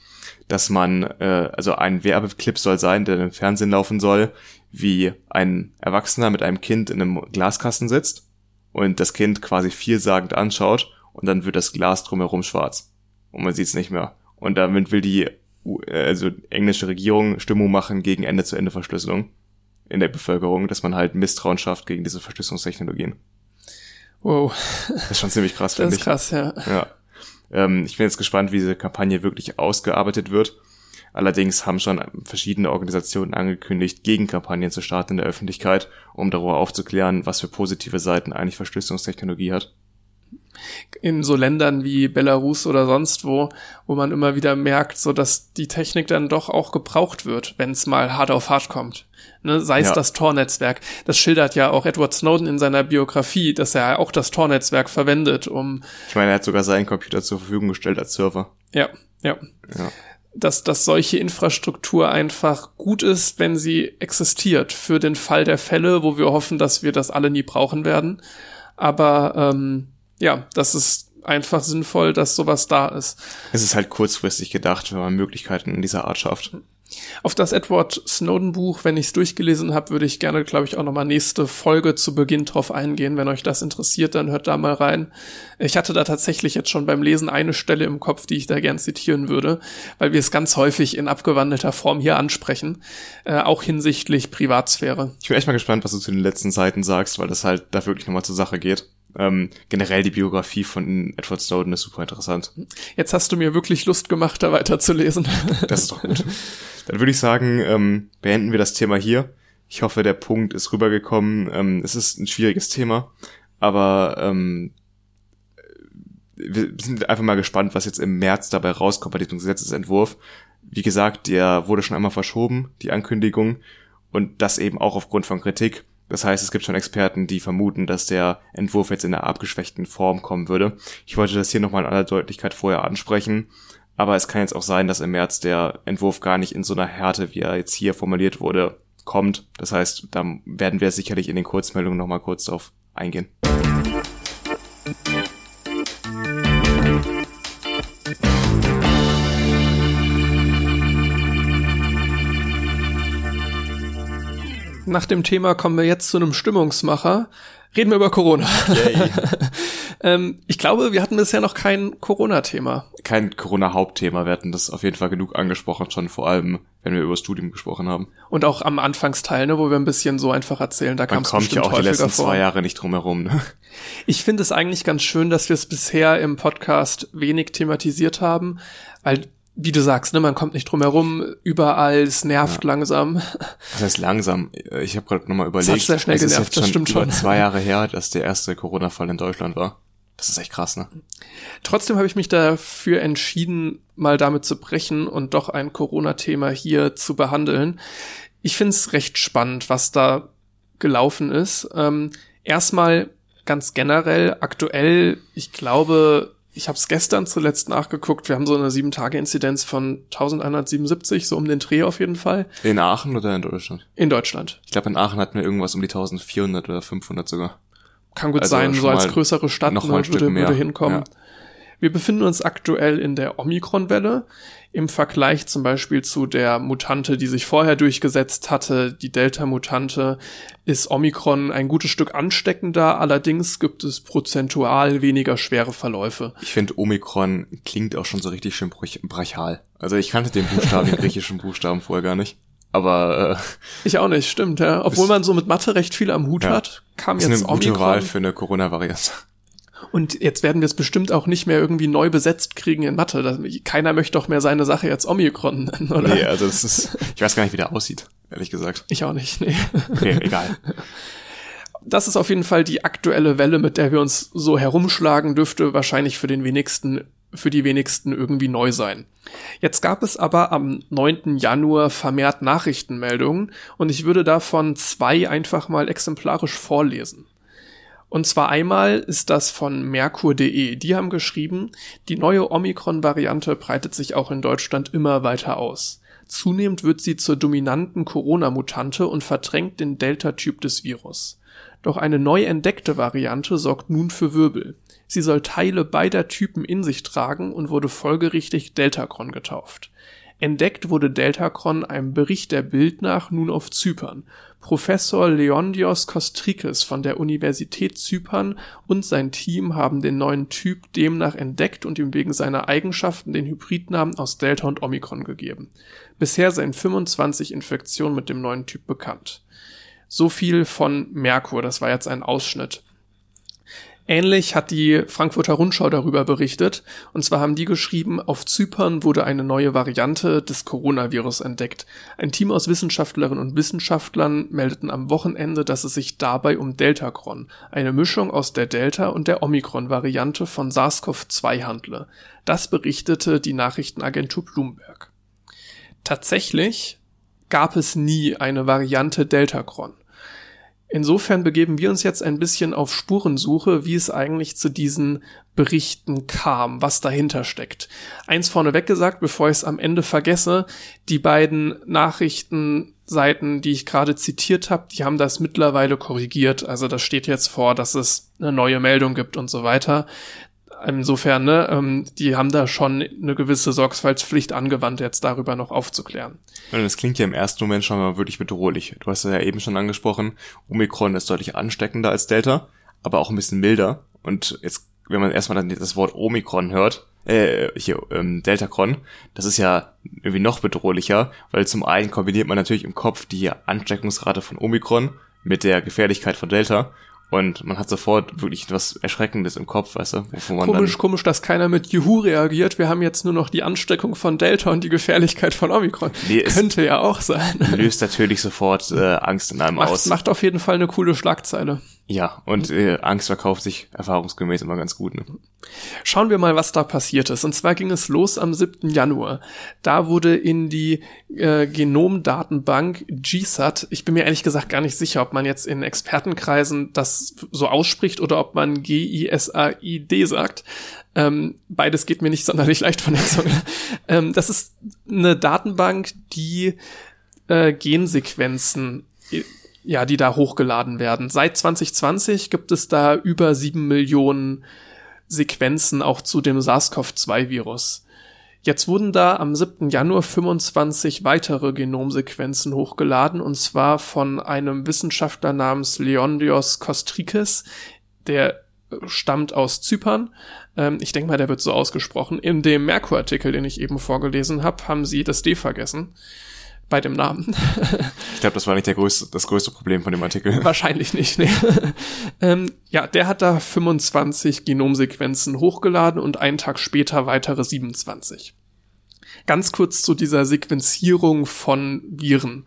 dass man, äh, also ein Werbeclip soll sein, der im Fernsehen laufen soll, wie ein Erwachsener mit einem Kind in einem Glaskasten sitzt und das Kind quasi vielsagend anschaut und dann wird das Glas drumherum schwarz und man sieht es nicht mehr. Und damit will die also englische Regierung Stimmung machen gegen Ende-zu-Ende-Verschlüsselung in der Bevölkerung, dass man halt Misstrauen schafft gegen diese Verschlüsselungstechnologien. Wow. Das ist schon ziemlich krass, finde ich. Das ist krass, ja. Ja. Ähm, ich bin jetzt gespannt, wie diese Kampagne wirklich ausgearbeitet wird. Allerdings haben schon verschiedene Organisationen angekündigt, Gegenkampagnen zu starten in der Öffentlichkeit, um darüber aufzuklären, was für positive Seiten eigentlich Verschlüsselungstechnologie hat in so Ländern wie Belarus oder sonst wo, wo man immer wieder merkt, so dass die Technik dann doch auch gebraucht wird, wenn es mal hart auf hart kommt ne, sei es ja. das Tor-Netzwerk. Das schildert ja auch Edward Snowden in seiner Biografie, dass er auch das Tor-Netzwerk verwendet, um. Ich meine, er hat sogar seinen Computer zur Verfügung gestellt als Server. Ja, ja. ja. Dass, dass solche Infrastruktur einfach gut ist, wenn sie existiert, für den Fall der Fälle, wo wir hoffen, dass wir das alle nie brauchen werden. Aber ähm, ja, das ist einfach sinnvoll, dass sowas da ist. Es ist halt kurzfristig gedacht, wenn man Möglichkeiten in dieser Art schafft. Auf das Edward Snowden Buch, wenn ich es durchgelesen habe, würde ich gerne, glaube ich, auch nochmal nächste Folge zu Beginn drauf eingehen. Wenn euch das interessiert, dann hört da mal rein. Ich hatte da tatsächlich jetzt schon beim Lesen eine Stelle im Kopf, die ich da gern zitieren würde, weil wir es ganz häufig in abgewandelter Form hier ansprechen, äh, auch hinsichtlich Privatsphäre. Ich bin echt mal gespannt, was du zu den letzten Seiten sagst, weil das halt da wirklich nochmal zur Sache geht. Ähm, generell die Biografie von Edward Snowden ist super interessant. Jetzt hast du mir wirklich Lust gemacht, da weiterzulesen. [laughs] Das ist doch gut. Dann würde ich sagen, ähm, beenden wir das Thema hier. Ich hoffe, der Punkt ist rübergekommen. Ähm, es ist ein schwieriges Thema, aber ähm, wir sind einfach mal gespannt, was jetzt im März dabei rauskommt bei diesem Gesetzesentwurf. Wie gesagt, der wurde schon einmal verschoben, die Ankündigung, und das eben auch aufgrund von Kritik. Das heißt, es gibt schon Experten, die vermuten, dass der Entwurf jetzt in einer abgeschwächten Form kommen würde. Ich wollte das hier nochmal in aller Deutlichkeit vorher ansprechen. Aber es kann jetzt auch sein, dass im März der Entwurf gar nicht in so einer Härte, wie er jetzt hier formuliert wurde, kommt. Das heißt, da werden wir sicherlich in den Kurzmeldungen nochmal kurz drauf eingehen. Nach dem Thema kommen wir jetzt zu einem Stimmungsmacher. Reden wir über Corona. [laughs] ähm, ich glaube, wir hatten bisher noch kein Corona-Thema. Kein Corona-Hauptthema. Wir hatten das auf jeden Fall genug angesprochen, schon vor allem, wenn wir über das Studium gesprochen haben. Und auch am Anfangsteil, ne, wo wir ein bisschen so einfach erzählen, da kam es kommt ja auch die letzten vor. zwei Jahre nicht drum herum. Ne? Ich finde es eigentlich ganz schön, dass wir es bisher im Podcast wenig thematisiert haben, weil wie du sagst, ne, man kommt nicht drum herum, überall, es nervt ja. langsam. Das heißt langsam. Ich habe gerade nochmal überlegt. Das hat sehr schnell genervt, das stimmt schon. zwei Jahre her, dass der erste Corona-Fall in Deutschland war. Das ist echt krass, ne? Trotzdem habe ich mich dafür entschieden, mal damit zu brechen und doch ein Corona-Thema hier zu behandeln. Ich finde es recht spannend, was da gelaufen ist. Ähm, erstmal ganz generell, aktuell, ich glaube, ich habe es gestern zuletzt nachgeguckt. Wir haben so eine sieben Tage Inzidenz von 1177, so um den Dreh auf jeden Fall. In Aachen oder in Deutschland? In Deutschland. Ich glaube, in Aachen hatten wir irgendwas um die 1400 oder 500 sogar. Kann gut also sein, so als größere Stadt noch ne, mal würde, würde hinkommen. Wir befinden uns aktuell in der Omikron-Welle. Im Vergleich zum Beispiel zu der Mutante, die sich vorher durchgesetzt hatte, die Delta-Mutante, ist Omikron ein gutes Stück ansteckender. Allerdings gibt es prozentual weniger schwere Verläufe. Ich finde, Omikron klingt auch schon so richtig schön brachial. Also ich kannte den Buchstaben, den griechischen Buchstaben vorher gar nicht. Aber äh, ich auch nicht, stimmt, ja. Obwohl man so mit Mathe recht viel am Hut ja, hat, kam jetzt eine Omikron. Gute Wahl für eine Corona-Variante. Und jetzt werden wir es bestimmt auch nicht mehr irgendwie neu besetzt kriegen in Mathe. Keiner möchte doch mehr seine Sache jetzt Omikron nennen, oder? Nee, also das ist, ich weiß gar nicht, wie der aussieht, ehrlich gesagt. Ich auch nicht, nee. Okay, egal. Das ist auf jeden Fall die aktuelle Welle, mit der wir uns so herumschlagen, dürfte wahrscheinlich für den wenigsten für die wenigsten irgendwie neu sein. Jetzt gab es aber am 9. Januar vermehrt Nachrichtenmeldungen und ich würde davon zwei einfach mal exemplarisch vorlesen. Und zwar einmal ist das von Merkur.de. Die haben geschrieben, die neue Omikron-Variante breitet sich auch in Deutschland immer weiter aus. Zunehmend wird sie zur dominanten Corona-Mutante und verdrängt den Delta-Typ des Virus. Doch eine neu entdeckte Variante sorgt nun für Wirbel. Sie soll Teile beider Typen in sich tragen und wurde folgerichtig Deltacron getauft. Entdeckt wurde Deltacron einem Bericht der Bild nach nun auf Zypern. Professor Leondios Kostrikis von der Universität Zypern und sein Team haben den neuen Typ demnach entdeckt und ihm wegen seiner Eigenschaften den Hybridnamen aus Delta und Omikron gegeben. Bisher seien 25 Infektionen mit dem neuen Typ bekannt. So viel von Merkur, das war jetzt ein Ausschnitt. Ähnlich hat die Frankfurter Rundschau darüber berichtet. Und zwar haben die geschrieben, auf Zypern wurde eine neue Variante des Coronavirus entdeckt. Ein Team aus Wissenschaftlerinnen und Wissenschaftlern meldeten am Wochenende, dass es sich dabei um Deltacron, eine Mischung aus der Delta- und der Omikron-Variante von SARS-CoV-2 handle. Das berichtete die Nachrichtenagentur Bloomberg. Tatsächlich gab es nie eine Variante Deltacron. Insofern begeben wir uns jetzt ein bisschen auf Spurensuche, wie es eigentlich zu diesen Berichten kam, was dahinter steckt. Eins vorneweg gesagt, bevor ich es am Ende vergesse, die beiden Nachrichtenseiten, die ich gerade zitiert habe, die haben das mittlerweile korrigiert. Also das steht jetzt vor, dass es eine neue Meldung gibt und so weiter. Insofern, ne, ähm, die haben da schon eine gewisse Sorgfaltspflicht angewandt, jetzt darüber noch aufzuklären. das klingt ja im ersten Moment schon mal wirklich bedrohlich. Du hast ja eben schon angesprochen, Omikron ist deutlich ansteckender als Delta, aber auch ein bisschen milder. Und jetzt, wenn man erstmal dann das Wort Omikron hört, äh, hier, ähm, Deltacron, das ist ja irgendwie noch bedrohlicher, weil zum einen kombiniert man natürlich im Kopf die Ansteckungsrate von Omikron mit der Gefährlichkeit von Delta und man hat sofort wirklich was Erschreckendes im Kopf, weißt du? Komisch, komisch, dass keiner mit Juhu reagiert. Wir haben jetzt nur noch die Ansteckung von Delta und die Gefährlichkeit von Omikron. Nee, Könnte ja auch sein. Löst natürlich sofort äh, Angst in einem macht, aus. Macht auf jeden Fall eine coole Schlagzeile. Ja, und äh, Angst verkauft sich erfahrungsgemäß immer ganz gut. Ne? Schauen wir mal, was da passiert ist. Und zwar ging es los am 7. Januar. Da wurde in die äh, Genomdatenbank GSAT, ich bin mir ehrlich gesagt gar nicht sicher, ob man jetzt in Expertenkreisen das so ausspricht oder ob man G-I-S-A-I-D sagt. Ähm, beides geht mir nicht sonderlich leicht von der Zunge. ähm, das ist eine Datenbank, die äh, Gensequenzen ja, die da hochgeladen werden. Seit 2020 gibt es da über sieben Millionen Sequenzen auch zu dem SARS-CoV-2-Virus. Jetzt wurden da am 7. Januar 25 weitere Genomsequenzen hochgeladen und zwar von einem Wissenschaftler namens Leondios Kostrikis, der stammt aus Zypern. Ähm, ich denke mal, der wird so ausgesprochen. In dem Merkur-Artikel, den ich eben vorgelesen habe, haben sie das D vergessen bei dem Namen. [laughs] ich glaube, das war nicht der größte, das größte Problem von dem Artikel. [laughs] Wahrscheinlich nicht, ne. [laughs] ähm, ja, der hat da 25 Genomsequenzen hochgeladen und einen Tag später weitere 27. Ganz kurz zu dieser Sequenzierung von Viren.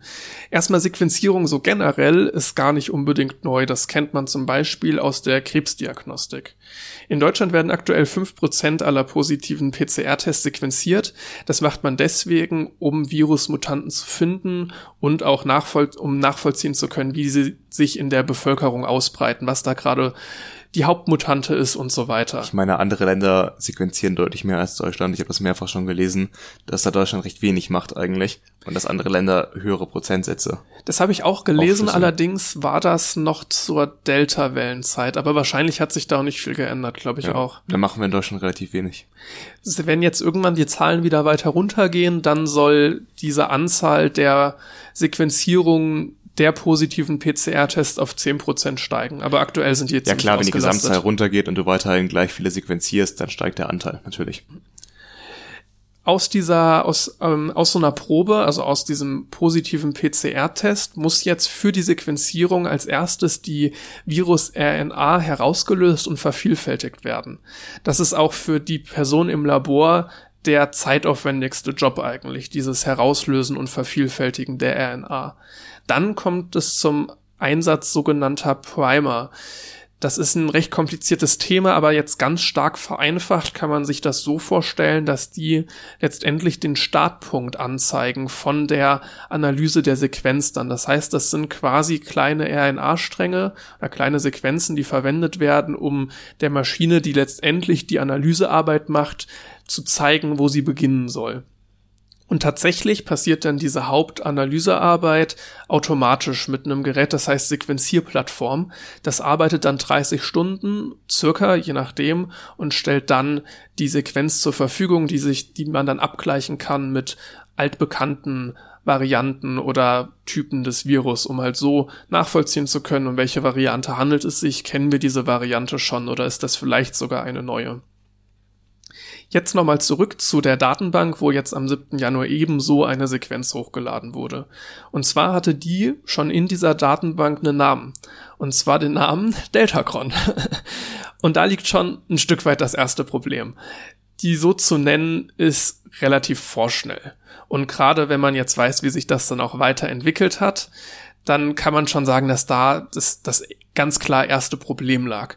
Erstmal Sequenzierung so generell ist gar nicht unbedingt neu. Das kennt man zum Beispiel aus der Krebsdiagnostik. In Deutschland werden aktuell fünf Prozent aller positiven PCR-Tests sequenziert. Das macht man deswegen, um Virusmutanten zu finden und auch nachvoll um nachvollziehen zu können, wie sie sich in der Bevölkerung ausbreiten, was da gerade die Hauptmutante ist und so weiter. Ich meine, andere Länder sequenzieren deutlich mehr als Deutschland. Ich habe das mehrfach schon gelesen, dass da Deutschland recht wenig macht eigentlich und dass andere Länder höhere Prozentsätze. Das habe ich auch gelesen, allerdings war das noch zur Delta-Wellenzeit, aber wahrscheinlich hat sich da auch nicht viel geändert, glaube ich ja, auch. Da machen wir in Deutschland relativ wenig. Wenn jetzt irgendwann die Zahlen wieder weiter runtergehen, dann soll diese Anzahl der Sequenzierungen der positiven PCR-Tests auf 10% steigen. Aber aktuell sind die jetzt Ja klar, wenn die Gesamtzahl runtergeht und du weiterhin gleich viele sequenzierst, dann steigt der Anteil natürlich. Aus dieser, aus, ähm, aus so einer Probe, also aus diesem positiven PCR-Test, muss jetzt für die Sequenzierung als erstes die Virus-RNA herausgelöst und vervielfältigt werden. Das ist auch für die Person im Labor der zeitaufwendigste Job eigentlich, dieses Herauslösen und Vervielfältigen der RNA. Dann kommt es zum Einsatz sogenannter Primer. Das ist ein recht kompliziertes Thema, aber jetzt ganz stark vereinfacht kann man sich das so vorstellen, dass die letztendlich den Startpunkt anzeigen von der Analyse der Sequenz dann. Das heißt, das sind quasi kleine RNA-Stränge oder kleine Sequenzen, die verwendet werden, um der Maschine, die letztendlich die Analysearbeit macht, zu zeigen, wo sie beginnen soll. Und tatsächlich passiert dann diese Hauptanalysearbeit automatisch mit einem Gerät, das heißt Sequenzierplattform. Das arbeitet dann 30 Stunden, circa, je nachdem, und stellt dann die Sequenz zur Verfügung, die sich, die man dann abgleichen kann mit altbekannten Varianten oder Typen des Virus, um halt so nachvollziehen zu können, um welche Variante handelt es sich, kennen wir diese Variante schon oder ist das vielleicht sogar eine neue. Jetzt nochmal zurück zu der Datenbank, wo jetzt am 7. Januar ebenso eine Sequenz hochgeladen wurde. Und zwar hatte die schon in dieser Datenbank einen Namen. Und zwar den Namen [laughs] Deltacron. [laughs] Und da liegt schon ein Stück weit das erste Problem. Die so zu nennen ist relativ vorschnell. Und gerade wenn man jetzt weiß, wie sich das dann auch weiterentwickelt hat, dann kann man schon sagen, dass da das, das ganz klar erste Problem lag.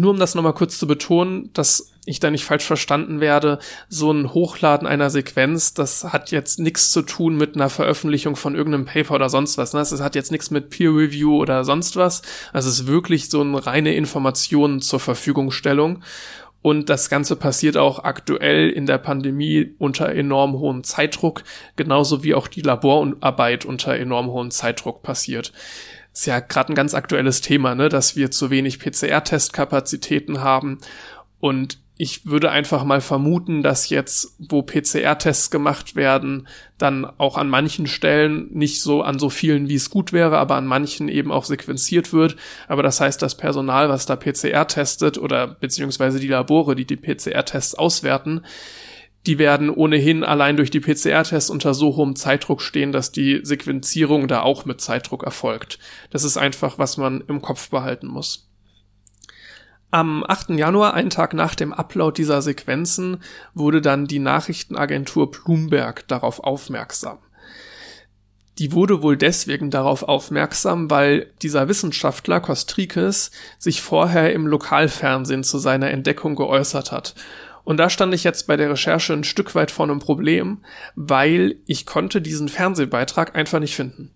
Nur um das nochmal kurz zu betonen, dass ich da nicht falsch verstanden werde, so ein Hochladen einer Sequenz, das hat jetzt nichts zu tun mit einer Veröffentlichung von irgendeinem Paper oder sonst was. Ne? Das hat jetzt nichts mit Peer Review oder sonst was. Also es ist wirklich so eine reine Information zur Verfügungstellung. Und das Ganze passiert auch aktuell in der Pandemie unter enorm hohem Zeitdruck, genauso wie auch die Laborarbeit unter enorm hohem Zeitdruck passiert. Ist ja gerade ein ganz aktuelles Thema, ne, dass wir zu wenig PCR-Testkapazitäten haben. Und ich würde einfach mal vermuten, dass jetzt, wo PCR-Tests gemacht werden, dann auch an manchen Stellen nicht so an so vielen, wie es gut wäre, aber an manchen eben auch sequenziert wird. Aber das heißt, das Personal, was da PCR testet oder beziehungsweise die Labore, die die PCR-Tests auswerten, die werden ohnehin allein durch die PCR-Tests unter so hohem Zeitdruck stehen, dass die Sequenzierung da auch mit Zeitdruck erfolgt. Das ist einfach, was man im Kopf behalten muss. Am 8. Januar, einen Tag nach dem Upload dieser Sequenzen, wurde dann die Nachrichtenagentur Bloomberg darauf aufmerksam. Die wurde wohl deswegen darauf aufmerksam, weil dieser Wissenschaftler Kostrikes sich vorher im Lokalfernsehen zu seiner Entdeckung geäußert hat. Und da stand ich jetzt bei der Recherche ein Stück weit vor einem Problem, weil ich konnte diesen Fernsehbeitrag einfach nicht finden.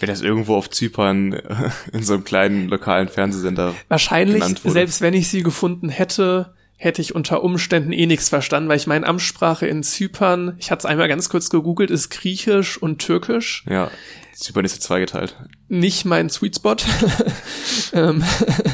Wenn das irgendwo auf Zypern [laughs] in so einem kleinen lokalen Fernsehsender Wahrscheinlich, selbst wenn ich sie gefunden hätte, hätte ich unter Umständen eh nichts verstanden, weil ich meine Amtssprache in Zypern, ich hatte es einmal ganz kurz gegoogelt, ist Griechisch und Türkisch. Ja. Zypern ist ja zweigeteilt. Nicht mein Sweet Spot. [laughs] ähm.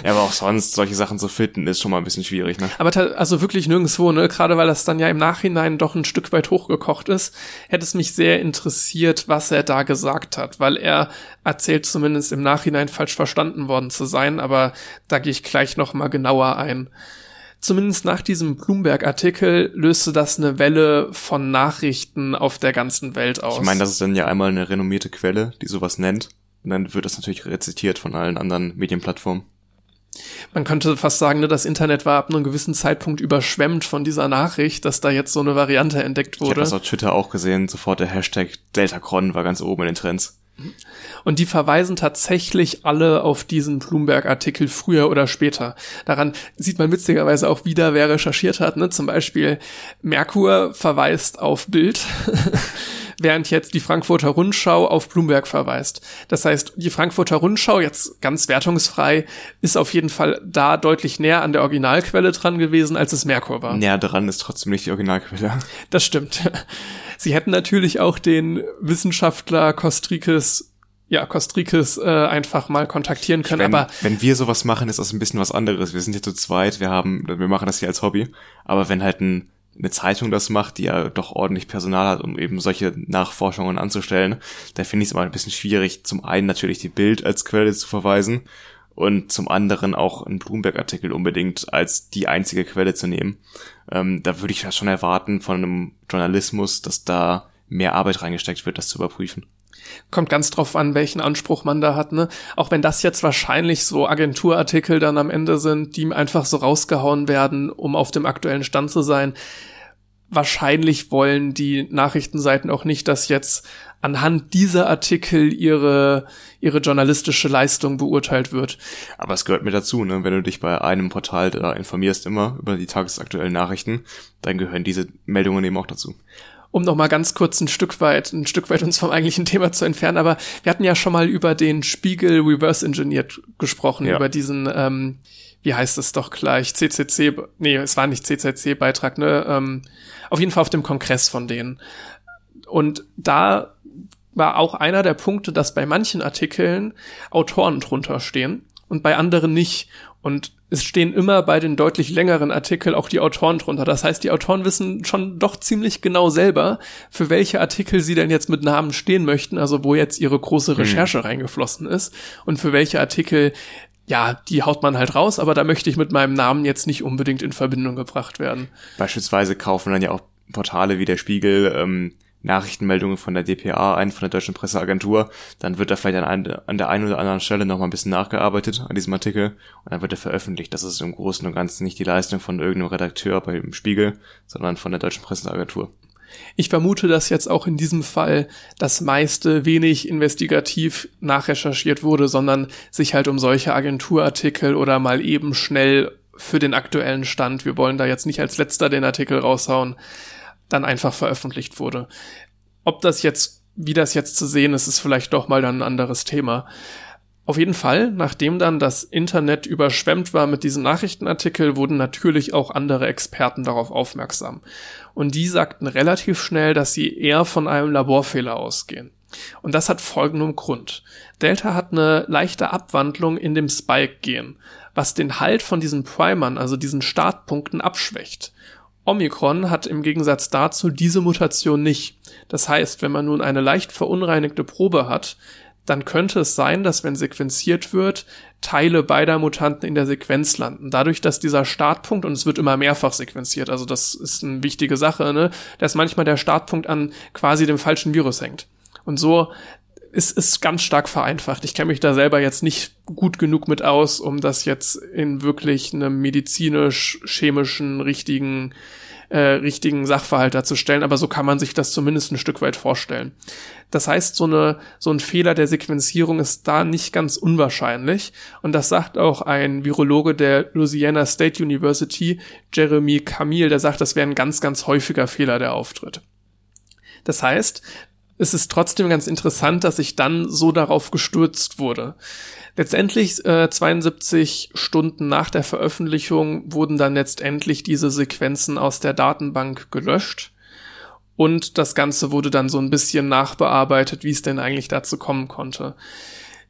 ja, aber auch sonst solche Sachen zu finden ist schon mal ein bisschen schwierig, ne? Aber also wirklich nirgendwo, ne? Gerade weil das dann ja im Nachhinein doch ein Stück weit hochgekocht ist, hätte es mich sehr interessiert, was er da gesagt hat, weil er erzählt zumindest im Nachhinein falsch verstanden worden zu sein, aber da gehe ich gleich noch mal genauer ein. Zumindest nach diesem Bloomberg-Artikel löste das eine Welle von Nachrichten auf der ganzen Welt aus. Ich meine, das ist dann ja einmal eine renommierte Quelle, die sowas nennt. Und dann wird das natürlich rezitiert von allen anderen Medienplattformen. Man könnte fast sagen, ne, das Internet war ab einem gewissen Zeitpunkt überschwemmt von dieser Nachricht, dass da jetzt so eine Variante entdeckt wurde. Ich habe das auf Twitter auch gesehen, sofort der Hashtag Deltacron war ganz oben in den Trends. Und die verweisen tatsächlich alle auf diesen Bloomberg-Artikel früher oder später. Daran sieht man witzigerweise auch wieder, wer recherchiert hat. Ne? Zum Beispiel Merkur verweist auf Bild. [laughs] während jetzt die Frankfurter Rundschau auf Bloomberg verweist. Das heißt, die Frankfurter Rundschau, jetzt ganz wertungsfrei, ist auf jeden Fall da deutlich näher an der Originalquelle dran gewesen, als es Merkur war. Näher dran ist trotzdem nicht die Originalquelle. Das stimmt. Sie hätten natürlich auch den Wissenschaftler Kostrikes ja, Kostrikes äh, einfach mal kontaktieren können. Wenn, aber wenn wir sowas machen, ist das ein bisschen was anderes. Wir sind hier zu zweit, wir haben, wir machen das hier als Hobby. Aber wenn halt ein, eine Zeitung das macht, die ja doch ordentlich Personal hat, um eben solche Nachforschungen anzustellen, dann finde ich es immer ein bisschen schwierig, zum einen natürlich die Bild als Quelle zu verweisen und zum anderen auch einen Bloomberg-Artikel unbedingt als die einzige Quelle zu nehmen. Ähm, da würde ich ja schon erwarten von einem Journalismus, dass da mehr Arbeit reingesteckt wird, das zu überprüfen. Kommt ganz drauf an, welchen Anspruch man da hat, ne? Auch wenn das jetzt wahrscheinlich so Agenturartikel dann am Ende sind, die einfach so rausgehauen werden, um auf dem aktuellen Stand zu sein. Wahrscheinlich wollen die Nachrichtenseiten auch nicht, dass jetzt anhand dieser Artikel ihre, ihre journalistische Leistung beurteilt wird. Aber es gehört mir dazu, ne? wenn du dich bei einem Portal da informierst immer über die tagesaktuellen Nachrichten, dann gehören diese Meldungen eben auch dazu um noch mal ganz kurz ein Stück weit, ein Stück weit uns vom eigentlichen Thema zu entfernen, aber wir hatten ja schon mal über den Spiegel Reverse Engineered gesprochen, ja. über diesen, ähm, wie heißt es doch gleich, CCC, nee, es war nicht CCC-Beitrag, ne, ähm, auf jeden Fall auf dem Kongress von denen. Und da war auch einer der Punkte, dass bei manchen Artikeln Autoren drunter stehen und bei anderen nicht. Und es stehen immer bei den deutlich längeren Artikeln auch die Autoren drunter. Das heißt, die Autoren wissen schon doch ziemlich genau selber, für welche Artikel sie denn jetzt mit Namen stehen möchten, also wo jetzt ihre große hm. Recherche hm. reingeflossen ist und für welche Artikel ja, die haut man halt raus, aber da möchte ich mit meinem Namen jetzt nicht unbedingt in Verbindung gebracht werden. Beispielsweise kaufen dann ja auch Portale wie der Spiegel ähm, Nachrichtenmeldungen von der DPA ein, von der Deutschen Presseagentur, dann wird da vielleicht an, an der einen oder anderen Stelle nochmal ein bisschen nachgearbeitet an diesem Artikel und dann wird er veröffentlicht. Das ist im Großen und Ganzen nicht die Leistung von irgendeinem Redakteur beim Spiegel, sondern von der Deutschen Presseagentur. Ich vermute, dass jetzt auch in diesem Fall das meiste wenig investigativ nachrecherchiert wurde, sondern sich halt um solche Agenturartikel oder mal eben schnell für den aktuellen Stand, wir wollen da jetzt nicht als letzter den Artikel raushauen, dann einfach veröffentlicht wurde. Ob das jetzt, wie das jetzt zu sehen ist, ist vielleicht doch mal dann ein anderes Thema. Auf jeden Fall, nachdem dann das Internet überschwemmt war mit diesen Nachrichtenartikel, wurden natürlich auch andere Experten darauf aufmerksam. Und die sagten relativ schnell, dass sie eher von einem Laborfehler ausgehen. Und das hat folgenden Grund. Delta hat eine leichte Abwandlung in dem Spike-Gen, was den Halt von diesen Primern, also diesen Startpunkten, abschwächt. Omikron hat im Gegensatz dazu diese Mutation nicht. Das heißt, wenn man nun eine leicht verunreinigte Probe hat, dann könnte es sein, dass wenn sequenziert wird, Teile beider Mutanten in der Sequenz landen. Dadurch, dass dieser Startpunkt, und es wird immer mehrfach sequenziert, also das ist eine wichtige Sache, ne, dass manchmal der Startpunkt an quasi dem falschen Virus hängt. Und so es ist ganz stark vereinfacht. Ich kenne mich da selber jetzt nicht gut genug mit aus, um das jetzt in wirklich einem medizinisch-chemischen richtigen äh, richtigen Sachverhalt darzustellen, aber so kann man sich das zumindest ein Stück weit vorstellen. Das heißt, so eine so ein Fehler der Sequenzierung ist da nicht ganz unwahrscheinlich und das sagt auch ein Virologe der Louisiana State University, Jeremy Camille, der sagt, das wäre ein ganz ganz häufiger Fehler der auftritt. Das heißt, es ist trotzdem ganz interessant, dass ich dann so darauf gestürzt wurde. Letztendlich äh, 72 Stunden nach der Veröffentlichung wurden dann letztendlich diese Sequenzen aus der Datenbank gelöscht und das Ganze wurde dann so ein bisschen nachbearbeitet, wie es denn eigentlich dazu kommen konnte.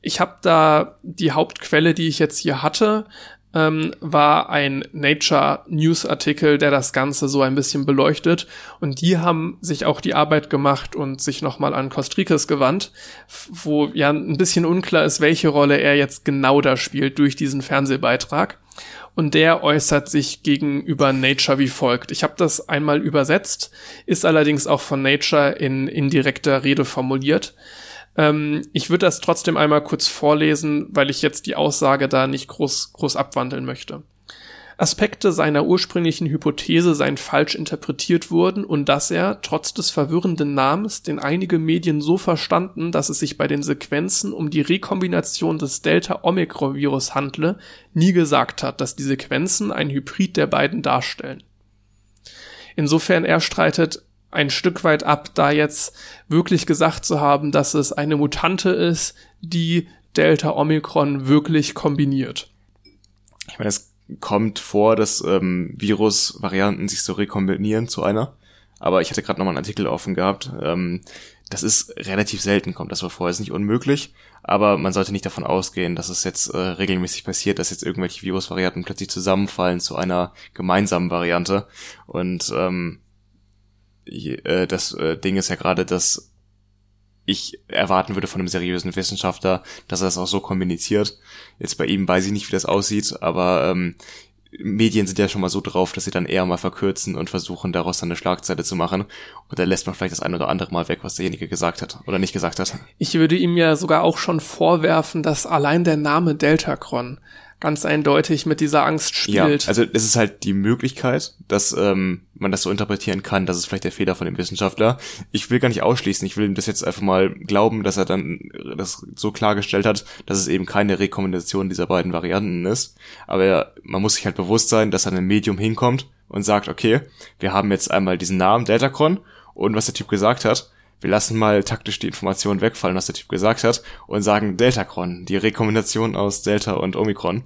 Ich habe da die Hauptquelle, die ich jetzt hier hatte, ähm, war ein Nature News Artikel, der das Ganze so ein bisschen beleuchtet. Und die haben sich auch die Arbeit gemacht und sich nochmal an Kostrikes gewandt, wo ja ein bisschen unklar ist, welche Rolle er jetzt genau da spielt durch diesen Fernsehbeitrag. Und der äußert sich gegenüber Nature wie folgt. Ich habe das einmal übersetzt, ist allerdings auch von Nature in indirekter Rede formuliert. Ähm, ich würde das trotzdem einmal kurz vorlesen, weil ich jetzt die Aussage da nicht groß, groß abwandeln möchte. Aspekte seiner ursprünglichen Hypothese seien falsch interpretiert wurden und dass er, trotz des verwirrenden Namens, den einige Medien so verstanden, dass es sich bei den Sequenzen um die Rekombination des Delta-Omikron-Virus handle, nie gesagt hat, dass die Sequenzen ein Hybrid der beiden darstellen. Insofern er streitet ein Stück weit ab, da jetzt wirklich gesagt zu haben, dass es eine Mutante ist, die Delta Omikron wirklich kombiniert. Ich meine, es kommt vor, dass ähm, Virusvarianten sich so rekombinieren zu einer. Aber ich hatte gerade noch mal einen Artikel offen gehabt. Ähm, das ist relativ selten, kommt das war vorher, ist nicht unmöglich, aber man sollte nicht davon ausgehen, dass es jetzt äh, regelmäßig passiert, dass jetzt irgendwelche Virusvarianten plötzlich zusammenfallen zu einer gemeinsamen Variante. Und ähm, äh, das äh, Ding ist ja gerade, dass ich erwarten würde von einem seriösen Wissenschaftler, dass er das auch so kommuniziert. Jetzt bei ihm weiß ich nicht, wie das aussieht, aber ähm, Medien sind ja schon mal so drauf, dass sie dann eher mal verkürzen und versuchen, daraus dann eine Schlagzeile zu machen. Und da lässt man vielleicht das eine oder andere Mal weg, was derjenige gesagt hat oder nicht gesagt hat. Ich würde ihm ja sogar auch schon vorwerfen, dass allein der Name Deltacron ganz eindeutig mit dieser Angst spielt. Ja, also es ist halt die Möglichkeit, dass ähm, man das so interpretieren kann, das ist vielleicht der Fehler von dem Wissenschaftler. Ich will gar nicht ausschließen, ich will ihm das jetzt einfach mal glauben, dass er dann das so klargestellt hat, dass es eben keine Rekommendation dieser beiden Varianten ist. Aber man muss sich halt bewusst sein, dass er ein Medium hinkommt und sagt, okay, wir haben jetzt einmal diesen Namen Deltacron und was der Typ gesagt hat, wir lassen mal taktisch die Informationen wegfallen, was der Typ gesagt hat, und sagen Deltacron, die Rekombination aus Delta und Omikron.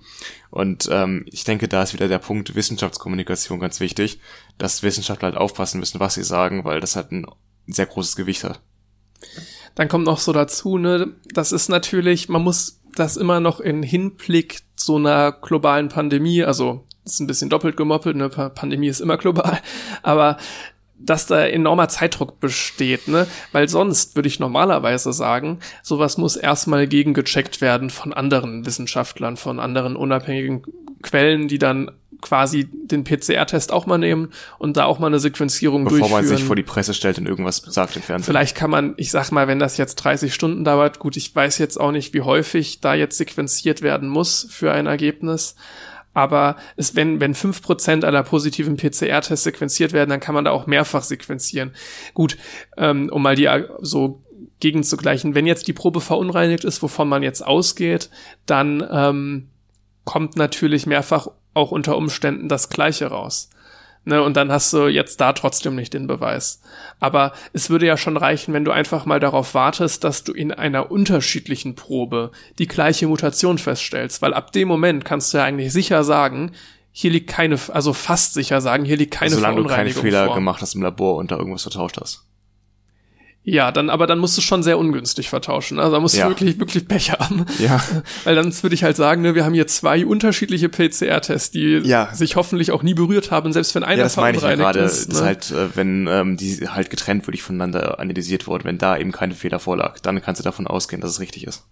Und ähm, ich denke, da ist wieder der Punkt Wissenschaftskommunikation ganz wichtig, dass Wissenschaftler halt aufpassen müssen, was sie sagen, weil das halt ein sehr großes Gewicht hat. Dann kommt noch so dazu, ne, das ist natürlich, man muss das immer noch in Hinblick so einer globalen Pandemie, also ist ein bisschen doppelt gemoppelt, eine Pandemie ist immer global, [laughs] aber dass da enormer Zeitdruck besteht, ne? Weil sonst würde ich normalerweise sagen, sowas muss erstmal gegengecheckt werden von anderen Wissenschaftlern, von anderen unabhängigen Quellen, die dann quasi den PCR-Test auch mal nehmen und da auch mal eine Sequenzierung Bevor durchführen. man sich vor die Presse stellt und irgendwas sagt im Fernsehen. Vielleicht kann man, ich sag mal, wenn das jetzt 30 Stunden dauert, gut, ich weiß jetzt auch nicht, wie häufig da jetzt sequenziert werden muss für ein Ergebnis, aber es, wenn, wenn fünf Prozent aller positiven PCR-Tests sequenziert werden, dann kann man da auch mehrfach sequenzieren. Gut, ähm, um mal die äh, so gegenzugleichen. Wenn jetzt die Probe verunreinigt ist, wovon man jetzt ausgeht, dann ähm, kommt natürlich mehrfach auch unter Umständen das Gleiche raus. Ne, und dann hast du jetzt da trotzdem nicht den Beweis. Aber es würde ja schon reichen, wenn du einfach mal darauf wartest, dass du in einer unterschiedlichen Probe die gleiche Mutation feststellst, weil ab dem Moment kannst du ja eigentlich sicher sagen, hier liegt keine, also fast sicher sagen, hier liegt keine Solange du keinen Fehler vor. gemacht hast im Labor und da irgendwas vertauscht hast. Ja, dann, aber dann musst du schon sehr ungünstig vertauschen. Also da musst Ja. du wirklich, wirklich Pech haben. Ja. [laughs] Weil dann würde ich halt sagen, ne, wir haben hier zwei unterschiedliche PCR-Tests, die Ja. sich hoffentlich auch nie berührt haben, selbst wenn einer Ja, das meine ich ja gerade. ist. Ne? halt, äh, wenn ähm, die halt getrennt wirklich voneinander analysiert wurden, wenn da eben keine Fehler vorlag, dann kannst du davon ausgehen, dass es richtig ist.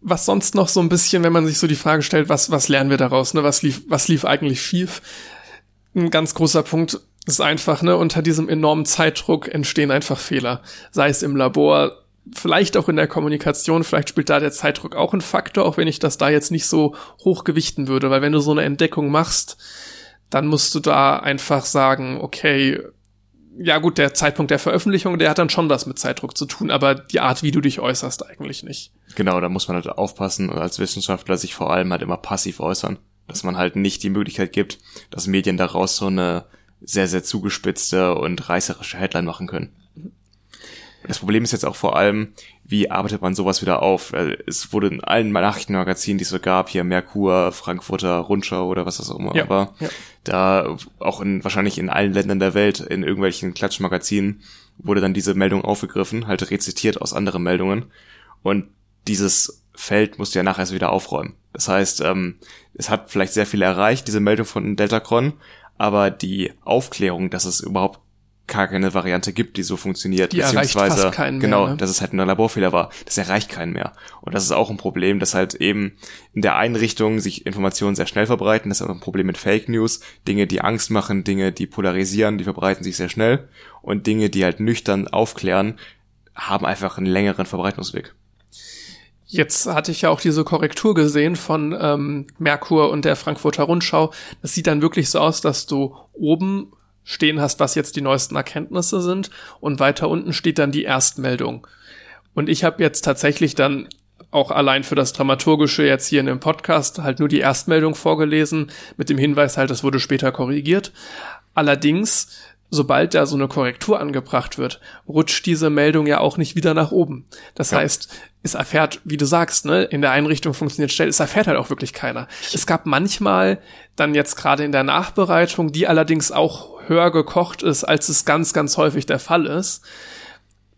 was sonst noch so ein bisschen, wenn man sich so die Frage stellt, was, was lernen wir daraus, ne? Was lief, was lief eigentlich schief? Ein ganz großer Punkt ist einfach, ne, unter diesem enormen Zeitdruck entstehen einfach Fehler. Sei es im Labor, vielleicht auch in der Kommunikation, vielleicht spielt da der Zeitdruck auch ein Faktor, auch wenn ich das da jetzt nicht so hoch gewichten würde, weil wenn du so eine Entdeckung machst, dann musst du da einfach sagen, okay, ja gut, der Zeitpunkt der Veröffentlichung, der hat dann schon was mit Zeitdruck zu tun, aber die Art, wie du dich äußerst, eigentlich nicht. Genau, da muss man halt aufpassen und als Wissenschaftler sich vor allem halt immer passiv äußern. Dass man halt nicht die Möglichkeit gibt, dass Medien daraus so eine sehr, sehr zugespitzte und reißerische Headline machen können. Das Problem ist jetzt auch vor allem, wie arbeitet man sowas wieder auf? Es wurde in allen Nachrichtenmagazinen, die es so gab, hier Merkur, Frankfurter Rundschau oder was das auch immer Ja, war, ja. da auch in wahrscheinlich in allen Ländern der Welt, in irgendwelchen Klatschmagazinen, wurde dann diese Meldung aufgegriffen, halt rezitiert aus anderen Meldungen. Und dieses Feld musst du ja nachher erst wieder aufräumen. Das heißt, ähm, es hat vielleicht sehr viel erreicht, diese Meldung von Deltacron, aber die Aufklärung, dass es überhaupt gar keine Variante gibt, die so funktioniert, Die beziehungsweise keinen mehr, genau, ne? dass es halt ein Laborfehler war, das erreicht keinen mehr. Und das ist auch ein Problem, dass halt eben in der einen Richtung sich Informationen sehr schnell verbreiten, das ist auch ein Problem mit Fake News, Dinge, die Angst machen, Dinge, die polarisieren, die verbreiten sich sehr schnell und Dinge, die halt nüchtern aufklären, haben einfach einen längeren Verbreitungsweg. Jetzt hatte ich ja auch diese Korrektur gesehen von ähm, Merkur und der Frankfurter Rundschau. Das sieht dann wirklich so aus, dass du oben stehen hast, was jetzt die neuesten Erkenntnisse sind und weiter unten steht dann die Erstmeldung. Und ich habe jetzt tatsächlich dann auch allein für das Dramaturgische jetzt hier in dem Podcast halt nur die Erstmeldung vorgelesen, mit dem Hinweis halt, das wurde später korrigiert. Allerdings sobald da so eine Korrektur angebracht wird, rutscht diese Meldung ja auch nicht wieder nach oben. Das ja. heißt, es erfährt, wie du sagst, ne, in der Einrichtung funktioniert schnell, es erfährt halt auch wirklich keiner. Es gab manchmal dann jetzt gerade in der Nachbereitung, die allerdings auch höher gekocht ist, als es ganz, ganz häufig der Fall ist,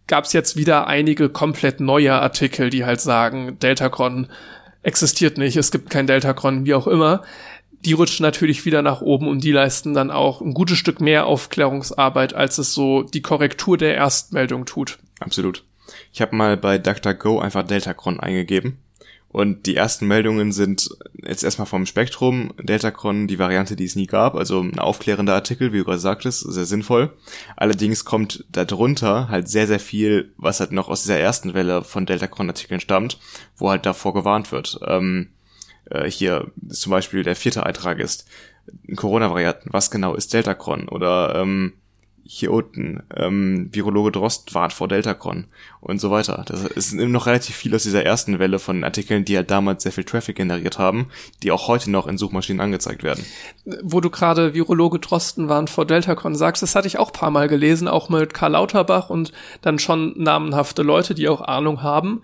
gab es jetzt wieder einige komplett neue Artikel, die halt sagen, Deltacron existiert nicht, es gibt kein Deltacron, wie auch immer die rutschen natürlich wieder nach oben und die leisten dann auch ein gutes Stück mehr Aufklärungsarbeit, als es so die Korrektur der Erstmeldung tut. Absolut. Ich habe mal bei DuckDuckGo einfach Deltacron eingegeben und die ersten Meldungen sind jetzt erstmal vom Spektrum, Deltacron, die Variante, die es nie gab, also ein aufklärender Artikel, wie du gerade sagtest, sehr sinnvoll. Allerdings kommt darunter halt sehr, sehr viel, was halt noch aus dieser ersten Welle von Deltacron-Artikeln stammt, wo halt davor gewarnt wird. Ähm, äh, hier zum Beispiel der vierte Eintrag ist, Corona-Varianten, was genau ist Deltacron? Oder ähm, hier unten, ähm, Virologe Drost warnt vor Deltacron und so weiter. Das ist noch relativ viel aus dieser ersten Welle von Artikeln, die halt damals sehr viel Traffic generiert haben, die auch heute noch in Suchmaschinen angezeigt werden. Wo du gerade Virologe Drosten warnt vor Deltacron sagst, das hatte ich auch paar Mal gelesen, auch mit Karl Lauterbach und dann schon namenhafte Leute, die auch Ahnung haben.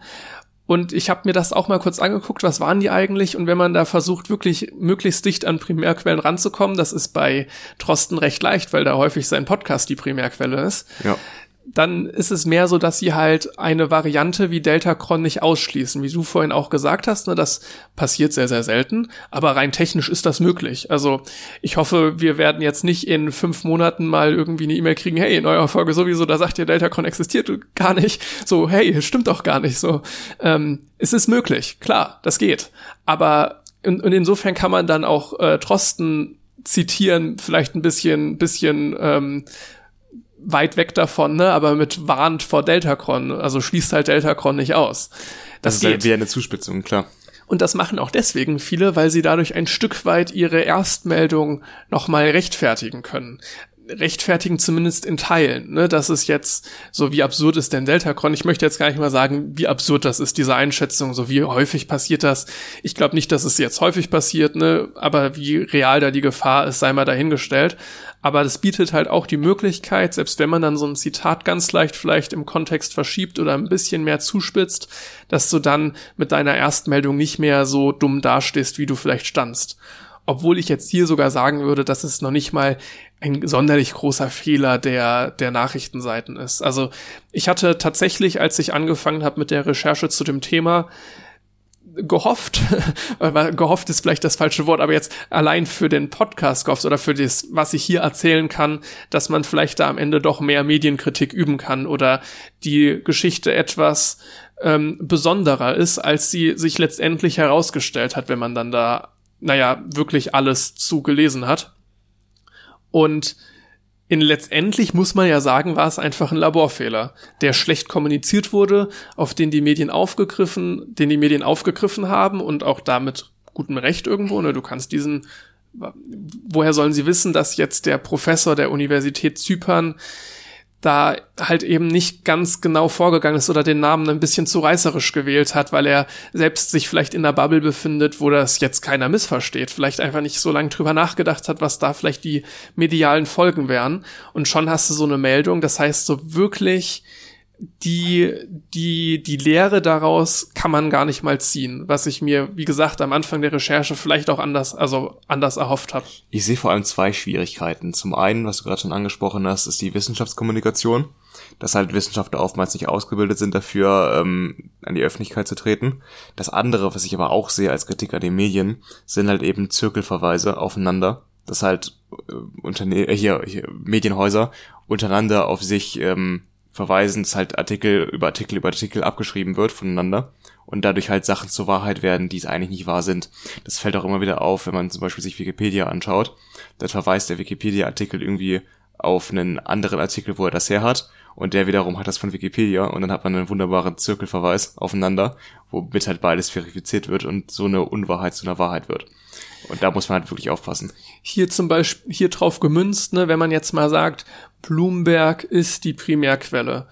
Und ich habe mir das auch mal kurz angeguckt, was waren die eigentlich? Und wenn man da versucht, wirklich möglichst dicht an Primärquellen ranzukommen, das ist bei Trosten recht leicht, weil da häufig sein Podcast die Primärquelle ist. Ja dann ist es mehr so, dass sie halt eine Variante wie Deltacron nicht ausschließen. Wie du vorhin auch gesagt hast, ne, das passiert sehr, sehr selten, aber rein technisch ist das möglich. Also ich hoffe, wir werden jetzt nicht in fünf Monaten mal irgendwie eine E-Mail kriegen, hey, in eurer Folge sowieso, da sagt ihr, Deltacron existiert gar nicht. So, hey, stimmt doch gar nicht so. Ähm, es ist möglich, klar, das geht. Aber und, und insofern kann man dann auch äh, Trosten zitieren, vielleicht ein bisschen, bisschen ähm, weit weg davon, ne, aber mit warnt vor Deltacron, also schließt halt Deltacron nicht aus. Das, das ist halt wie eine Zuspitzung, klar. Und das machen auch deswegen viele, weil sie dadurch ein Stück weit ihre Erstmeldung nochmal rechtfertigen können rechtfertigen zumindest in Teilen. Ne? Das ist jetzt so, wie absurd ist denn Deltacron? Ich möchte jetzt gar nicht mal sagen, wie absurd das ist, diese Einschätzung, so wie häufig passiert das. Ich glaube nicht, dass es jetzt häufig passiert, ne? aber wie real da die Gefahr ist, sei mal dahingestellt. Aber das bietet halt auch die Möglichkeit, selbst wenn man dann so ein Zitat ganz leicht vielleicht im Kontext verschiebt oder ein bisschen mehr zuspitzt, dass du dann mit deiner Erstmeldung nicht mehr so dumm dastehst, wie du vielleicht standst. Obwohl ich jetzt hier sogar sagen würde, dass es noch nicht mal ein sonderlich großer Fehler der, der Nachrichtenseiten ist. Also ich hatte tatsächlich, als ich angefangen habe mit der Recherche zu dem Thema, gehofft, [laughs] gehofft ist vielleicht das falsche Wort, aber jetzt allein für den Podcast gehofft oder für das, was ich hier erzählen kann, dass man vielleicht da am Ende doch mehr Medienkritik üben kann oder die Geschichte etwas ähm, besonderer ist, als sie sich letztendlich herausgestellt hat, wenn man dann da, naja, wirklich alles zugelesen hat. Und in letztendlich muss man ja sagen, war es einfach ein Laborfehler, der schlecht kommuniziert wurde, auf den die Medien aufgegriffen, den die Medien aufgegriffen haben und auch damit gutem Recht irgendwo. Ne? Du kannst diesen, woher sollen sie wissen, dass jetzt der Professor der Universität Zypern da halt eben nicht ganz genau vorgegangen ist oder den Namen ein bisschen zu reißerisch gewählt hat, weil er selbst sich vielleicht in der Bubble befindet, wo das jetzt keiner missversteht, vielleicht einfach nicht so lange drüber nachgedacht hat, was da vielleicht die medialen Folgen wären. Und schon hast du so eine Meldung, das heißt so wirklich die, die, die Lehre daraus kann man gar nicht mal ziehen, was ich mir, wie gesagt, am Anfang der Recherche vielleicht auch anders, also anders erhofft habe. Ich sehe vor allem zwei Schwierigkeiten. Zum einen, was du gerade schon angesprochen hast, ist die Wissenschaftskommunikation, dass halt Wissenschaftler oftmals nicht ausgebildet sind dafür, ähm, an die Öffentlichkeit zu treten. Das andere, was ich aber auch sehe als Kritik an den Medien, sind halt eben Zirkelverweise aufeinander, dass halt äh, Unterne äh, hier, hier Medienhäuser untereinander auf sich ähm, verweisen, dass halt Artikel über Artikel über Artikel abgeschrieben wird voneinander und dadurch halt Sachen zur Wahrheit werden, die es eigentlich nicht wahr sind. Das fällt auch immer wieder auf, wenn man zum Beispiel sich Wikipedia anschaut. Dann verweist der Wikipedia-Artikel irgendwie auf einen anderen Artikel, wo er das her hat und der wiederum hat das von Wikipedia und dann hat man einen wunderbaren Zirkelverweis aufeinander, womit halt beides verifiziert wird und so eine Unwahrheit zu einer Wahrheit wird. Und da muss man halt wirklich aufpassen. Hier zum Beispiel, hier drauf gemünzt, ne, wenn man jetzt mal sagt, Bloomberg ist die Primärquelle.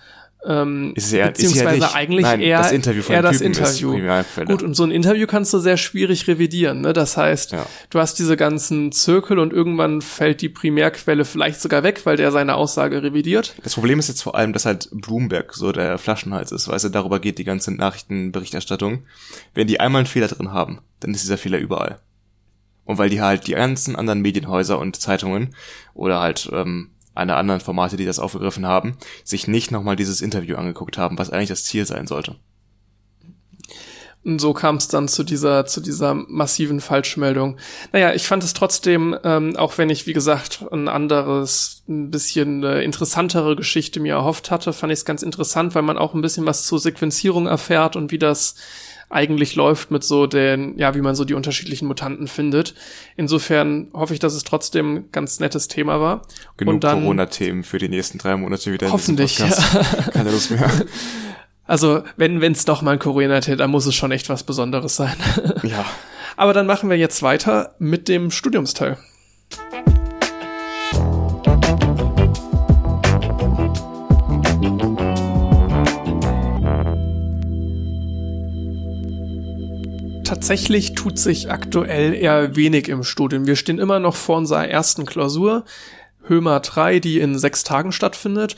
ähm, Ist es eher- ist beziehungsweise nicht. eigentlich Nein, eher das Interview von eher das Typen ist Interview. Gut, und so ein Interview kannst du sehr schwierig revidieren. Ne? Das heißt, Ja. du hast diese ganzen Zirkel und irgendwann fällt die Primärquelle vielleicht sogar weg, weil der seine Aussage revidiert. Das Problem ist jetzt vor allem, dass halt Bloomberg so der Flaschenhals ist, weißt du, darüber geht die ganze Nachrichtenberichterstattung. Wenn die einmal einen Fehler drin haben, dann ist dieser Fehler überall. Und weil die halt die ganzen anderen Medienhäuser und Zeitungen oder halt ähm, eine anderen Formate, die das aufgegriffen haben, sich nicht nochmal dieses Interview angeguckt haben, was eigentlich das Ziel sein sollte. Und so kam es dann zu dieser, zu dieser massiven Falschmeldung. Naja, ich fand es trotzdem, ähm, auch wenn ich, wie gesagt, ein anderes, ein bisschen äh, interessantere Geschichte mir erhofft hatte, fand ich es ganz interessant, weil man auch ein bisschen was zur Sequenzierung erfährt und wie das eigentlich läuft mit so den, ja, wie man so die unterschiedlichen Mutanten findet. Insofern hoffe ich, dass es trotzdem ein ganz nettes Thema war. Genug Corona-Themen für die nächsten drei Monate wieder Hoffentlich, Podcast. [laughs] Keine Lust mehr. [laughs] also wenn es doch mal ein Corona hätte, dann muss es schon echt was Besonderes sein. ja. [laughs] Aber dann machen wir jetzt weiter mit dem Studiumsteil. Tatsächlich tut sich aktuell eher wenig im Studium. Wir stehen immer noch vor unserer ersten Klausur, Hömer 3, die in sechs Tagen stattfindet.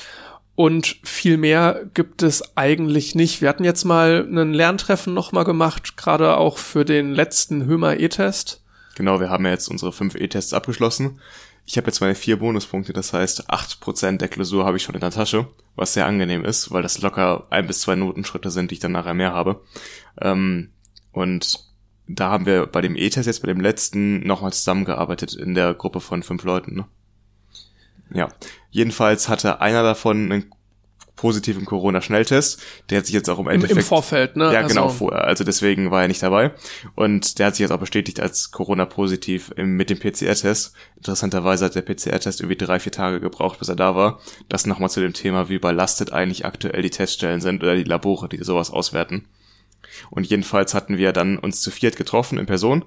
Und viel mehr gibt es eigentlich nicht. Wir hatten jetzt mal einen Lerntreffen nochmal gemacht, gerade auch für den letzten Hömer E-Test. Genau, wir haben ja jetzt unsere fünf E-Tests abgeschlossen. Ich habe jetzt meine vier Bonuspunkte, das heißt, acht Prozent der Klausur habe ich schon in der Tasche, was sehr angenehm ist, weil das locker ein bis zwei Notenschritte sind, die ich dann nachher mehr habe. Ähm, und da haben wir bei dem E-Test jetzt, bei dem letzten, nochmal zusammengearbeitet in der Gruppe von fünf Leuten. Ne? Ja, jedenfalls hatte einer davon einen positiven Corona-Schnelltest. Der hat sich jetzt auch im Endeffekt... Im Vorfeld, ne? Ja, genau, Also, vorher. Also deswegen war er nicht dabei. Und der hat sich jetzt auch bestätigt als Corona-positiv mit dem PCR-Test. Interessanterweise hat der PCR-Test irgendwie drei, vier Tage gebraucht, bis er da war. Das nochmal zu dem Thema, wie überlastet eigentlich aktuell die Teststellen sind oder die Labore, die sowas auswerten. Und jedenfalls hatten wir dann uns zu viert getroffen in Person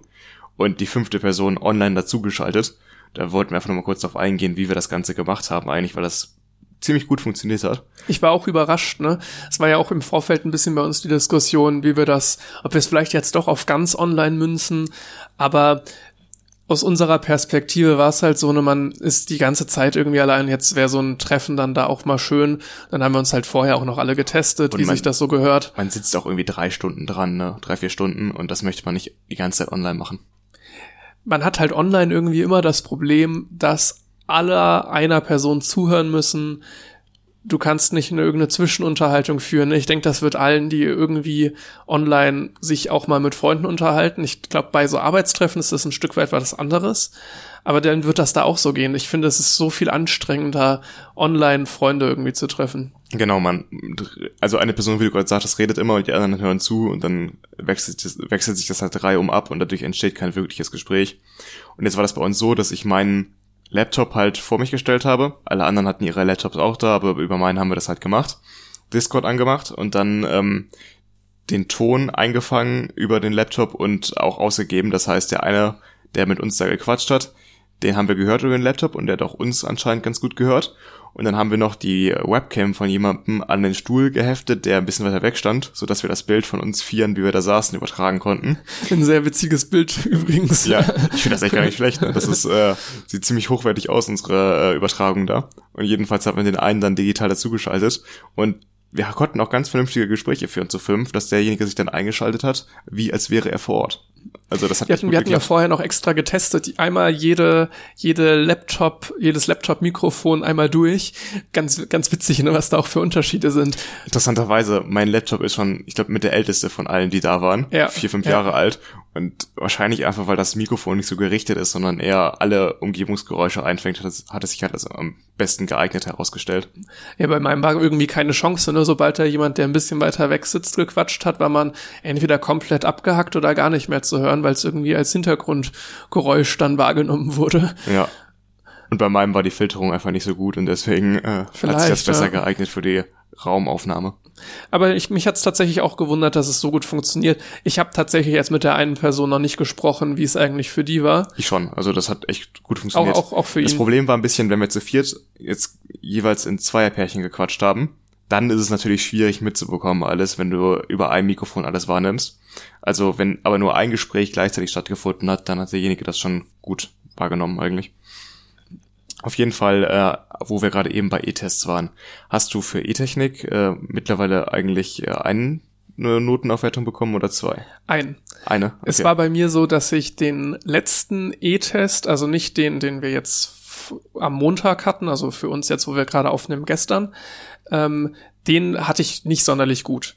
und die fünfte Person online dazugeschaltet. Da wollten wir einfach nochmal kurz darauf eingehen, wie wir das Ganze gemacht haben eigentlich, weil das ziemlich gut funktioniert hat. Ich war auch überrascht, ne? Es war ja auch im Vorfeld ein bisschen bei uns die Diskussion, wie wir das, ob wir es vielleicht jetzt doch auf ganz online münzen, aber aus unserer Perspektive war es halt so, ne, man ist die ganze Zeit irgendwie allein. Jetzt wäre so ein Treffen dann da auch mal schön. Dann haben wir uns halt vorher auch noch alle getestet, Und wie man- sich das so gehört. Man sitzt auch irgendwie drei Stunden dran, ne? Drei, vier Stunden und das möchte man nicht die ganze Zeit online machen. man hat halt online irgendwie immer das Problem, dass alle einer Person zuhören müssen. Du kannst nicht eine irgendeine Zwischenunterhaltung führen. Ich denke, das wird allen, die irgendwie online sich auch mal mit Freunden unterhalten. Ich glaube, bei so Arbeitstreffen ist das ein Stück weit was anderes. Aber dann wird das da auch so gehen. Ich finde, es ist so viel anstrengender, online Freunde irgendwie zu treffen. Genau, man. Also eine Person, wie du gerade sagtest, redet immer und die anderen hören zu und dann wechselt, wechselt sich das halt drei um ab und dadurch entsteht kein wirkliches Gespräch. Und jetzt war das bei uns so, dass ich meinen Laptop halt vor mich gestellt habe. Alle anderen hatten ihre Laptops auch da, aber über meinen haben wir das halt gemacht. Discord angemacht und dann ähm, den Ton eingefangen über den Laptop und auch ausgegeben. Das heißt, der eine, der mit uns da gequatscht hat, den haben wir gehört über den Laptop und der hat auch uns anscheinend ganz gut gehört. Und dann haben wir noch die Webcam von jemandem an den Stuhl geheftet, der ein bisschen weiter weg stand, sodass wir das Bild von uns vieren, wie wir da saßen, übertragen konnten. Ein sehr witziges Bild [laughs] übrigens. Ja, ich finde das echt gar nicht schlecht. Ne? Das ist, äh, sieht ziemlich hochwertig aus, unsere äh, Übertragung da. Und jedenfalls hat man den einen dann digital dazugeschaltet. Und wir konnten auch ganz vernünftige Gespräche führen zu fünf, dass derjenige sich dann eingeschaltet hat, wie als wäre er vor Ort. Also das hat Wir hatten, wir hatten ja vorher noch extra getestet, einmal jede, jede Laptop, jedes Laptop-Mikrofon einmal durch. Ganz, ganz witzig, ne, was da auch für Unterschiede sind. Interessanterweise, mein Laptop ist schon, ich glaube, mit der älteste von allen, die da waren. Ja, Vier, fünf ja. Jahre alt. Und wahrscheinlich einfach, weil das Mikrofon nicht so gerichtet ist, sondern eher alle Umgebungsgeräusche einfängt, hat es, sich halt als am besten geeignet herausgestellt. Ja, bei meinem war irgendwie keine Chance, ne? Sobald da jemand, der ein bisschen weiter weg sitzt, gequatscht hat, war man entweder komplett abgehackt oder gar nicht mehr zu hören, weil es irgendwie als Hintergrundgeräusch dann wahrgenommen wurde. Ja. Und bei meinem war die Filterung einfach nicht so gut und deswegen äh, hat sich das besser ja. geeignet für die Raumaufnahme. Aber ich, mich hat es tatsächlich auch gewundert, dass es so gut funktioniert. Ich habe tatsächlich jetzt mit der einen Person noch nicht gesprochen, wie es eigentlich für die war. Ich schon. Also das hat echt gut Auch, funktioniert. auch, auch für das ihn. Problem war ein bisschen, wenn wir zu viert jetzt jeweils in Zweierpärchen gequatscht haben, dann ist es natürlich schwierig mitzubekommen alles, wenn du über ein Mikrofon alles wahrnimmst. Also wenn aber nur ein Gespräch gleichzeitig stattgefunden hat, dann hat derjenige das schon gut wahrgenommen eigentlich. Auf jeden Fall, äh, wo wir gerade eben bei E-Tests waren, hast du für E-Technik äh, mittlerweile eigentlich äh, einen eine Notenaufwertung bekommen oder zwei? Ein. Eine. Okay. Es war bei mir so, dass ich den letzten E-Test, also nicht den, den wir jetzt am Montag hatten, also für uns jetzt, wo wir gerade aufnehmen, gestern, ähm, den hatte ich nicht sonderlich gut.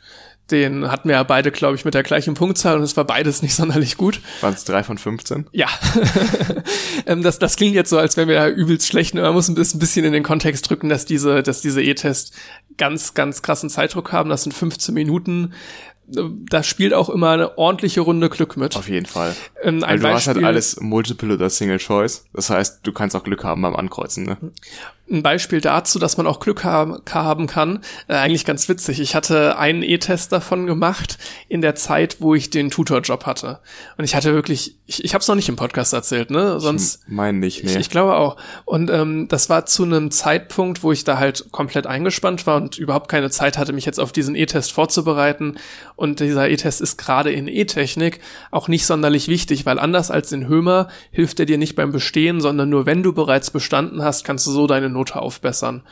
Den hatten wir ja beide, glaube ich, mit der gleichen Punktzahl und es war beides nicht [laughs] sonderlich gut. Waren es drei von 15? Ja. [laughs] Ähm, das, das klingt jetzt so, als wären wir ja übelst schlecht. Man muss ein bisschen in den Kontext drücken, dass diese, dass diese E-Tests ganz, ganz krassen Zeitdruck haben. Das sind 15 Minuten da spielt auch immer eine ordentliche Runde Glück mit. Auf jeden Fall. Ähm, ein Weil du Beispiel, hast halt alles Multiple oder Single Choice. Das heißt, du kannst auch Glück haben beim Ankreuzen. Ne? Ein Beispiel dazu, dass man auch Glück haben, haben kann. Äh, eigentlich ganz witzig. Ich hatte einen E-Test davon gemacht in der Zeit, wo ich den Tutorjob hatte. Und ich hatte wirklich, ich, ich habe es noch nicht im Podcast erzählt, ne? Sonst. Ich mein nicht, nee. Ich, ich glaube auch. Und ähm, das war zu einem Zeitpunkt, wo ich da halt komplett eingespannt war und überhaupt keine Zeit hatte, mich jetzt auf diesen E-Test vorzubereiten. Und dieser E-Test ist gerade in E-Technik auch nicht sonderlich wichtig, weil anders als in Hömer hilft er dir nicht beim Bestehen, sondern nur wenn du bereits bestanden hast, kannst du so deine Note aufbessern.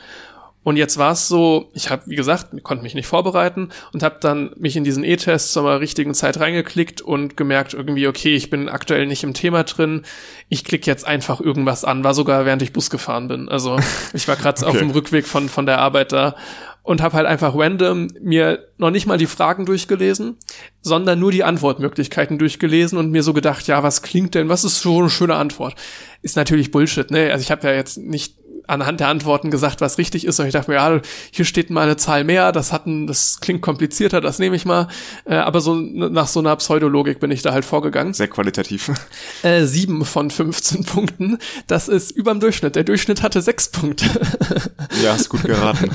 Und jetzt war es so, ich habe, wie gesagt, konnte mich nicht vorbereiten und habe dann mich in diesen E-Test zur richtigen Zeit reingeklickt und gemerkt irgendwie, okay, ich bin aktuell nicht im Thema drin. Ich klicke jetzt einfach irgendwas an. War sogar während ich Bus gefahren bin. Also [laughs] ich war gerade okay. auf dem Rückweg von von der Arbeit da und habe halt einfach random mir noch nicht mal die Fragen durchgelesen, sondern nur die Antwortmöglichkeiten durchgelesen und mir so gedacht, ja, was klingt denn, was ist so eine schöne Antwort? Ist natürlich Bullshit, ne? Also ich habe ja jetzt nicht anhand der Antworten gesagt, was richtig ist. Und ich dachte mir, ja, hier steht mal eine Zahl mehr, das hat ein, das klingt komplizierter, das nehme ich mal. Äh, aber so nach so einer Pseudologik bin ich da halt vorgegangen. Sehr qualitativ. [laughs] Äh, sieben von 15 Punkten. Das ist überm Durchschnitt. Der Durchschnitt hatte sechs Punkte. [laughs] ja, ist gut geraten.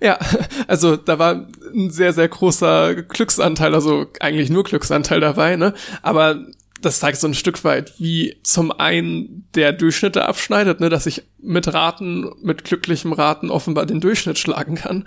ja, also da war ein sehr, sehr großer Glücksanteil, also eigentlich nur Glücksanteil dabei, ne? Aber das zeigt so ein Stück weit, wie zum einen der Durchschnitte abschneidet, ne, dass ich mit Raten, mit glücklichem Raten offenbar den Durchschnitt schlagen kann,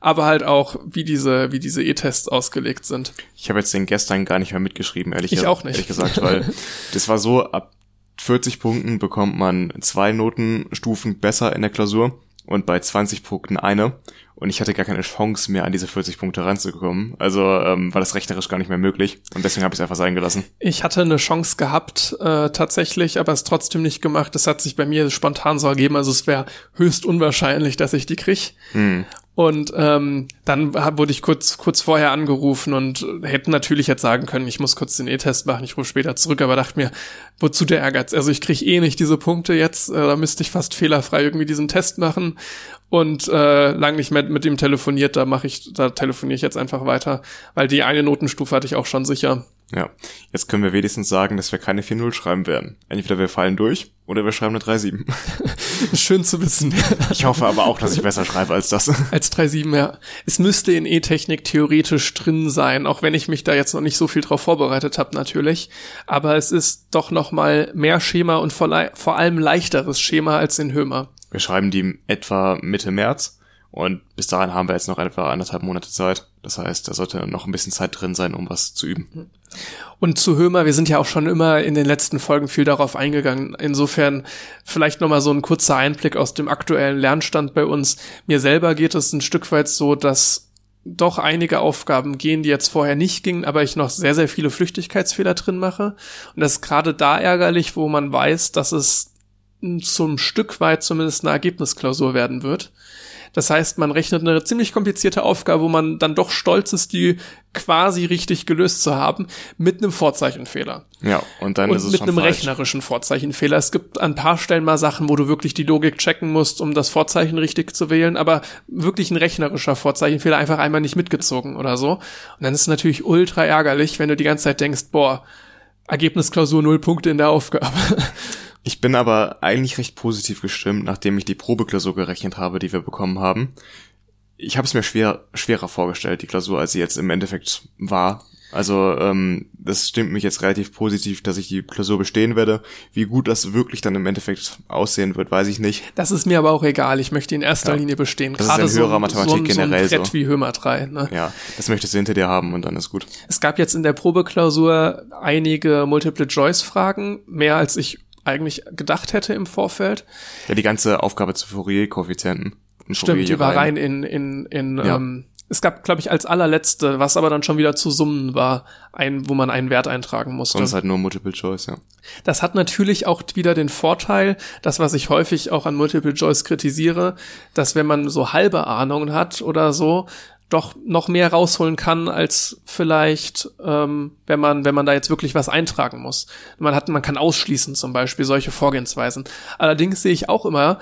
aber halt auch, wie diese, wie diese E-Tests ausgelegt sind. Ich habe jetzt den gestern gar nicht mehr mitgeschrieben, ehrlich, ich auch nicht. ehrlich gesagt, weil [laughs] das war so, ab 40 Punkten bekommt man zwei Notenstufen besser in der Klausur und bei 20 Punkten eine und ich hatte gar keine Chance mehr an diese 40 Punkte ranzukommen. Also ähm, war das rechnerisch gar nicht mehr möglich und deswegen habe ich es einfach sein gelassen. Ich hatte eine Chance gehabt äh, tatsächlich, aber es trotzdem nicht gemacht. Das hat sich bei mir spontan so ergeben. Also es wäre höchst unwahrscheinlich, dass ich die krieg. Hm. Und ähm, dann wurde ich kurz kurz vorher angerufen und hätte natürlich jetzt sagen können, ich muss kurz den E-Test machen, ich rufe später zurück, aber dachte mir, wozu der Ehrgeiz? Also ich kriege eh nicht diese Punkte jetzt, äh, da müsste ich fast fehlerfrei irgendwie diesen Test machen und äh, lang nicht mehr mit ihm telefoniert, da mache ich, da telefoniere ich jetzt einfach weiter, weil die eine Notenstufe hatte ich auch schon sicher. Ja, jetzt können wir wenigstens sagen, dass wir keine 4-0 schreiben werden. Entweder wir fallen durch oder wir schreiben eine 3-7. [laughs] Schön zu wissen. ich hoffe aber auch, dass ich besser schreibe als das. [laughs] Als 3-7, ja. Es müsste in E-Technik theoretisch drin sein, auch wenn ich mich da jetzt noch nicht so viel drauf vorbereitet habe natürlich. Aber es ist doch noch mal mehr Schema und vor, vor allem leichteres Schema als in Hömer. Wir schreiben die etwa Mitte März und bis dahin haben wir jetzt noch etwa anderthalb Monate Zeit. Das heißt, da sollte noch ein bisschen Zeit drin sein, um was zu üben. Und zu Hömer, wir sind ja auch schon immer in den letzten Folgen viel darauf eingegangen. Insofern vielleicht nochmal so ein kurzer Einblick aus dem aktuellen Lernstand bei uns. Mir selber geht es ein Stück weit so, dass doch einige Aufgaben gehen, die jetzt vorher nicht gingen, aber ich noch sehr, sehr viele Flüchtigkeitsfehler drin mache. Und das ist gerade da ärgerlich, wo man weiß, dass es zum Stück weit zumindest eine Ergebnisklausur werden wird. Das heißt, man rechnet eine ziemlich komplizierte Aufgabe, wo man dann doch stolz ist, die quasi richtig gelöst zu haben, mit einem Vorzeichenfehler. Ja, und dann und ist es mit schon einem falsch. rechnerischen Vorzeichenfehler. Es gibt an ein paar Stellen mal Sachen, wo du wirklich die Logik checken musst, um das Vorzeichen richtig zu wählen, aber wirklich ein rechnerischer Vorzeichenfehler einfach einmal nicht mitgezogen oder so. Und dann ist es natürlich ultra ärgerlich, wenn du die ganze Zeit denkst, boah, Ergebnisklausur null Punkte in der Aufgabe. [laughs] Ich bin aber eigentlich recht positiv gestimmt, nachdem ich die Probeklausur gerechnet habe, die wir bekommen haben. Ich habe es mir schwer, schwerer vorgestellt, die Klausur, als sie jetzt im Endeffekt war. Also ähm, das stimmt mich jetzt relativ positiv, dass ich die Klausur bestehen werde. Wie gut das wirklich dann im Endeffekt aussehen wird, weiß ich nicht. Das ist mir aber auch egal. Ich möchte in erster ja. Linie bestehen. Das Gerade ist in höherer so, Mathematik so, generell so. Ein Brett so. wie Hömer 3. Ne? Ja, das möchtest du hinter dir haben und dann ist gut. Es gab jetzt in der Probeklausur einige Multiple-Choice-Fragen, mehr als ich eigentlich gedacht hätte im Vorfeld. Ja, die ganze Aufgabe zu Fourier-Koeffizienten. Stimmt, die war rein in, in, in ja. ähm, es gab, glaube ich, als allerletzte, was aber dann schon wieder zu summen war, ein, wo man einen Wert eintragen musste. Sonst halt nur Multiple Choice, ja. Das hat natürlich auch wieder den Vorteil, das, was ich häufig auch an Multiple Choice kritisiere, dass wenn man so halbe Ahnungen hat oder so, doch noch mehr rausholen kann als vielleicht, ähm, wenn man wenn man da jetzt wirklich was eintragen muss. Man hat man kann ausschließen zum Beispiel solche Vorgehensweisen. Allerdings sehe ich auch immer,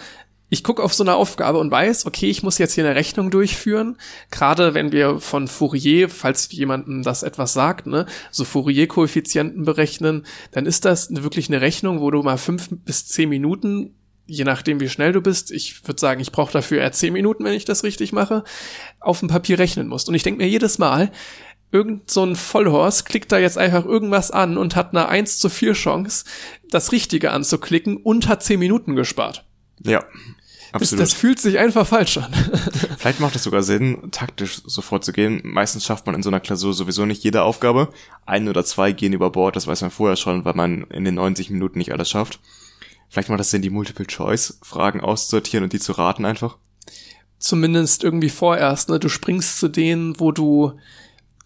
ich gucke auf so eine Aufgabe und weiß, okay, ich muss jetzt hier eine Rechnung durchführen. Gerade wenn wir von Fourier, falls jemandem das etwas sagt, ne, so Fourier-Koeffizienten berechnen, dann ist das wirklich eine Rechnung, wo du mal fünf bis zehn Minuten, je nachdem wie schnell du bist, ich würde sagen, ich brauche dafür eher zehn Minuten, wenn ich das richtig mache, auf dem Papier rechnen musst. Und ich denke mir jedes Mal, irgend so ein Vollhorst klickt da jetzt einfach irgendwas an und hat eine 1 zu 4 Chance, das Richtige anzuklicken und hat 10 Minuten gespart. Ja. Absolut. Das, das fühlt sich einfach falsch an. [laughs] Vielleicht macht es sogar Sinn, taktisch so vorzugehen. Meistens schafft man in so einer Klausur sowieso nicht jede Aufgabe. Ein oder zwei gehen über Bord, das weiß man vorher schon, weil man in den 90 Minuten nicht alles schafft. Vielleicht macht es Sinn, die Multiple-Choice-Fragen auszusortieren und die zu raten einfach. Zumindest irgendwie vorerst, ne? Du springst zu denen, wo du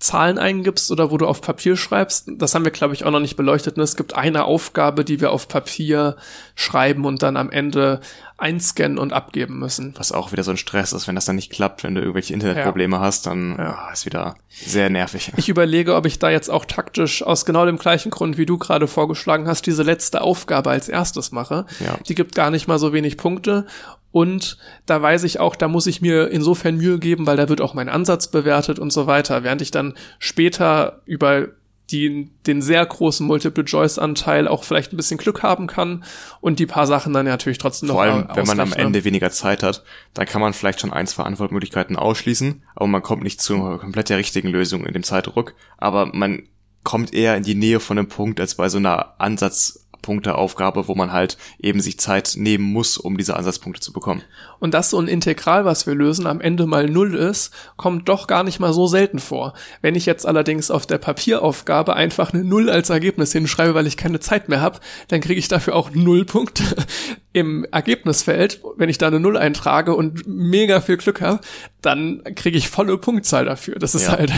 Zahlen eingibst oder wo du auf Papier schreibst. Das haben wir, glaube ich, auch noch nicht beleuchtet. Ne? Es gibt eine Aufgabe, die wir auf Papier schreiben und dann am Ende einscannen und abgeben müssen. Was auch wieder so ein Stress ist, wenn das dann nicht klappt, wenn du irgendwelche Internetprobleme ja. hast, dann ja. oh, ist wieder sehr nervig. Ich überlege, ob ich da jetzt auch taktisch aus genau dem gleichen Grund, wie du gerade vorgeschlagen hast, diese letzte Aufgabe als erstes mache. Ja. Die gibt gar nicht mal so wenig Punkte und da weiß ich auch, da muss ich mir insofern Mühe geben, weil da wird auch mein Ansatz bewertet und so weiter. Während ich dann später über die, den sehr großen Multiple-Choice-Anteil auch vielleicht ein bisschen Glück haben kann und die paar Sachen dann natürlich trotzdem noch Vor allem, wenn man am Ende weniger Zeit hat, dann kann man vielleicht schon ein, zwei Antwortmöglichkeiten ausschließen, aber man kommt nicht zu komplett der richtigen Lösung in dem Zeitdruck. Aber man kommt eher in die Nähe von einem Punkt als bei so einer Ansatz Punkteaufgabe, wo man halt eben sich Zeit nehmen muss, um diese Ansatzpunkte zu bekommen. Und dass so ein Integral, was wir lösen, am Ende mal null ist, kommt doch gar nicht mal so selten vor. Wenn ich jetzt allerdings auf der Papieraufgabe einfach eine Null als Ergebnis hinschreibe, weil ich keine Zeit mehr habe, dann kriege ich dafür auch null Punkte [laughs] im Ergebnisfeld. Wenn ich da eine Null eintrage und mega viel Glück habe, dann kriege ich volle Punktzahl dafür. Das ist ja, halt.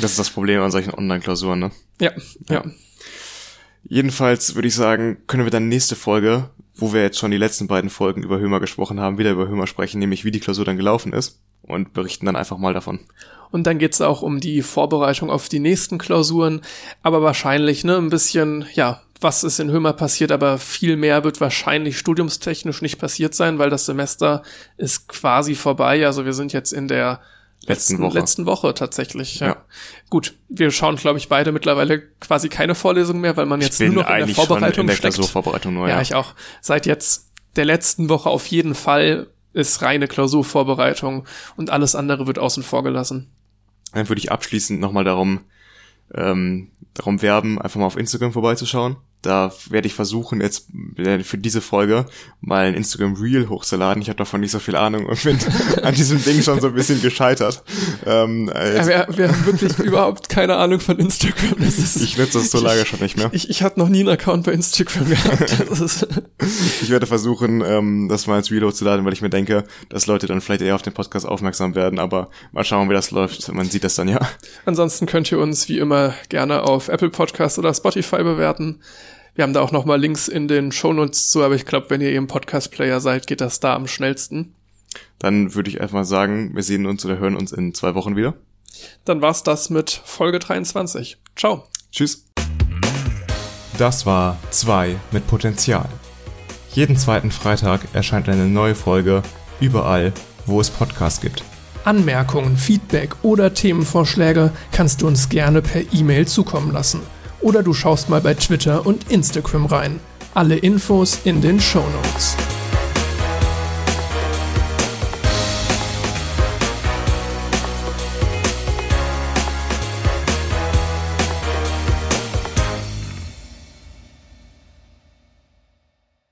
das ist das Problem an solchen Online-Klausuren, ne? Ja, ja. ja. Jedenfalls würde ich sagen, können wir dann nächste Folge, wo wir jetzt schon die letzten beiden Folgen über Hömer gesprochen haben, wieder über Hömer sprechen, nämlich wie die Klausur dann gelaufen ist und berichten dann einfach mal davon. Und dann geht's auch um die Vorbereitung auf die nächsten Klausuren, aber wahrscheinlich ne ein bisschen ja was ist in Hömer passiert, aber viel mehr wird wahrscheinlich studiumstechnisch nicht passiert sein, weil das Semester ist quasi vorbei. Also wir sind jetzt in der letzten, Woche. letzten Woche tatsächlich. Ja. ja. Gut, wir schauen, glaube ich, beide mittlerweile quasi keine Vorlesung mehr, weil man jetzt nur noch in der Vorbereitung in der steckt. Klausurvorbereitung nur, ja. ja, ich auch. Seit jetzt der letzten Woche auf jeden Fall ist reine Klausurvorbereitung und alles andere wird außen vor gelassen. Dann würde ich abschließend nochmal darum, ähm, darum werben, einfach mal auf Instagram vorbeizuschauen. Da werde ich versuchen, jetzt äh, für diese Folge mal ein Instagram Reel hochzuladen. Ich habe davon nicht so viel Ahnung und bin [laughs] an diesem Ding schon so ein bisschen gescheitert. Ähm, ja, wir, wir, haben wirklich [laughs] überhaupt keine Ahnung von Instagram. Ist, ich nutze das so lange schon nicht mehr. Ich, ich hatte noch nie einen Account bei Instagram gehabt. [laughs] ich werde versuchen, ähm, das mal ins Reel hochzuladen, weil ich mir denke, dass Leute dann vielleicht eher auf den Podcast aufmerksam werden. Aber mal schauen, wie das läuft. Man sieht das dann ja. Ansonsten könnt ihr uns wie immer gerne auf Apple Podcast oder Spotify bewerten. Wir haben da auch nochmal Links in den Shownotes zu, aber ich glaube, wenn ihr im Podcast-Player seid, geht das da am schnellsten. Dann würde ich einfach sagen, wir sehen uns oder hören uns in zwei Wochen wieder. Dann war's das mit Folge 23. Ciao. Tschüss. Das war 2 mit Potenzial. Jeden zweiten Freitag erscheint eine neue Folge überall, wo es Podcasts gibt. Anmerkungen, Feedback oder Themenvorschläge kannst du uns gerne per E-Mail zukommen lassen oder du schaust mal bei Twitter und Instagram rein. Alle Infos in den Show Notes.